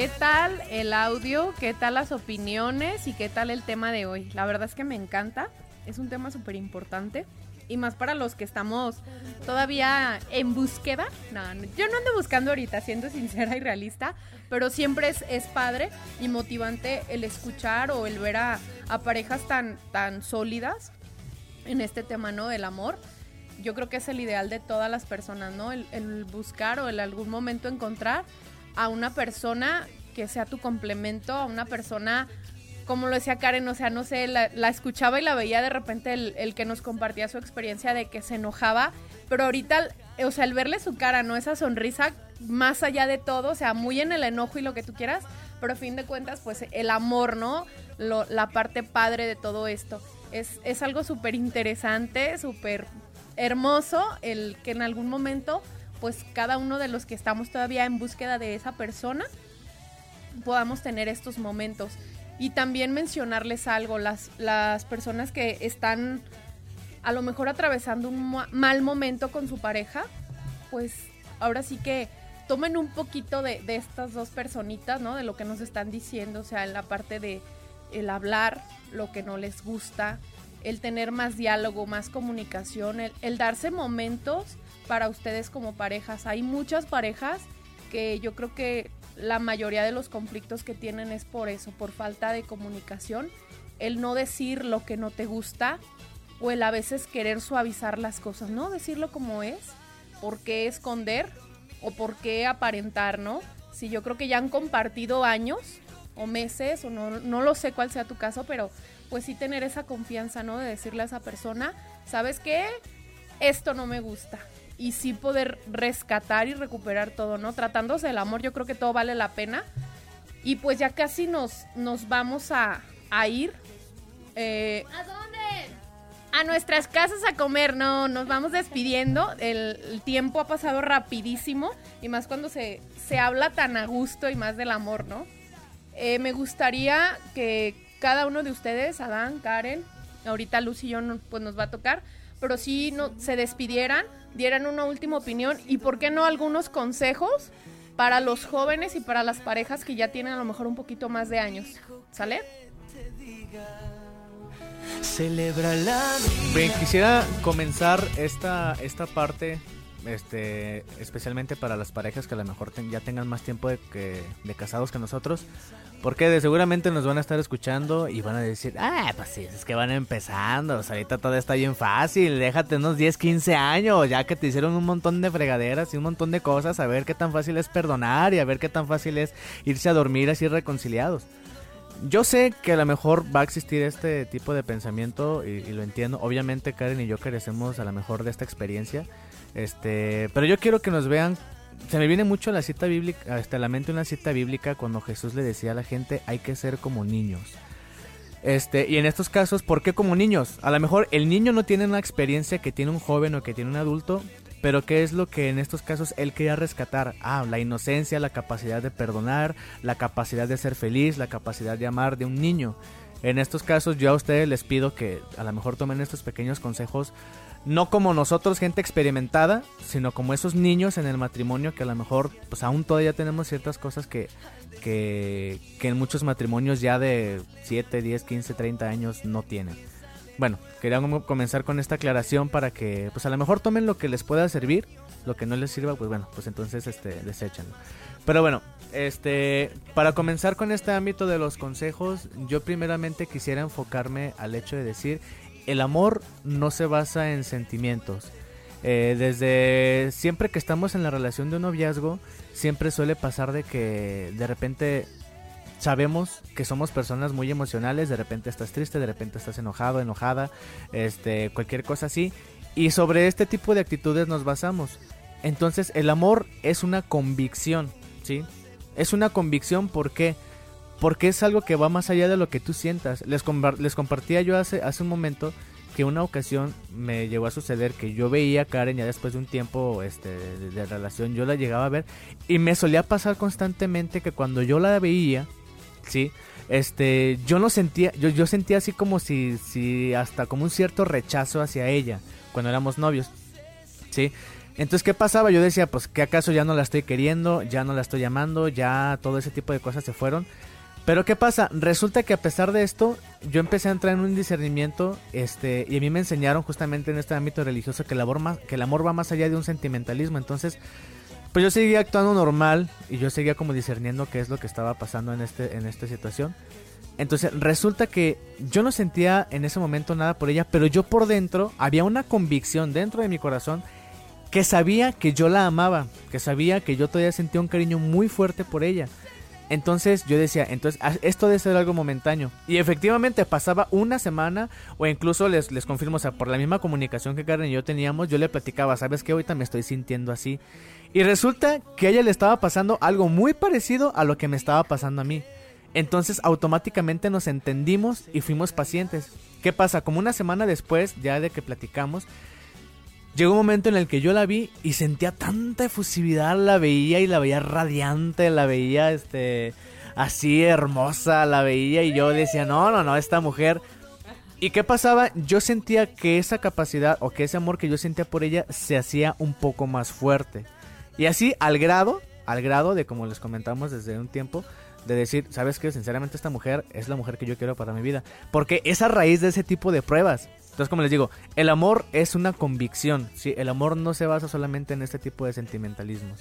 S5: ¿Qué tal el audio? ¿Qué tal las opiniones? ¿Y qué tal el tema de hoy? La verdad es que me encanta. Es un tema súper importante. Y más para los que estamos todavía en búsqueda. No, yo no ando buscando ahorita, siendo sincera y realista. Pero siempre es, es padre y motivante el escuchar o el ver a, parejas tan, tan sólidas en este tema, ¿no? Del amor. Yo creo que es el ideal de todas las personas, ¿no? El, el buscar o el algún momento encontrar a una persona que sea tu complemento, a una persona, como lo decía Karen, o sea, no sé, la, escuchaba y la veía de repente el, el que nos compartía su experiencia de que se enojaba, pero ahorita, o sea, el verle su cara, ¿no? Esa sonrisa, más allá de todo, o sea, muy en el enojo y lo que tú quieras, pero a fin de cuentas, pues el amor, ¿no? La parte padre de todo esto. Es, es algo súper interesante, súper hermoso, el que en algún momento, pues cada uno de los que estamos todavía en búsqueda de esa persona, podamos tener estos momentos. Y también mencionarles algo, las, las personas que están a lo mejor atravesando un ma- mal momento con su pareja, pues ahora sí que tomen un poquito de, estas dos personitas, ¿no? De lo que nos están diciendo, o sea, en la parte de el hablar, lo que no les gusta, el tener más diálogo, más comunicación, el darse momentos para ustedes como parejas. Hay muchas parejas que yo creo que la mayoría de los conflictos que tienen es por eso, por falta de comunicación, el no decir lo que no te gusta o el a veces querer suavizar las cosas, ¿no? Decirlo como es, ¿por qué esconder o por qué aparentar, ¿no? Si yo creo que ya han compartido años o meses o no, no lo sé cuál sea tu caso, pero pues sí tener esa confianza, ¿no? De decirle a esa persona, ¿sabes qué? Esto no me gusta. Y sí poder rescatar y recuperar todo, ¿no? Tratándose del amor, yo creo que todo vale la pena. Y pues ya casi nos, nos vamos a, a ir. eh,
S4: ¿A dónde?
S5: a nuestras casas a comer, no, nos vamos despidiendo. El, el tiempo ha pasado rapidísimo y más cuando se, se habla tan a gusto y más del amor, ¿no? Eh, me gustaría que cada uno de ustedes, Adán, Karen, ahorita Luz y yo pues nos va a tocar, pero sí no, se despidieran, dieran una última opinión y por qué no algunos consejos para los jóvenes y para las parejas que ya tienen a lo mejor un poquito más de años. ¿Sale?
S3: Celebra la
S7: Bien, quisiera comenzar esta, esta parte, este, especialmente para las parejas que a lo mejor ten- ya tengan más tiempo de, que, de casados que nosotros, porque seguramente nos van a estar escuchando y van a decir, ah, pues sí, es que van empezando, o ahorita todo está bien fácil, déjate unos 10, 15 años, ya que te hicieron un montón de fregaderas y un montón de cosas, a ver qué tan fácil es perdonar y a ver qué tan fácil es irse a dormir así reconciliados. Yo sé que a lo mejor va a existir este tipo de pensamiento y, y lo entiendo. Obviamente Karen y yo carecemos a lo mejor de esta experiencia. Este, pero yo quiero que nos vean. Se me viene mucho la cita bíblica, hasta la mente una cita bíblica cuando Jesús le decía a la gente hay que ser como niños. Este, y en estos casos, ¿por qué como niños? A lo mejor el niño no tiene una experiencia que tiene un joven o que tiene un adulto, pero ¿qué es lo que en estos casos él quería rescatar? Ah, la inocencia, la capacidad de perdonar, la capacidad de ser feliz, la capacidad de amar de un niño. En estos casos yo a ustedes les pido que a lo mejor tomen estos pequeños consejos, no como nosotros, gente experimentada, sino como esos niños en el matrimonio que a lo mejor, pues aún todavía tenemos ciertas cosas que, que, que en muchos matrimonios ya de 7, 10, 15, 30 años no tienen. Bueno, quería comenzar con esta aclaración para que, pues a lo mejor tomen lo que les pueda servir, lo que no les sirva, pues bueno, pues entonces este, deséchenlo. Pero bueno, este, para comenzar con este ámbito de los consejos, yo primeramente quisiera enfocarme al hecho de decir, el amor no se basa en sentimientos. Eh, desde siempre que estamos en la relación de un noviazgo, siempre suele pasar de que de repente sabemos que somos personas muy emocionales, de repente estás triste, de repente estás enojado, enojada, este, cualquier cosa así, y sobre este tipo de actitudes nos basamos. Entonces, el amor es una convicción, ¿sí? Es una convicción porque porque es algo que va más allá de lo que tú sientas. Les, les compartía yo hace, hace un momento que una ocasión me llegó a suceder que yo veía a Karen ya después de un tiempo este, de, relación, yo la llegaba a ver y me solía pasar constantemente que cuando yo la veía, sí, este, yo no sentía, yo, yo sentía así como si, si hasta como un cierto rechazo hacia ella cuando éramos novios, sí. Entonces, ¿qué pasaba? Yo decía, pues, que acaso ya no la estoy queriendo, ya no la estoy llamando, ya todo ese tipo de cosas se fueron. Pero ¿qué pasa? Resulta que a pesar de esto, yo empecé a entrar en un discernimiento, este, y a mí me enseñaron justamente en este ámbito religioso que el amor, va más allá de un sentimentalismo. Entonces, pues yo seguía actuando normal y yo seguía como discerniendo qué es lo que estaba pasando en este, en esta situación. Entonces resulta que yo no sentía en ese momento nada por ella, pero yo por dentro había una convicción dentro de mi corazón que sabía que yo la amaba, que sabía que yo todavía sentía un cariño muy fuerte por ella. Entonces yo decía, entonces ah, esto debe ser algo momentáneo. Y efectivamente pasaba una semana o incluso les, les confirmo, o sea, por la misma comunicación que Karen y yo teníamos, yo le platicaba, ¿sabes qué? Ahorita me estoy sintiendo así. Y resulta que a ella le estaba pasando algo muy parecido a lo que me estaba pasando a mí. Entonces automáticamente nos entendimos y fuimos pacientes. ¿Qué pasa? Como una semana después, ya de que platicamos, llegó un momento en el que yo la vi y sentía tanta efusividad, la veía y la veía radiante, la veía este así hermosa, la veía y yo decía, "No, no, no, esta mujer ¿Y qué pasaba? Yo sentía que esa capacidad o que ese amor que yo sentía por ella se hacía un poco más fuerte. Y así al grado, al grado de como les comentamos desde un tiempo, de decir, ¿sabes qué? Sinceramente esta mujer es la mujer que yo quiero para mi vida. Porque es a raíz de ese tipo de pruebas. Entonces, como les digo, el amor es una convicción, ¿sí? El amor no se basa solamente en este tipo de sentimentalismos.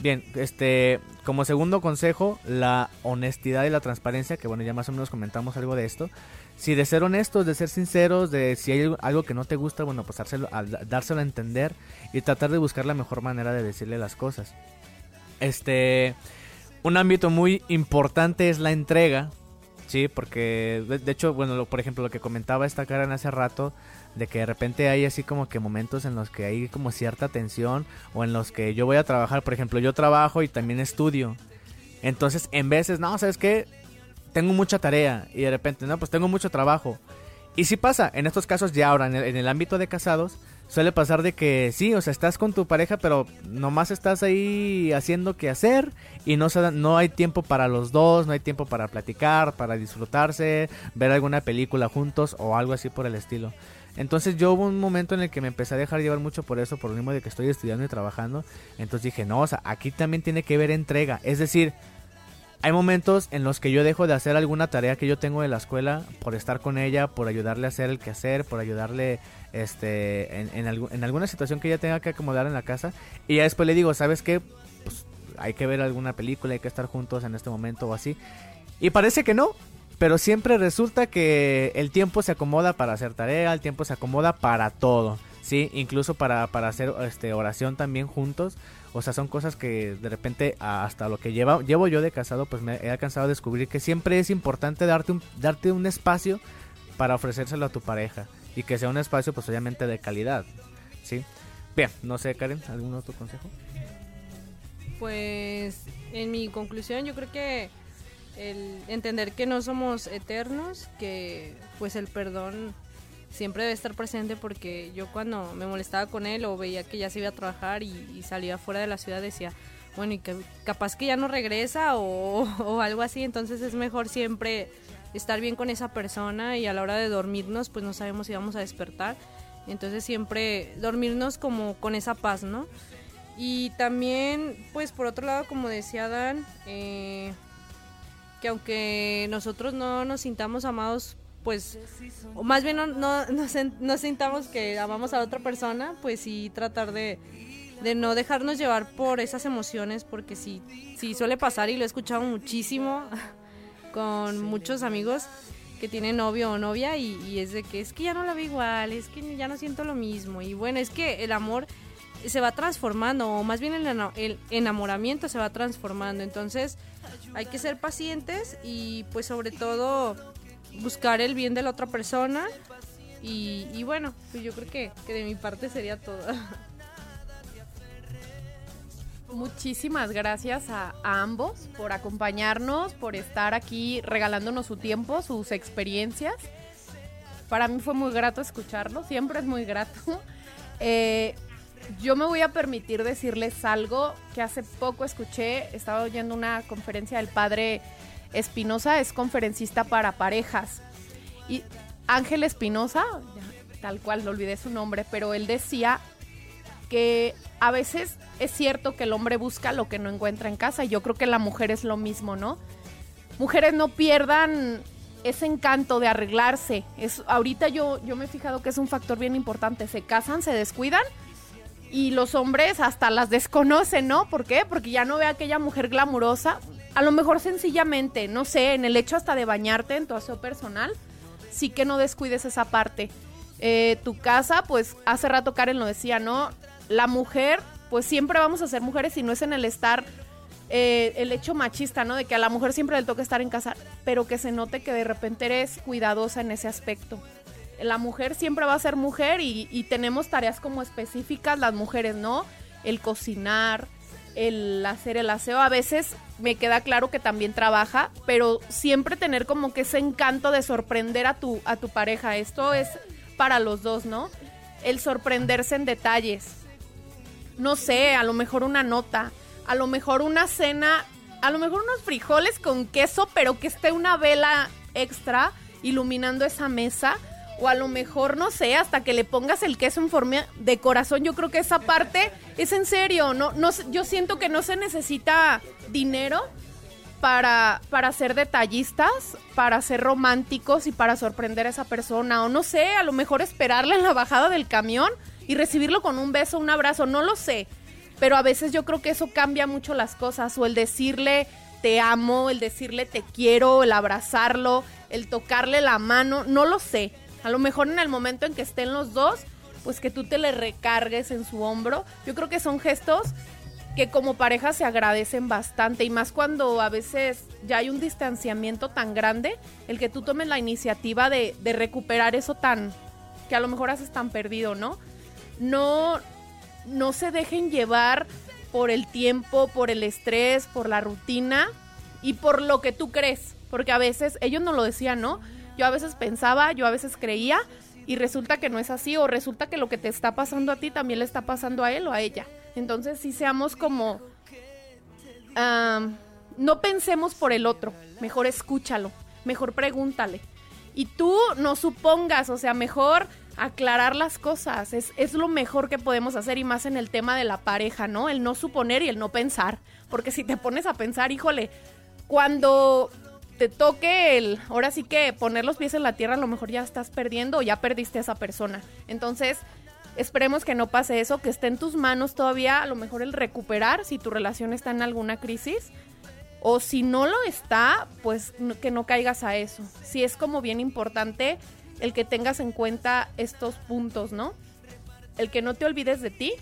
S7: Bien, este, como segundo consejo, la honestidad y la transparencia, que bueno, ya más o menos comentamos algo de esto. Si de ser honestos, de ser sinceros, de si hay algo que no te gusta, bueno, pues dárselo, dárselo a entender y tratar de buscar la mejor manera de decirle las cosas. Este, un ámbito muy importante es la entrega, Sí, porque de, hecho, bueno, por ejemplo, lo que comentaba esta Karen hace rato, de que de repente hay así como que momentos en los que hay como cierta tensión o en los que yo voy a trabajar, por ejemplo, yo trabajo y también estudio. Entonces, en veces, no, ¿sabes qué? Tengo mucha tarea y de repente, no, pues tengo mucho trabajo. Y si pasa, en estos casos ya ahora, en el ámbito de casados, suele pasar de que sí, o sea, estás con tu pareja, pero nomás estás ahí haciendo que hacer y no, no hay tiempo para los dos, no hay tiempo para platicar, para disfrutarse, ver alguna película juntos o algo así por el estilo. Entonces yo hubo un momento en el que me empecé a dejar llevar mucho por eso, por lo mismo de que estoy estudiando y trabajando. Entonces dije, no, o sea, aquí también tiene que ver entrega. Es decir, hay momentos en los que yo dejo de hacer alguna tarea que yo tengo de la escuela por estar con ella, por ayudarle a hacer el quehacer, por ayudarle este en, en, alguna situación que ella tenga que acomodar en la casa. Y ya después le digo, ¿sabes qué? Pues hay que ver alguna película, hay que estar juntos en este momento o así. Y parece que no, pero siempre resulta que el tiempo se acomoda para hacer tarea, el tiempo se acomoda para todo. Sí, incluso para, para hacer este, oración también juntos. O sea, son cosas que de repente hasta lo que lleva, llevo yo de casado, pues me he alcanzado a descubrir que siempre es importante darte un, darte un espacio para ofrecérselo a tu pareja. Y que sea un espacio pues obviamente de calidad. ¿Sí? Bien, no sé, Karen, ¿algún otro consejo?
S6: Pues en mi conclusión yo creo que el entender que no somos eternos, que pues el perdón siempre debe estar presente porque yo cuando me molestaba con él o veía que ya se iba a trabajar y, salía fuera de la ciudad decía, bueno, y que capaz que ya no regresa o, algo así, entonces es mejor siempre estar bien con esa persona y a la hora de dormirnos pues no sabemos si vamos a despertar, entonces siempre dormirnos como con esa paz, ¿no? Y también pues por otro lado como decía Dan, eh, que aunque nosotros no nos sintamos amados pues, o más bien no, no, sintamos que amamos a otra persona, pues sí tratar de, no dejarnos llevar por esas emociones, porque sí, sí suele pasar y lo he escuchado muchísimo con muchos amigos que tienen novio o novia y, es de que es que ya no la veo igual, es que ya no siento lo mismo. Y bueno, es que el amor se va transformando, o más bien el enamoramiento se va transformando. Entonces hay que ser pacientes y pues sobre todo buscar el bien de la otra persona. Y, bueno, pues yo creo que, de mi parte sería todo.
S5: Muchísimas gracias a, ambos por acompañarnos, por estar aquí regalándonos su tiempo, sus experiencias. Para mí fue muy grato escucharlo, siempre es muy grato. Eh, yo me voy a permitir decirles algo que hace poco escuché, estaba oyendo una conferencia del padre Espinosa es conferencista para parejas. Y Ángel Espinosa, tal cual, no olvidé su nombre, pero él decía que a veces es cierto que el hombre busca lo que no encuentra en casa. Y yo creo que la mujer es lo mismo, ¿no? Mujeres no pierdan ese encanto de arreglarse. Es, ahorita yo, yo me he fijado que es un factor bien importante. Se casan, se descuidan y los hombres hasta las desconocen, ¿no? ¿Por qué? Porque ya no ve a aquella mujer glamurosa a lo mejor sencillamente, no sé, en el hecho hasta de bañarte en tu aseo personal, sí que no descuides esa parte. Eh, tu casa, pues hace rato Karen lo decía, ¿no? La mujer, pues siempre vamos a ser mujeres y no es en el estar, eh, el hecho machista, ¿no? De que a la mujer siempre le toca estar en casa, pero que se note que de repente eres cuidadosa en ese aspecto. La mujer siempre va a ser mujer y, y tenemos tareas como específicas las mujeres, ¿no? El cocinar, el hacer el aseo. A veces me queda claro que también trabaja, pero siempre tener como que ese encanto de sorprender a tu, a tu pareja. Esto es para los dos, ¿no? El sorprenderse en detalles. No sé, a lo mejor una nota, a lo mejor una cena, a lo mejor unos frijoles con queso, pero que esté una vela extra iluminando esa mesa. O a lo mejor, no sé, hasta que le pongas el queso en forma de corazón. Yo creo que esa parte es en serio. No, no, yo siento que no se necesita dinero para, para ser detallistas, para ser románticos y para sorprender a esa persona. O no sé, a lo mejor esperarle en la bajada del camión y recibirlo con un beso, un abrazo, no lo sé. Pero a veces yo creo que eso cambia mucho las cosas. O el decirle te amo, el decirle te quiero, el abrazarlo, el tocarle la mano, no lo sé. A lo mejor en el momento en que estén los dos, pues que tú te le recargues en su hombro. Yo creo que son gestos que como pareja se agradecen bastante y más cuando a veces ya hay un distanciamiento tan grande, el que tú tomes la iniciativa de, de recuperar eso tan que a lo mejor haces tan perdido, ¿no? No, no se dejen llevar por el tiempo, por el estrés, por la rutina y por lo que tú crees, porque a veces ellos no lo decían, ¿no? Yo a veces pensaba, yo a veces creía y resulta que no es así o resulta que lo que te está pasando a ti también le está pasando a él o a ella. Entonces sí seamos como... no pensemos por el otro, mejor escúchalo, mejor pregúntale. Y tú no supongas, o sea, mejor aclarar las cosas, es, es lo mejor que podemos hacer y más en el tema de la pareja, ¿no? El no suponer y el no pensar, porque si te pones a pensar, híjole, cuando te toque el, ahora sí que poner los pies en la tierra, a lo mejor ya estás perdiendo ya perdiste a esa persona. Entonces, esperemos que no pase eso, que esté en tus manos todavía a lo mejor el recuperar si tu relación está en alguna crisis. O si no lo está, pues que no caigas a eso. Sí es como bien importante el que tengas en cuenta estos puntos, ¿no? El que no te olvides de ti,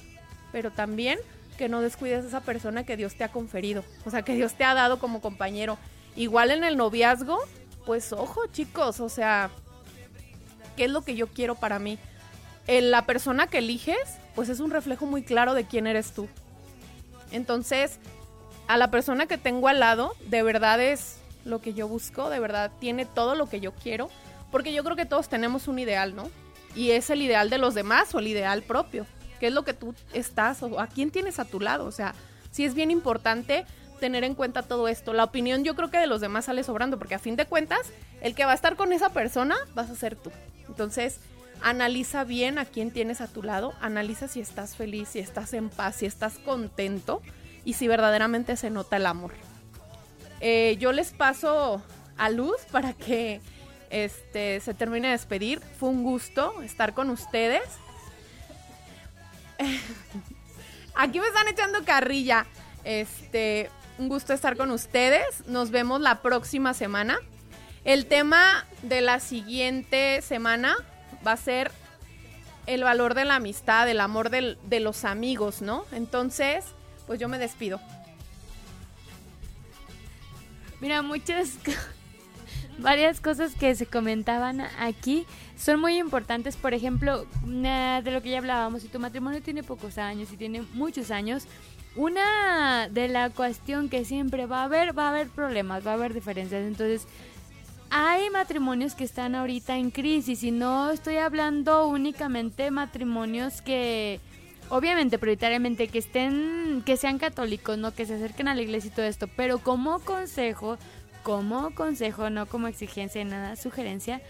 S5: pero también que no descuides a esa persona que Dios te ha conferido, o sea, que Dios te ha dado como compañero. Igual en el noviazgo, pues ojo chicos, o sea, ¿qué es lo que yo quiero para mí? la persona que eliges, pues es un reflejo muy claro de quién eres tú. Entonces, a la persona que tengo al lado, de verdad es lo que yo busco, de verdad tiene todo lo que yo quiero, porque yo creo que todos tenemos un ideal, ¿no? Y es el ideal de los demás o el ideal propio, ¿Qué es lo que tú estás o a quién tienes a tu lado, o sea, sí es bien importante tener en cuenta todo esto. La opinión yo creo que de los demás sale sobrando, porque a fin de cuentas, el que va a estar con esa persona vas a ser tú. Entonces, analiza bien a quién tienes a tu lado, analiza si estás feliz, si estás en paz, si estás contento y si verdaderamente se nota el amor. Eh, yo les paso a Luz para que este, se termine de despedir. Fue un gusto estar con ustedes. Aquí me están echando carrilla. Este, un gusto estar con ustedes. Nos vemos la próxima semana. El tema de la siguiente semana va a ser el valor de la amistad, el amor de los amigos, ¿no? Entonces, pues yo me despido.
S4: Mira, muchas, varias cosas que se comentaban aquí son muy importantes. Por ejemplo, de lo que ya hablábamos, si tu matrimonio tiene pocos años, si tiene muchos años, una de la cuestión que siempre va a haber, va a haber problemas, va a haber diferencias. Entonces, hay matrimonios que están ahorita en crisis y no estoy hablando únicamente de matrimonios que obviamente prioritariamente que estén que sean católicos, no que se acerquen a la iglesia y todo esto, pero como consejo, como consejo, no como exigencia, nada, sugerencia,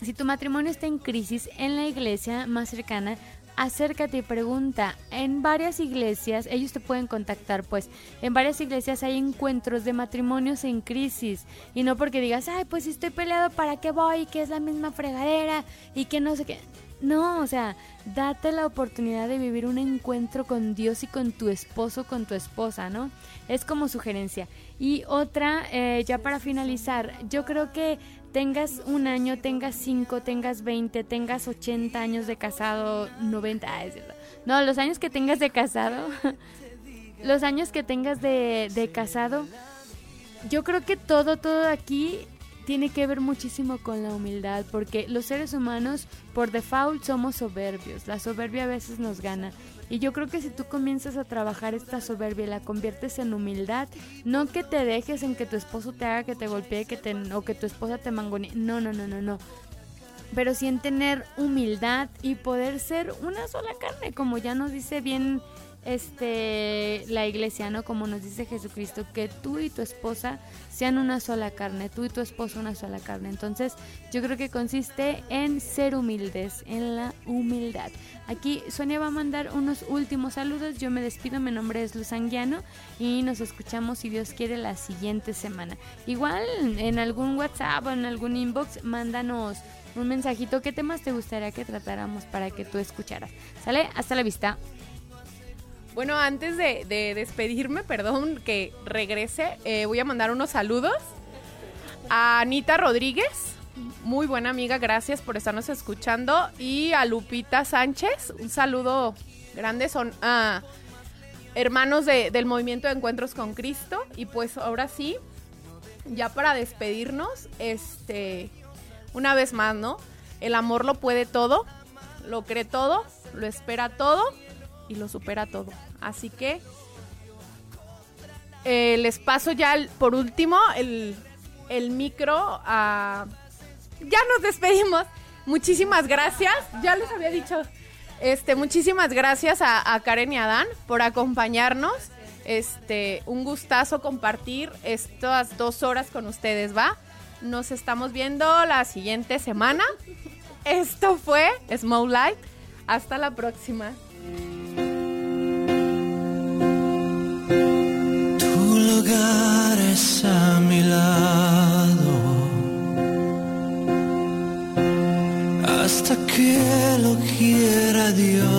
S4: si tu matrimonio está en crisis en la iglesia más cercana, acércate y pregunta. En varias iglesias, ellos te pueden contactar, pues en varias iglesias hay encuentros de matrimonios en crisis. Y no porque digas, ay, pues si estoy peleado, ¿para qué voy? Que es la misma fregadera y que no sé qué. No, o sea, date la oportunidad de vivir un encuentro con Dios y con tu esposo, con tu esposa, ¿no? Es como sugerencia. Y otra, eh, ya para finalizar, yo creo que tengas un año, tengas cinco, tengas 20, tengas 80 años de casado, 90, ah, es. No, los años que tengas de casado, los años que tengas de, de casado, yo creo que todo, todo aquí tiene que ver muchísimo con la humildad, porque los seres humanos por default somos soberbios, la soberbia a veces nos gana. Y yo creo que si tú comienzas a trabajar esta soberbia y la conviertes en humildad, no que te dejes en que tu esposo te haga que te golpee que te, o que tu esposa te mangonee, no, no, no, no, no. Pero sí en tener humildad y poder ser una sola carne, como ya nos dice bien este la iglesia, ¿no? Como nos dice Jesucristo, que tú y tu esposa sean una sola carne, tú y tu esposo una sola carne. Entonces, yo creo que consiste en ser humildes, en la humildad. Aquí Sonia va a mandar unos últimos saludos. Yo me despido, mi nombre es Luz Anguiano y nos escuchamos si Dios quiere la siguiente semana. Igual en algún WhatsApp o en algún inbox, mándanos un mensajito. ¿Qué temas te gustaría que tratáramos para que tú escucharas? ¿Sale? Hasta la vista.
S5: Bueno, antes de, de despedirme, perdón que regrese, eh, voy a mandar unos saludos a Anita Rodríguez, muy buena amiga, gracias por estarnos escuchando, y a Lupita Sánchez, un saludo grande, son ah, hermanos de- del movimiento de Encuentros con Cristo, y pues ahora sí, ya para despedirnos, este, una vez más, ¿no? El amor lo puede todo, lo cree todo, lo espera todo y lo supera todo. Así que eh, les paso ya por último el, el micro a... Ya nos despedimos. Muchísimas gracias. Ya les había dicho. Este, muchísimas gracias a, a Karen y a Dan por acompañarnos. Este, un gustazo compartir estas dos horas con ustedes, ¿va? Nos estamos viendo la siguiente semana. Esto fue Small Light. Hasta la próxima.
S20: Tu lugar es a mi lado hasta que lo quiera Dios.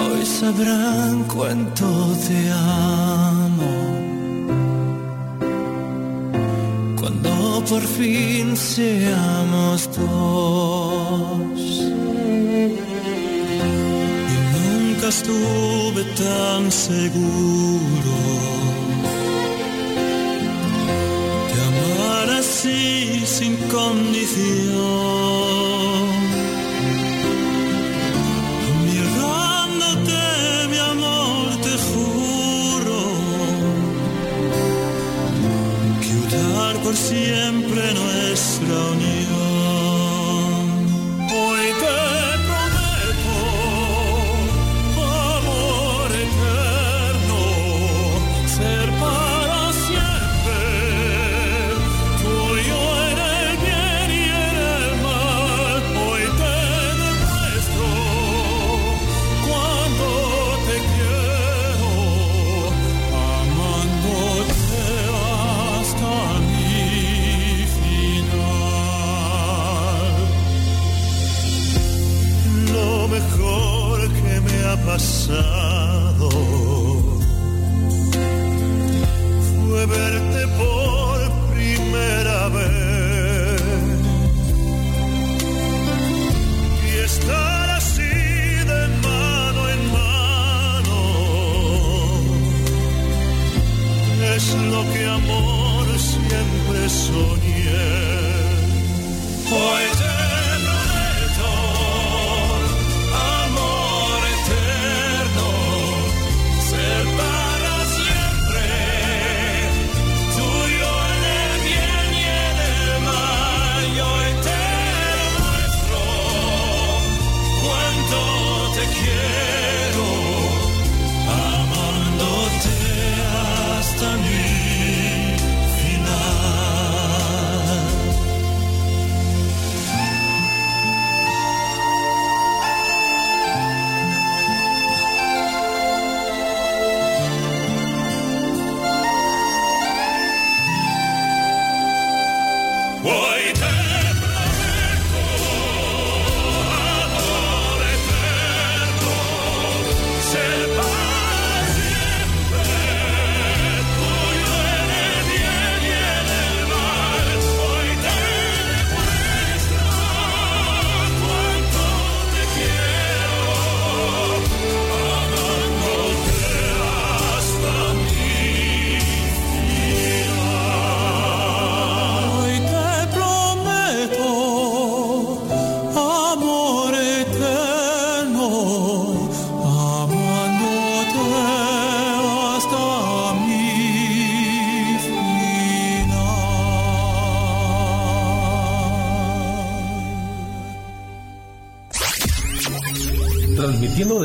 S20: Hoy sabrán cuánto te amo cuando por fin seamos estuve tan seguro de amar así sin condición.